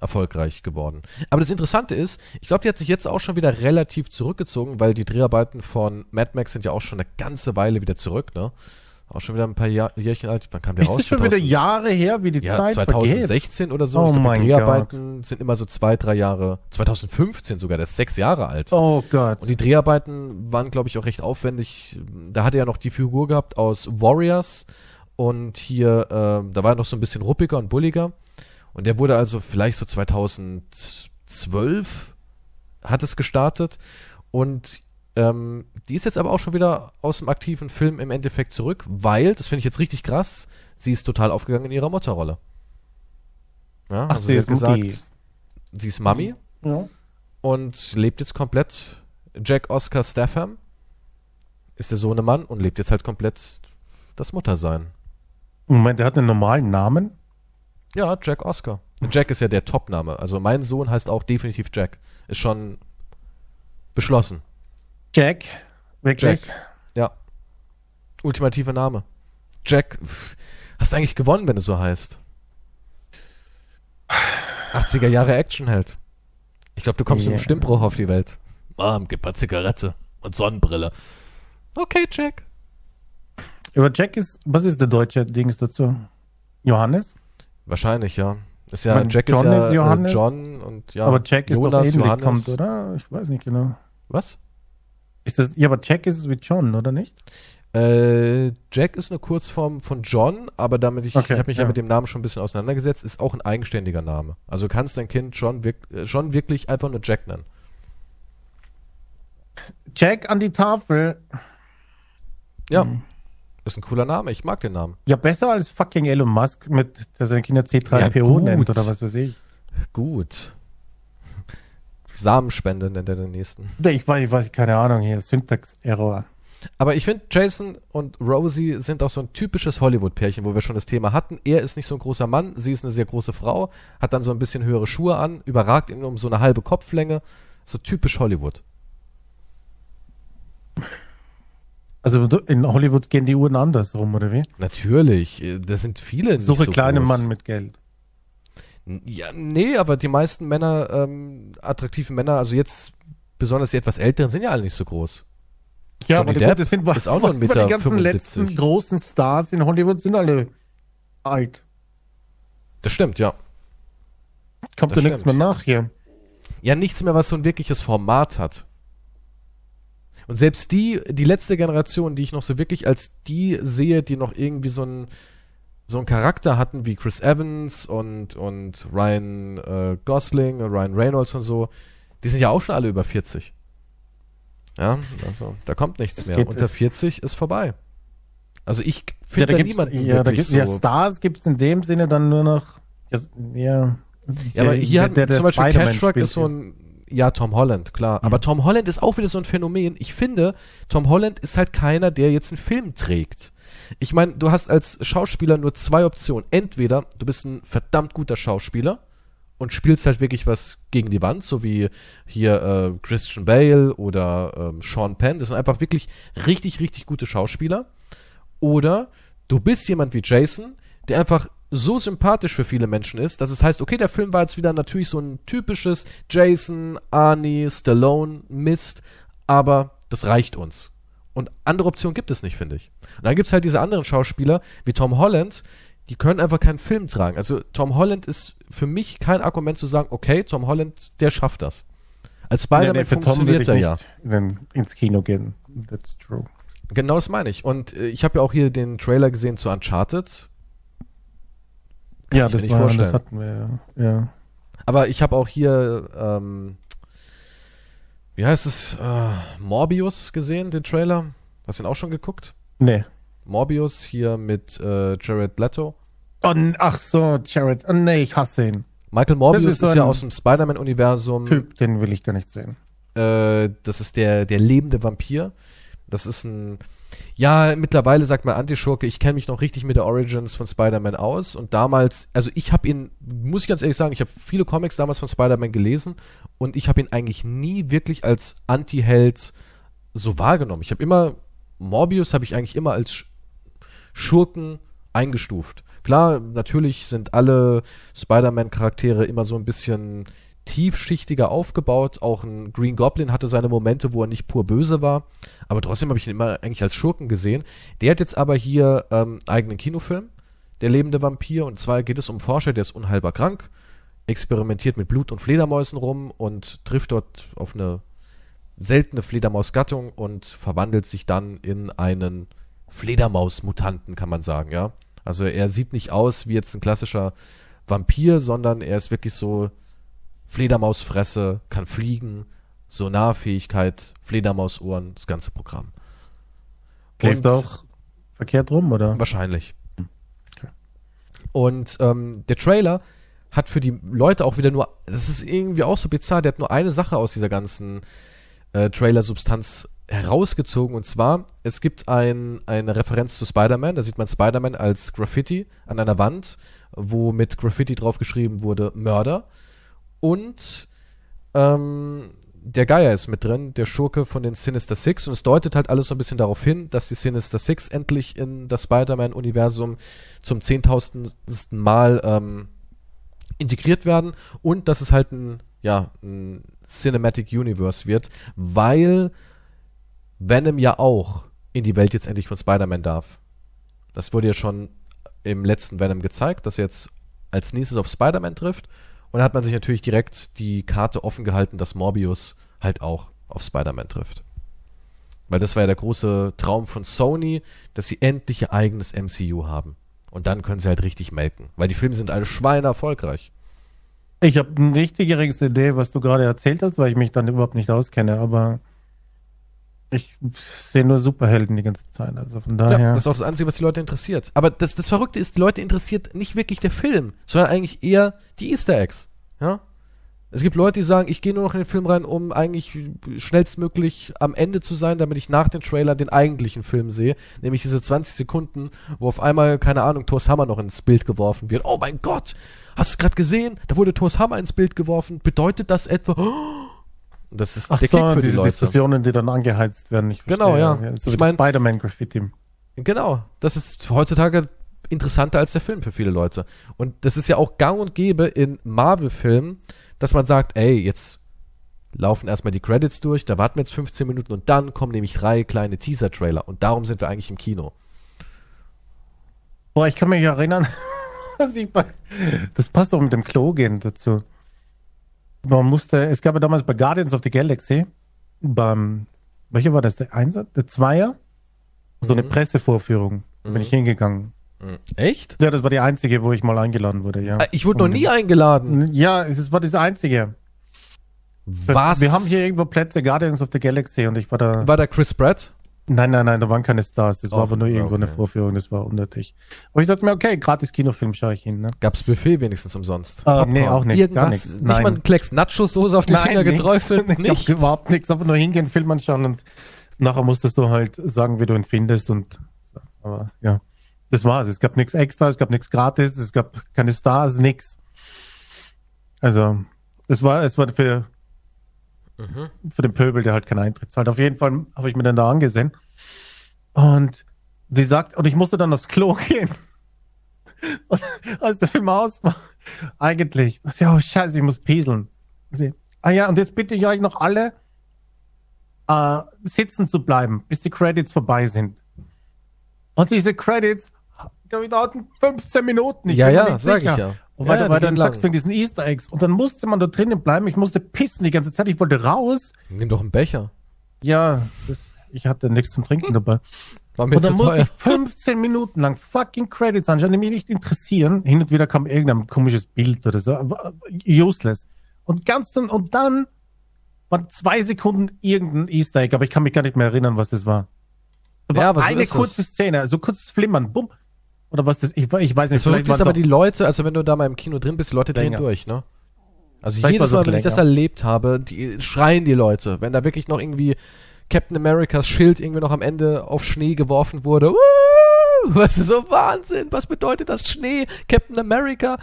erfolgreich geworden. Aber das Interessante ist, ich glaube, die hat sich jetzt auch schon wieder relativ zurückgezogen, weil die Dreharbeiten von Mad Max sind ja auch schon eine ganze Weile wieder zurück, ne? Auch schon wieder ein paar Jahr, Jährchen alt. Wann kam der Ist raus? das schon wieder 2000? Jahre her, wie die Ja, Zeit vergeht? 2016 oder so. Oh mein die Dreharbeiten sind immer so zwei, drei Jahre. 2015 sogar, der ist sechs Jahre alt. Oh Gott. Und die Dreharbeiten waren, glaube ich, auch recht aufwendig. Da hatte er noch die Figur gehabt aus Warriors und hier, ähm, da war er noch so ein bisschen ruppiger und bulliger. Und der wurde also vielleicht so 2012 hat es gestartet. Und ähm, die ist jetzt aber auch schon wieder aus dem aktiven Film im Endeffekt zurück, weil, das finde ich jetzt richtig krass, sie ist total aufgegangen in ihrer Mutterrolle. Ja, Ach, also sie hat gesagt, Mutti. sie ist Mami Ja. und lebt jetzt komplett. Jack Oscar Statham ist der Sohnemann und lebt jetzt halt komplett das Muttersein. Moment, der hat einen normalen Namen? Ja, Jack Oscar. Jack ist ja der Topname. Also mein Sohn heißt auch definitiv Jack. Ist schon beschlossen. Jack. Wirklich? Jack. Ja. Ultimativer Name. Jack. Hast eigentlich gewonnen, wenn du so heißt. 80er Jahre Actionheld. Ich glaube, du kommst mit Ja. einem Stimmbruch auf die Welt. Mom, gib mal Zigarette und Sonnenbrille. Okay, Jack. Aber Jack ist, was ist der deutsche Dings dazu? Johannes? Wahrscheinlich, ja. Ist ja, Jack John ist ja ist äh, Johannes, John und ja. aber Jack ist doch Jonas, ähnlich, Johannes. kommt, oder? Ich weiß nicht genau. Was? Ist das, ja, aber Jack ist wie John, oder nicht? Äh, Jack ist eine Kurzform von John, aber damit ich, Okay, ich habe mich ja. ja. mit dem Namen schon ein bisschen auseinandergesetzt, ist auch ein eigenständiger Name. Also du kannst dein Kind schon, wirk äh, schon wirklich einfach nur Jack nennen. Jack an die Tafel. Ja, Mhm. ist ein cooler Name. Ich mag den Namen. Ja, besser als fucking Elon Musk mit, der seine Kinder C3PO Ja, nennt, oder was weiß ich. Gut. Samenspende nennt er den nächsten. Ich weiß, ich weiß, keine Ahnung hier, Syntax-Error. Aber ich finde, Jason und Rosie sind auch so ein typisches Hollywood-Pärchen, wo wir schon das Thema hatten. Er ist nicht so ein großer Mann, sie ist eine sehr große Frau, hat dann so ein bisschen höhere Schuhe an, überragt ihn um so eine halbe Kopflänge. So typisch Hollywood. Also in Hollywood gehen die Uhren andersrum, oder wie? Natürlich, äh, da sind viele Suche so kleine groß. Mann mit Geld. Ja, nee, aber die meisten Männer, ähm, attraktiven Männer, also jetzt besonders die etwas älteren, sind ja alle nicht so groß. Ja, Johnny aber Depp das sind ist auch nur ein die Meter ganzen 75. letzten großen Stars in Hollywood sind alle alt. Das stimmt, ja. Kommt da nichts mehr nach hier. Ja, nichts mehr, was so ein wirkliches Format hat. Und selbst die, die letzte Generation, die ich noch so wirklich als die sehe, die noch irgendwie so einen so einen Charakter hatten wie Chris Evans und, und Ryan äh, Gosling, Ryan Reynolds und so, die sind ja auch schon alle über 40. Ja, also da kommt nichts mehr. Unter es- 40 ist vorbei. Also ich Ja, finde da da gibt's, niemanden ja, da wirklich ja, so. Stars gibt es in dem Sinne dann nur noch. Ja, ja, Ja, aber hier hat zum Beispiel Cash Truck ist so ein, ja, Tom Holland, klar. Aber Tom Holland ist auch wieder so ein Phänomen. Ich finde, Tom Holland ist halt keiner, der jetzt einen Film trägt. Ich meine, du hast als Schauspieler nur zwei Optionen. Entweder du bist ein verdammt guter Schauspieler und spielst halt wirklich was gegen die Wand, so wie hier äh, Christian Bale oder ähm, Sean Penn. Das sind einfach wirklich richtig, richtig gute Schauspieler. Oder du bist jemand wie Jason, der einfach so sympathisch für viele Menschen ist, dass es heißt, okay, der Film war jetzt wieder natürlich so ein typisches Jason, Arnie, Stallone Mist, aber das reicht uns. Und andere Optionen gibt es nicht, finde ich. Und dann gibt es halt diese anderen Schauspieler wie Tom Holland, die können einfach keinen Film tragen. Also Tom Holland ist für mich kein Argument zu sagen, okay, Tom Holland, der schafft das. Als Nee, Spider-Man nee, für Tom funktioniert er ja. in, ins Kino gehen. That's true. Genau das meine ich. Und äh, ich habe ja auch hier den Trailer gesehen zu Uncharted. Kann ja, ich mir das, nicht war, vorstellen. das hatten wir, ja. ja. Aber ich habe auch hier, ähm, wie heißt es, äh, Morbius gesehen, den Trailer. Hast du ihn auch schon geguckt? Nee. Morbius hier mit äh, Jared Leto. Oh, ach so, Jared. Oh, nee, ich hasse ihn. Michael Morbius Das ist, ist ja aus dem Spider-Man-Universum. Typ, den will ich gar nicht sehen. Äh, das ist der, der lebende Vampir. Das ist ein, ja, mittlerweile sagt man Antischurke, ich kenne mich noch richtig mit der Origins von Spider-Man aus und damals, also ich habe ihn, muss ich ganz ehrlich sagen, ich habe viele Comics damals von Spider-Man gelesen und ich habe ihn eigentlich nie wirklich als Anti-Held so wahrgenommen. Ich habe immer, Morbius habe ich eigentlich immer als Sch Schurken eingestuft. Klar, natürlich sind alle Spider-Man-Charaktere immer so ein bisschen tiefschichtiger aufgebaut. Auch ein Green Goblin hatte seine Momente, wo er nicht pur böse war. Aber trotzdem habe ich ihn immer eigentlich als Schurken gesehen. Der hat jetzt aber hier ähm, eigenen Kinofilm, der lebende Vampir. Und zwar geht es um Forscher, der ist unheilbar krank, experimentiert mit Blut und Fledermäusen rum und trifft dort auf eine seltene Fledermausgattung und verwandelt sich dann in einen Fledermausmutanten, kann man sagen, ja. Also er sieht nicht aus wie jetzt ein klassischer Vampir, sondern er ist wirklich so Fledermausfresse, kann fliegen, Sonarfähigkeit, Fledermausohren, das ganze Programm. Lebt auch verkehrt rum, oder? Wahrscheinlich. Und ähm, der Trailer hat für die Leute auch wieder nur, das ist irgendwie auch so bizarr, der hat nur eine Sache aus dieser ganzen äh, Trailer-Substanz herausgezogen und zwar, es gibt ein, eine Referenz zu Spider-Man, da sieht man Spider-Man als Graffiti an einer Wand, wo mit Graffiti draufgeschrieben wurde Mörder und ähm, der Geier ist mit drin, der Schurke von den Sinister Six und es deutet halt alles so ein bisschen darauf hin, dass die Sinister Six endlich in das Spider-Man-Universum zum zehntausendsten Mal ähm, integriert werden und dass es halt ein, ja, ein Cinematic Universe wird, weil Venom ja auch in die Welt jetzt endlich von Spider-Man darf. Das wurde ja schon im letzten Venom gezeigt, dass er jetzt als nächstes auf Spider-Man trifft. Und da hat man sich natürlich direkt die Karte offen gehalten, dass Morbius halt auch auf Spider-Man trifft. Weil das war ja der große Traum von Sony, dass sie endlich ihr eigenes MCU haben. Und dann können sie halt richtig melken. Weil die Filme sind alle Schweine erfolgreich. Ich habe nicht die geringste Idee, was du gerade erzählt hast, weil ich mich dann überhaupt nicht auskenne, aber ich sehe nur Superhelden die ganze Zeit. Also von daher. Ja, das ist auch das Einzige, was die Leute interessiert. Aber das, das Verrückte ist, die Leute interessiert nicht wirklich der Film, sondern eigentlich eher die Easter Eggs. Ja? Es gibt Leute, die sagen, ich gehe nur noch in den Film rein, um eigentlich schnellstmöglich am Ende zu sein, damit ich nach dem Trailer den eigentlichen Film sehe. Nämlich diese 20 Sekunden, wo auf einmal, keine Ahnung, Thors Hammer noch ins Bild geworfen wird. Oh mein Gott! Hast du es gerade gesehen? Da wurde Thors Hammer ins Bild geworfen. Bedeutet das etwa... Oh, das ist Ach der so, für die Leute. Diskussionen, die dann angeheizt werden. Ich genau, ja. ja. So ich meine Spider-Man-Graffiti. Genau. Das ist heutzutage interessanter als der Film für viele Leute. Und das ist ja auch gang und gäbe in Marvel-Filmen, dass man sagt, ey, jetzt laufen erstmal die Credits durch, da warten wir jetzt 15 Minuten und dann kommen nämlich drei kleine Teaser-Trailer. Und darum sind wir eigentlich im Kino. Boah, ich kann mich erinnern, das passt auch mit dem Klo gehen dazu. Man musste, es gab ja damals bei Guardians of the Galaxy, beim, welcher war das, der Einser, der Zweier? So eine mhm. Pressevorführung, mhm. bin ich hingegangen. Mhm. Echt? Ja, das war die einzige, wo ich mal eingeladen wurde, ja. Ah, ich wurde noch nie eingeladen. Ja, es war das einzige. Was? Wir haben hier irgendwo Plätze, Guardians of the Galaxy, und ich war da. War da Chris Pratt? Nein, nein, nein, da waren keine Stars. Das oh, war aber nur irgendwo okay. eine Vorführung, das war unnötig. Aber ich dachte mir, okay, gratis Kinofilm schaue ich hin. Ne? Gab's Buffet wenigstens umsonst? Uh, nee, auch nicht, Irgendwas, gar nichts. Nicht nein. mal ein Klecks Nachos-Soße auf die nein, Finger geträufelt? Nichts. überhaupt nichts, einfach nur hingehen, Film anschauen und nachher musstest du halt sagen, wie du ihn findest und aber ja, das war's. Es gab nichts extra, es gab nichts gratis, es gab keine Stars, nichts. Also, es war, es war für Mhm. Für den Pöbel, der halt keinen Eintritt zahlt. Auf jeden Fall habe ich mir dann da angesehen. Und sie sagt, und ich musste dann aufs Klo gehen. Und als der Film aus war, eigentlich, ja, oh scheiße, ich muss pieseln. Sie, ah ja, und jetzt bitte ich euch noch alle, äh, sitzen zu bleiben, bis die Credits vorbei sind. Und diese Credits, glaube ich, dauerten 15 Minuten. Ich ja, ja, sag ich ja. Und weil, ja, du, weil dann sagst wegen diesen Easter Eggs. Und dann musste man da drinnen bleiben. Ich musste pissen die ganze Zeit. Ich wollte raus. Nimm doch einen Becher. Ja, das, ich hatte nichts zum Trinken dabei. War mir und dann musste teuer. ich 15 Minuten lang fucking Credits anschauen, die mich nicht interessieren. Hin und wieder kam irgendein komisches Bild oder so. Useless. Und ganz dann, und dann waren zwei Sekunden irgendein Easter Egg, aber ich kann mich gar nicht mehr erinnern, was das war. Da war ja, aber so eine kurze Szene, so kurzes Flimmern, bumm. Oder was das? Ich, ich weiß nicht. Das vielleicht ist aber die Leute, also wenn du da mal im Kino drin bist, die Leute drehen durch, ne? Also vielleicht jedes Mal, wenn ich das erlebt habe, die schreien die Leute. Wenn da wirklich noch irgendwie Captain Americas Schild irgendwie noch am Ende auf Schnee geworfen wurde. Was ist so Wahnsinn? Was bedeutet das Schnee? Captain America?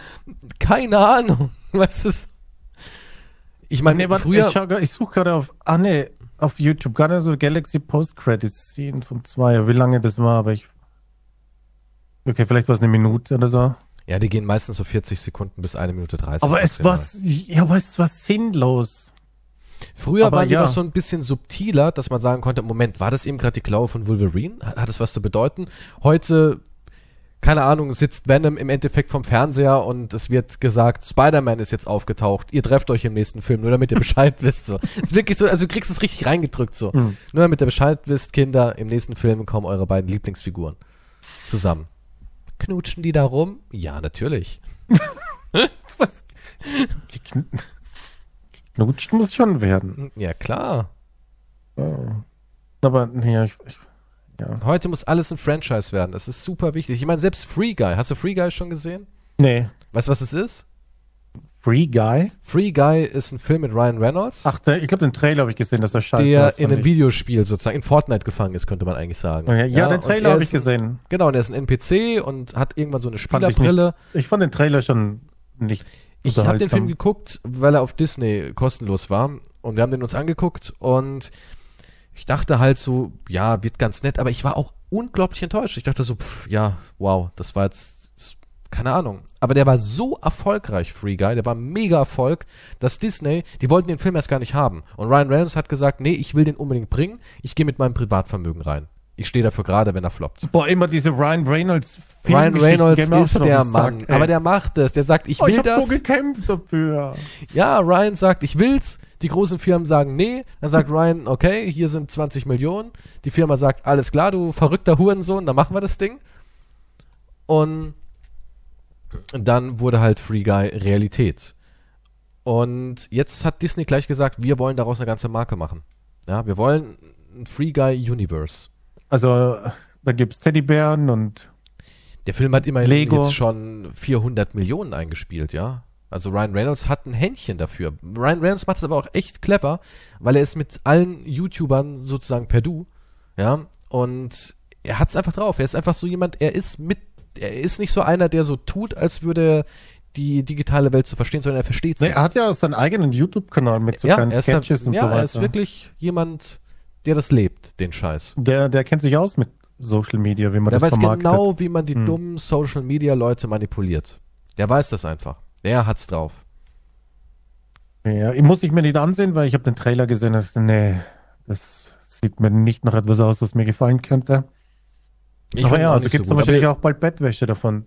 Keine Ahnung. Was ist. Ich meine, nee, früher. Ich, ich suche gerade auf. Ah, nee, auf YouTube. Gerade so Galaxy Post Credits Scene von zwei. Wie lange das war, aber ich Okay, vielleicht war es eine Minute oder so. Ja, die gehen meistens so 40 Sekunden bis eine Minute 30. Aber es war, ja, aber es war sinnlos. Früher aber waren die ja. noch so ein bisschen subtiler, dass man sagen konnte, Moment, war das eben gerade die Klaue von Wolverine? Hat, hat das was zu bedeuten? Heute, keine Ahnung, sitzt Venom im Endeffekt vom Fernseher und es wird gesagt, Spider-Man ist jetzt aufgetaucht, ihr trefft euch im nächsten Film, nur damit ihr Bescheid wisst. So. Ist wirklich so, also du kriegst es richtig reingedrückt so. Mhm. Nur damit ihr Bescheid wisst, Kinder, im nächsten Film kommen eure beiden Lieblingsfiguren zusammen. Knutschen die da rum? Ja, natürlich. Was? Gekn- Geknutscht muss schon werden. Ja, klar. Ja. Aber, nee, ich, ich, ja. Heute muss alles ein Franchise werden. Das ist super wichtig. Ich meine, selbst Free Guy. Hast du Free Guy schon gesehen? Nee. Weißt du, was es ist? Free Guy? Free Guy ist ein Film mit Ryan Reynolds, Ach, der, ich glaube, den Trailer habe ich gesehen, dass er scheiße der ist, in fand einem. Videospiel sozusagen in Fortnite gefangen ist, könnte man eigentlich sagen. Ja, ja, den Trailer er habe ich gesehen. Genau, und er ist ein NPC und hat irgendwann so eine Fand ich Spielerbrille. Ich fand den Trailer schon nicht Ich habe den. Film geguckt, weil er auf Disney kostenlos war und wir haben den uns angeguckt und ich dachte halt so, ja, wird ganz nett, aber ich war auch unglaublich enttäuscht. Ich dachte so, pff, ja, wow, das war jetzt, keine Ahnung. Aber der war so erfolgreich, Free Guy, der war mega Erfolg, dass Disney, die wollten den Film erst gar nicht haben. Und Ryan Reynolds hat gesagt, nee, ich will den unbedingt bringen, ich gehe mit meinem Privatvermögen rein. Ich stehe dafür gerade, wenn er floppt. Boah, immer diese Ryan Reynolds Ryan Reynolds ist der Sack, Mann, ey. aber der macht es. Der sagt, ich oh, will ich hab das. so gekämpft dafür. Ja, Ryan sagt, ich will's. Die großen Firmen sagen nee. Dann sagt Ryan, okay, hier sind 20 Millionen. Die Firma sagt, alles klar, du verrückter Hurensohn, dann machen wir das Ding. Und dann wurde halt Free Guy Realität. Und jetzt hat Disney gleich gesagt, wir wollen daraus eine ganze Marke machen. Ja, wir wollen ein Free Guy Universe. Also, da gibt's Teddybären und Der Film hat immerhin Lego. jetzt schon 400 Millionen eingespielt, ja. Also Ryan Reynolds hat ein Händchen dafür. Ryan Reynolds macht es aber auch echt clever, weil er ist mit allen YouTubern sozusagen per Du, ja. Und er hat es einfach drauf. Er ist einfach so jemand, er ist mit, er ist nicht so einer, der so tut, als würde er die digitale Welt zu verstehen, sondern er versteht sie. nee, er hat ja seinen eigenen YouTube-Kanal mit so ja, kleinen ist, da, Sketches und ja so weiter. er ist wirklich jemand, der das lebt, den Scheiß. der, der kennt sich aus mit Social Media, wie man Der das weiß vermarktet. genau, wie man die Hm. dummen Social Media Leute manipuliert. Der weiß das einfach. Der hat's drauf. Ja, ich muss ich mir nicht ansehen, weil ich habe den Trailer gesehen und nee, das sieht mir nicht nach etwas aus, was mir gefallen könnte. Ich aber ja, also gibt es so wahrscheinlich auch bald Bettwäsche davon.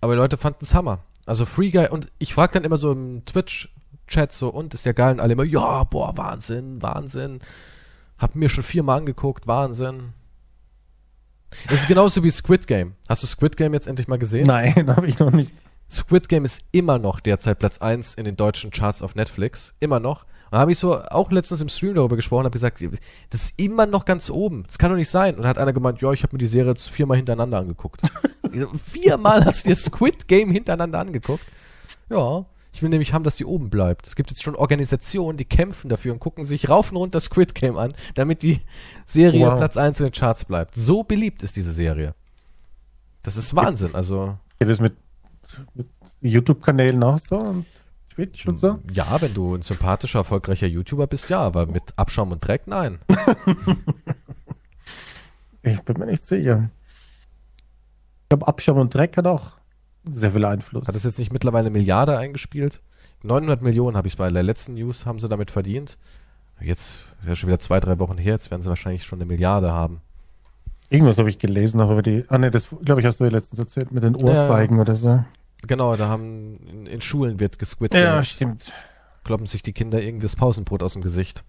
aber die Leute fanden es Hammer. Also Free Guy und ich frage dann immer so im Twitch-Chat so, und ist ja geil? Und alle immer, ja, boah, Wahnsinn, Wahnsinn. Hab mir schon viermal angeguckt, Wahnsinn. Das ist genauso wie Squid Game. Hast du Squid Game jetzt endlich mal gesehen? Nein, habe ich noch nicht. Squid Game ist immer noch derzeit Platz 1 in den deutschen Charts auf Netflix. Immer noch. Und da habe ich so auch letztens im Stream darüber gesprochen, habe gesagt, das ist immer noch ganz oben. Das kann doch nicht sein. Und dann hat einer gemeint, ja, ich habe mir die Serie jetzt viermal hintereinander angeguckt. So, viermal hast du dir Squid Game hintereinander angeguckt? Ja. Ich will nämlich haben, dass die oben bleibt. Es gibt jetzt schon Organisationen, die kämpfen dafür und gucken sich rauf und runter Squid Game an, damit die Serie Wow. Platz 1 in den Charts bleibt. So beliebt ist diese Serie. Das ist Wahnsinn. Also, Geht es mit, mit YouTube-Kanälen auch so und Twitch und so? Ja, wenn du ein sympathischer, erfolgreicher YouTuber bist, ja, aber mit Abschaum und Dreck, nein. Ich bin mir nicht sicher. Ich glaube, Abschaum und Dreck hat auch sehr viel Einfluss. Hat es jetzt nicht mittlerweile eine Milliarde eingespielt? 900 Millionen habe ich bei der letzten News, haben sie damit verdient. Jetzt ist ja schon wieder zwei, drei Wochen her, jetzt werden sie wahrscheinlich schon eine Milliarde haben. Irgendwas habe ich gelesen, auch über die. Ah, ne, das glaube ich, hast du ja letztens erzählt mit den Ohrfeigen oder so. Genau, da haben in, in Schulen wird gesquid Ja, stimmt. kloppen sich die Kinder irgendwie das Pausenbrot aus dem Gesicht.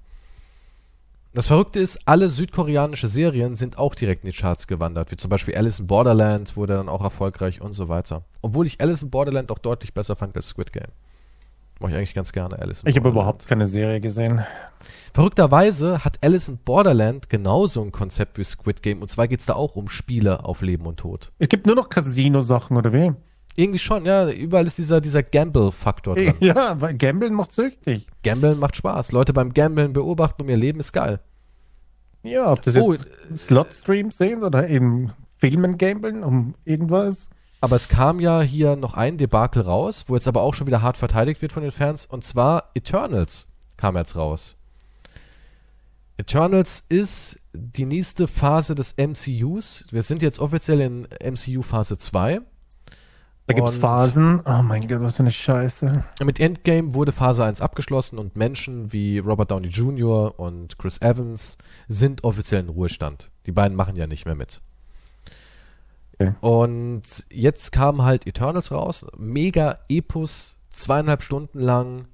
Das Verrückte ist, alle südkoreanische Serien sind auch direkt in die Charts gewandert, wie zum Beispiel Alice in Borderland wurde dann auch erfolgreich und so weiter. Obwohl ich Alice in Borderland auch deutlich besser fand als Squid Game. Mache ich eigentlich ganz gerne Alice in Ich habe Borderland. überhaupt keine Serie gesehen. Verrückterweise hat Alice in Borderland genauso ein Konzept wie Squid Game und zwar geht's da auch um Spiele auf Leben und Tod. Es gibt nur noch Casino-Sachen, oder wie? Irgendwie schon, ja, überall ist dieser, dieser Gamble-Faktor drin. Ja, weil Gambeln macht süchtig. Gambeln macht Spaß. Leute beim Gambeln beobachten um ihr Leben ist geil. Ja, ob das jetzt Oh, Slot-Streams sehen oder in Filmen gambeln um irgendwas. Aber es kam ja hier noch ein Debakel raus, wo jetzt aber auch schon wieder hart verteidigt wird von den Fans, und zwar Eternals kam jetzt raus. Eternals ist die nächste Phase des MCUs. Wir sind jetzt offiziell in MCU Phase 2. Da gibt's Und- Phasen. Oh mein Gott, was für eine Scheiße. Mit Endgame wurde Phase 1 abgeschlossen und Menschen wie Robert Downey Jr. und Chris Evans sind offiziell in Ruhestand. Die beiden machen ja nicht mehr mit. Okay. Und jetzt kam halt Eternals raus. Mega Epos, zweieinhalb Stunden lang.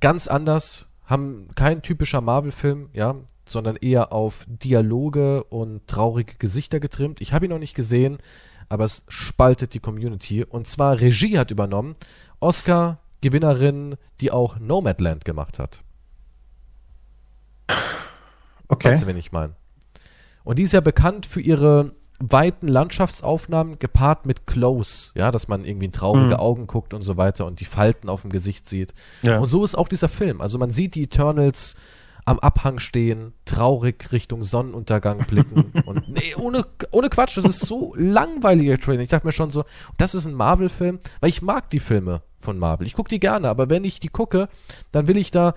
Ganz anders. Haben kein typischer Marvel-Film, ja, sondern eher auf Dialoge und traurige Gesichter getrimmt. Ich habe ihn noch nicht gesehen, aber es spaltet die Community. Und zwar Regie hat übernommen. Oscar-Gewinnerin, die auch Nomadland gemacht hat. Okay. Weißt du, wen ich meine? Und die ist ja bekannt für ihre weiten Landschaftsaufnahmen gepaart mit Close, ja, dass man irgendwie in traurige Mhm. Augen guckt und so weiter und die Falten auf dem Gesicht sieht. Ja. Und so ist auch dieser Film. Also man sieht die Eternals am Abhang stehen, traurig Richtung Sonnenuntergang blicken und nee, ohne, ohne Quatsch, das ist so langweiliger Trailer. Ich dachte mir schon so, das ist ein Marvel-Film, weil ich mag die Filme von Marvel. Ich gucke die gerne, aber wenn ich die gucke, dann will ich da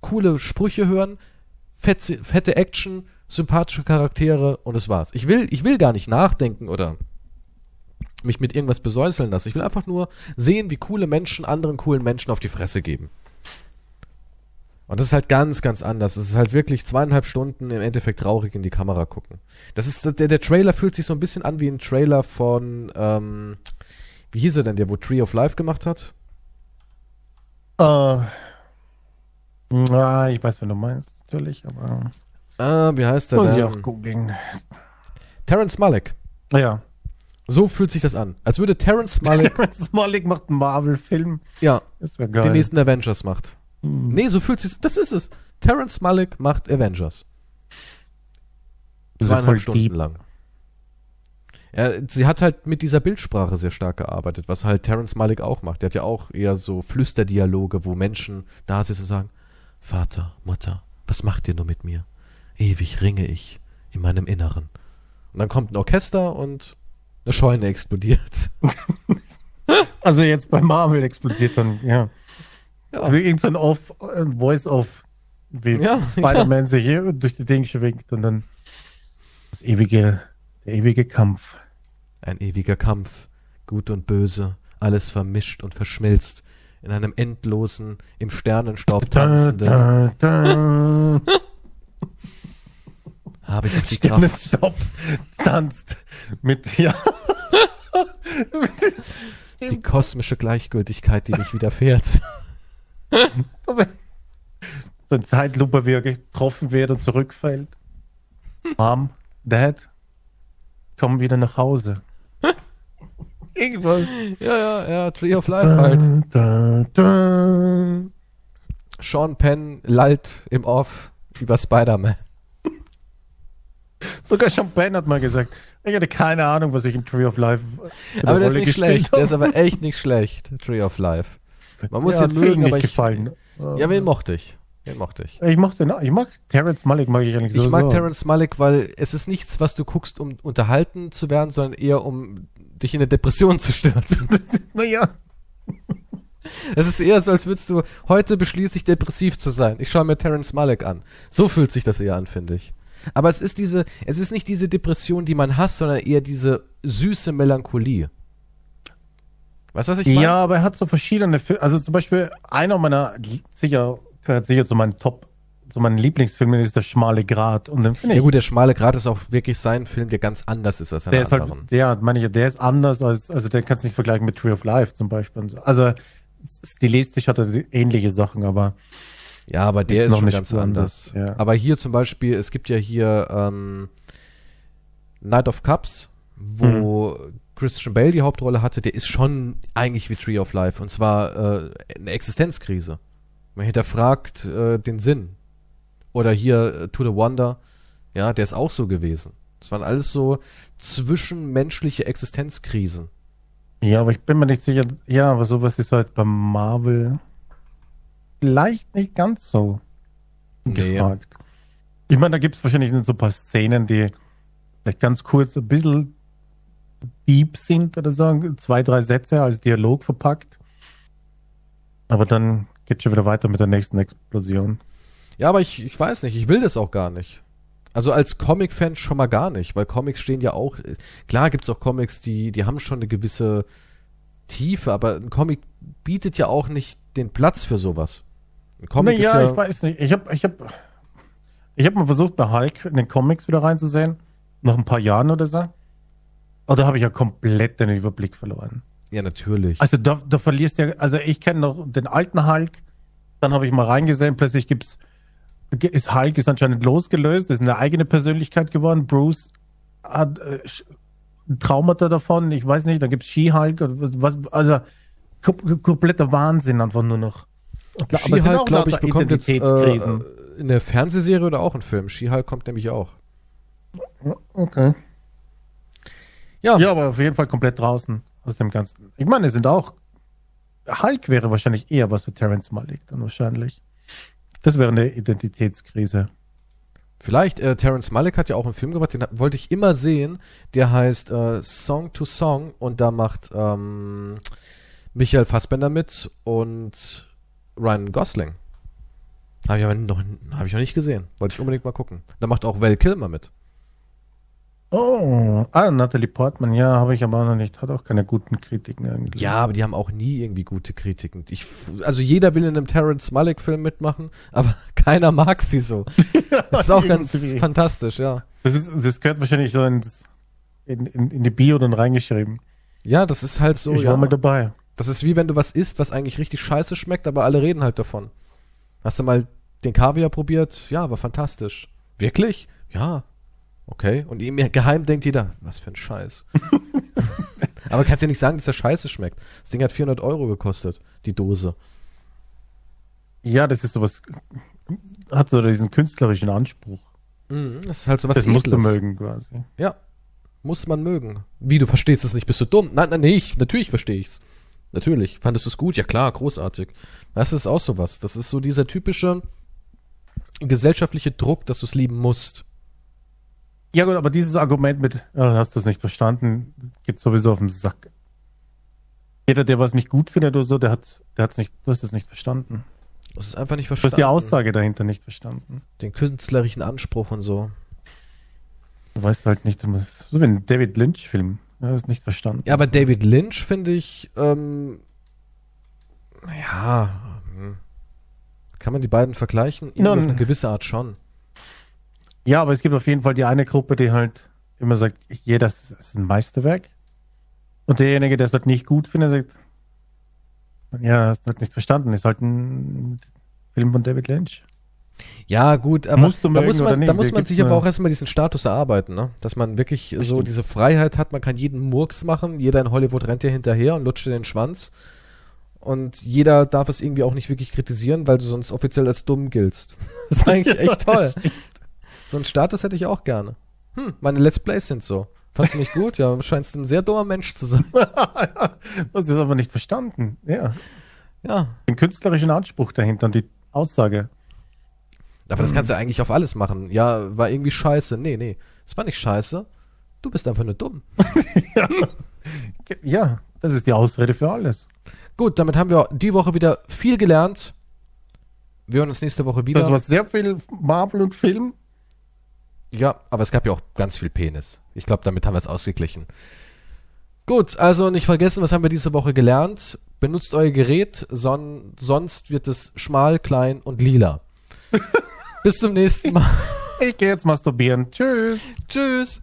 coole Sprüche hören, fette, fette Action, sympathische Charaktere und das war's. Ich will, ich will gar nicht nachdenken oder mich mit irgendwas besäuseln lassen. Ich will einfach nur sehen, wie coole Menschen anderen coolen Menschen auf die Fresse geben. Und das ist halt ganz, ganz anders. Es ist halt wirklich zweieinhalb Stunden im Endeffekt traurig in die Kamera gucken. Das ist, der, der Trailer fühlt sich so ein bisschen an wie ein Trailer von, ähm, wie hieß er denn, der wo Tree of Life gemacht hat? Äh, na, ich weiß, wen du meinst, natürlich, aber Ah, wie heißt der muss ich denn? auch googeln. Terrence Malick. Naja. So fühlt sich das an. Als würde Terrence Malick, Smolik macht einen Marvel-Film. ja, Das wäre geil. den nächsten Avengers macht. Hm. Nee, so fühlt sich, das ist es. Terrence Malick macht Avengers. Zweieinhalb Stunden deep. lang. Ja, sie hat halt mit dieser Bildsprache sehr stark gearbeitet, was halt Terrence Malick auch macht. Der hat ja auch eher so Flüsterdialoge, wo Menschen da sitzen und sagen, Vater, Mutter, was macht ihr nur mit mir? Ewig ringe ich in meinem Inneren. Und dann kommt ein Orchester und eine Scheune explodiert. Also jetzt bei Marvel explodiert dann, ja. Ja. Wie irgend so ein Off, ein Voice-Off, wie Ja, Spider-Man sich hier durch die Dinge schwingt und dann das ewige, der ewige Kampf. Ein ewiger Kampf, gut und böse, alles vermischt und verschmilzt, in einem endlosen, im Sternenstaub tanzenden, Da, da, da. habe ich die Kraft. Sternenstaub tanzt mit, ja. die kosmische Gleichgültigkeit, die mich widerfährt. so ein Zeitlupe, wie er getroffen wird und zurückfällt. Mom, Dad, komm wieder nach Hause. Irgendwas. ja, ja, ja, Tree of Life halt. Da, da. Sean Penn lallt im Off über Spider-Man. Sogar Champagne hat mal gesagt, ich hatte keine Ahnung, was ich in Tree of Life Aber der ist nicht schlecht, der ist aber echt nicht schlecht, Tree of Life. Man muss Ja, vielen mögen, aber ich, gefallen. ja, wen mochte ich? Wen mochte ich? Ich mag den, ich mag Terrence Malick, mag ich eigentlich so. Ich mag Terrence Malick, weil es ist nichts, was du guckst, um unterhalten zu werden, sondern eher um dich in eine Depression zu stürzen. Naja, Es ist eher so, als würdest du, heute beschließe ich depressiv zu sein. Ich schaue mir Terence Malick an. So fühlt sich das eher an, finde ich. Aber es ist diese, es ist nicht diese Depression, die man hasst, sondern eher diese süße Melancholie. Weißt du, was ich meine? ja, aber er hat so verschiedene Filme. Also zum Beispiel einer meiner, sicher, gehört sicher zu meinen Top, zu meinen Lieblingsfilmen ist der Schmale Grat. Und den finde Ja ich, gut, der schmale Grat ist auch wirklich sein Film, der ganz anders ist als der seine ist anderen. halt, der, meine ich, der ist anders als, also den kannst du nicht vergleichen mit Tree of Life zum Beispiel. so. Also stilistisch hat er ähnliche Sachen, aber ja, aber der ist ist, noch schon nicht ganz so anders. anders, ja. Aber hier zum Beispiel, es gibt ja hier ähm, Night of Cups, wo Mhm. Christian Bale die Hauptrolle hatte, der ist schon eigentlich wie Tree of Life. Und zwar äh, eine Existenzkrise. Man hinterfragt äh, den Sinn. Oder hier äh, To the Wonder, ja, der ist auch so gewesen. Das waren alles so zwischenmenschliche Existenzkrisen. Ja, aber ich bin mir nicht sicher. Ja, aber sowas ist halt beim Marvel vielleicht nicht ganz so Nee. gefragt. Ich meine, da gibt es wahrscheinlich so ein paar Szenen, die vielleicht ganz kurz ein bisschen deep sind oder so. Zwei, drei Sätze als Dialog verpackt. Aber dann geht schon wieder weiter mit der nächsten Explosion. Ja, aber ich, ich weiß nicht, ich will das auch gar nicht. Also als Comic-Fan schon mal gar nicht, weil Comics stehen ja auch, klar gibt's auch Comics, die, die haben schon eine gewisse Tiefe, aber ein Comic bietet ja auch nicht den Platz für sowas. Ein Comic naja, ist ja, ich weiß nicht. Ich habe ich hab, ich hab mal versucht, bei Hulk in den Comics wieder reinzusehen, nach ein paar Jahren oder so. Aber da habe ich ja komplett den Überblick verloren. Ja, natürlich. Also da, da verlierst du ja, also ich kenne noch den alten Hulk, dann habe ich mal reingesehen, plötzlich gibt's ist Hulk ist anscheinend losgelöst, ist eine eigene Persönlichkeit geworden. Bruce hat äh, Traumata davon, ich weiß nicht, da gibt's She-Hulk, was, also kompletter Wahnsinn einfach nur noch. She-Hulk, glaube ich, bekommt jetzt äh, in der Fernsehserie oder auch ein Film. She-Hulk kommt nämlich auch. Okay. Ja. Ja, aber auf jeden Fall komplett draußen aus dem Ganzen. Ich meine, es sind auch Hulk wäre wahrscheinlich eher was für Terrence Malick dann wahrscheinlich. Das wäre eine Identitätskrise. Vielleicht, äh, Terence Malick hat ja auch einen Film gemacht, den wollte ich immer sehen. Der heißt äh, Song to Song und da macht ähm, Michael Fassbender mit und Ryan Gosling. Habe ich aber noch, hab ich noch nicht gesehen. Wollte ich unbedingt mal gucken. Da macht auch Val Kilmer mit. Oh, ah, Natalie Portman, ja, habe ich aber auch noch nicht. Hat auch keine guten Kritiken irgendwie. Ja, aber die haben auch nie irgendwie gute Kritiken. Ich, also jeder will in einem Terrence Malick-Film mitmachen, aber keiner mag sie so. Das ist auch ganz fantastisch, ja. Das, ist, das gehört wahrscheinlich so ins, in, in, in die Bio dann reingeschrieben. Ja, das ist halt so. Ich war ja. mal dabei. Das ist wie wenn du was isst, was eigentlich richtig scheiße schmeckt, aber alle reden halt davon. Hast du mal den Kaviar probiert? Ja, war fantastisch. Wirklich? Ja, Okay. Und ihm geheim denkt jeder, was für ein Scheiß. Aber kannst ja nicht sagen, dass der Scheiße schmeckt. Das Ding hat 400 Euro gekostet, die Dose. Ja, das ist sowas, hat so diesen künstlerischen Anspruch. Mhm, das ist halt sowas Das Edles. musst du mögen quasi. Ja, muss man mögen. Wie, du verstehst es nicht, bist du dumm? Nein, nein, nee, ich, natürlich verstehe ich's. Natürlich. Fandest du es gut? Ja klar, großartig. Das ist auch sowas. Das ist so dieser typische gesellschaftliche Druck, dass du es lieben musst. Ja gut, aber dieses Argument mit, ja, hast du es nicht verstanden, geht sowieso auf den Sack. Jeder, der was nicht gut findet oder so, der hat, der hat's nicht, du hast es nicht verstanden. Du hast es einfach nicht verstanden. Du hast die Aussage dahinter nicht verstanden. Den künstlerischen Anspruch und so. Du weißt halt nicht, so wie ein David Lynch-Film. Du hast nicht verstanden. Ja, aber David Lynch finde ich, ähm, ja, hm. kann man die beiden vergleichen? Irgendwie auf eine gewisse Art schon. Ja, aber es gibt auf jeden Fall die eine Gruppe, die halt immer sagt, jeder ist ein Meisterwerk. Und derjenige, der es halt nicht gut findet, sagt, ja, hast du halt nicht verstanden, ist halt ein Film von David Lynch. Ja, gut, aber da muss man, da muss man sich aber auch erstmal diesen Status erarbeiten, ne? Dass man wirklich Bestimmt. so diese Freiheit hat, man kann jeden Murks machen, jeder in Hollywood rennt dir hinterher und lutscht dir den Schwanz. Und jeder darf es irgendwie auch nicht wirklich kritisieren, weil du sonst offiziell als dumm giltst. Das ist eigentlich echt toll. So einen Status hätte ich auch gerne. Hm, meine Let's Plays sind so. Fandest du nicht gut? Ja, scheinst ein sehr dummer Mensch zu sein. das ist aber nicht verstanden. Ja. Ja. Den künstlerischen Anspruch dahinter und die Aussage. Aber das kannst du eigentlich auf alles machen. Ja, war irgendwie scheiße. Nee, nee. Es war nicht scheiße. Du bist einfach nur dumm. ja. ja, das ist die Ausrede für alles. Gut, damit haben wir die Woche wieder viel gelernt. Wir hören uns nächste Woche wieder. Das war sehr viel Marvel und Film. Ja, aber es gab ja auch ganz viel Penis. Ich glaube, damit haben wir es ausgeglichen. Gut, also nicht vergessen, was haben wir diese Woche gelernt? Benutzt euer Gerät, son sonst wird es schmal, klein und lila. Bis zum nächsten Mal. Ich gehe jetzt masturbieren. Tschüss. Tschüss.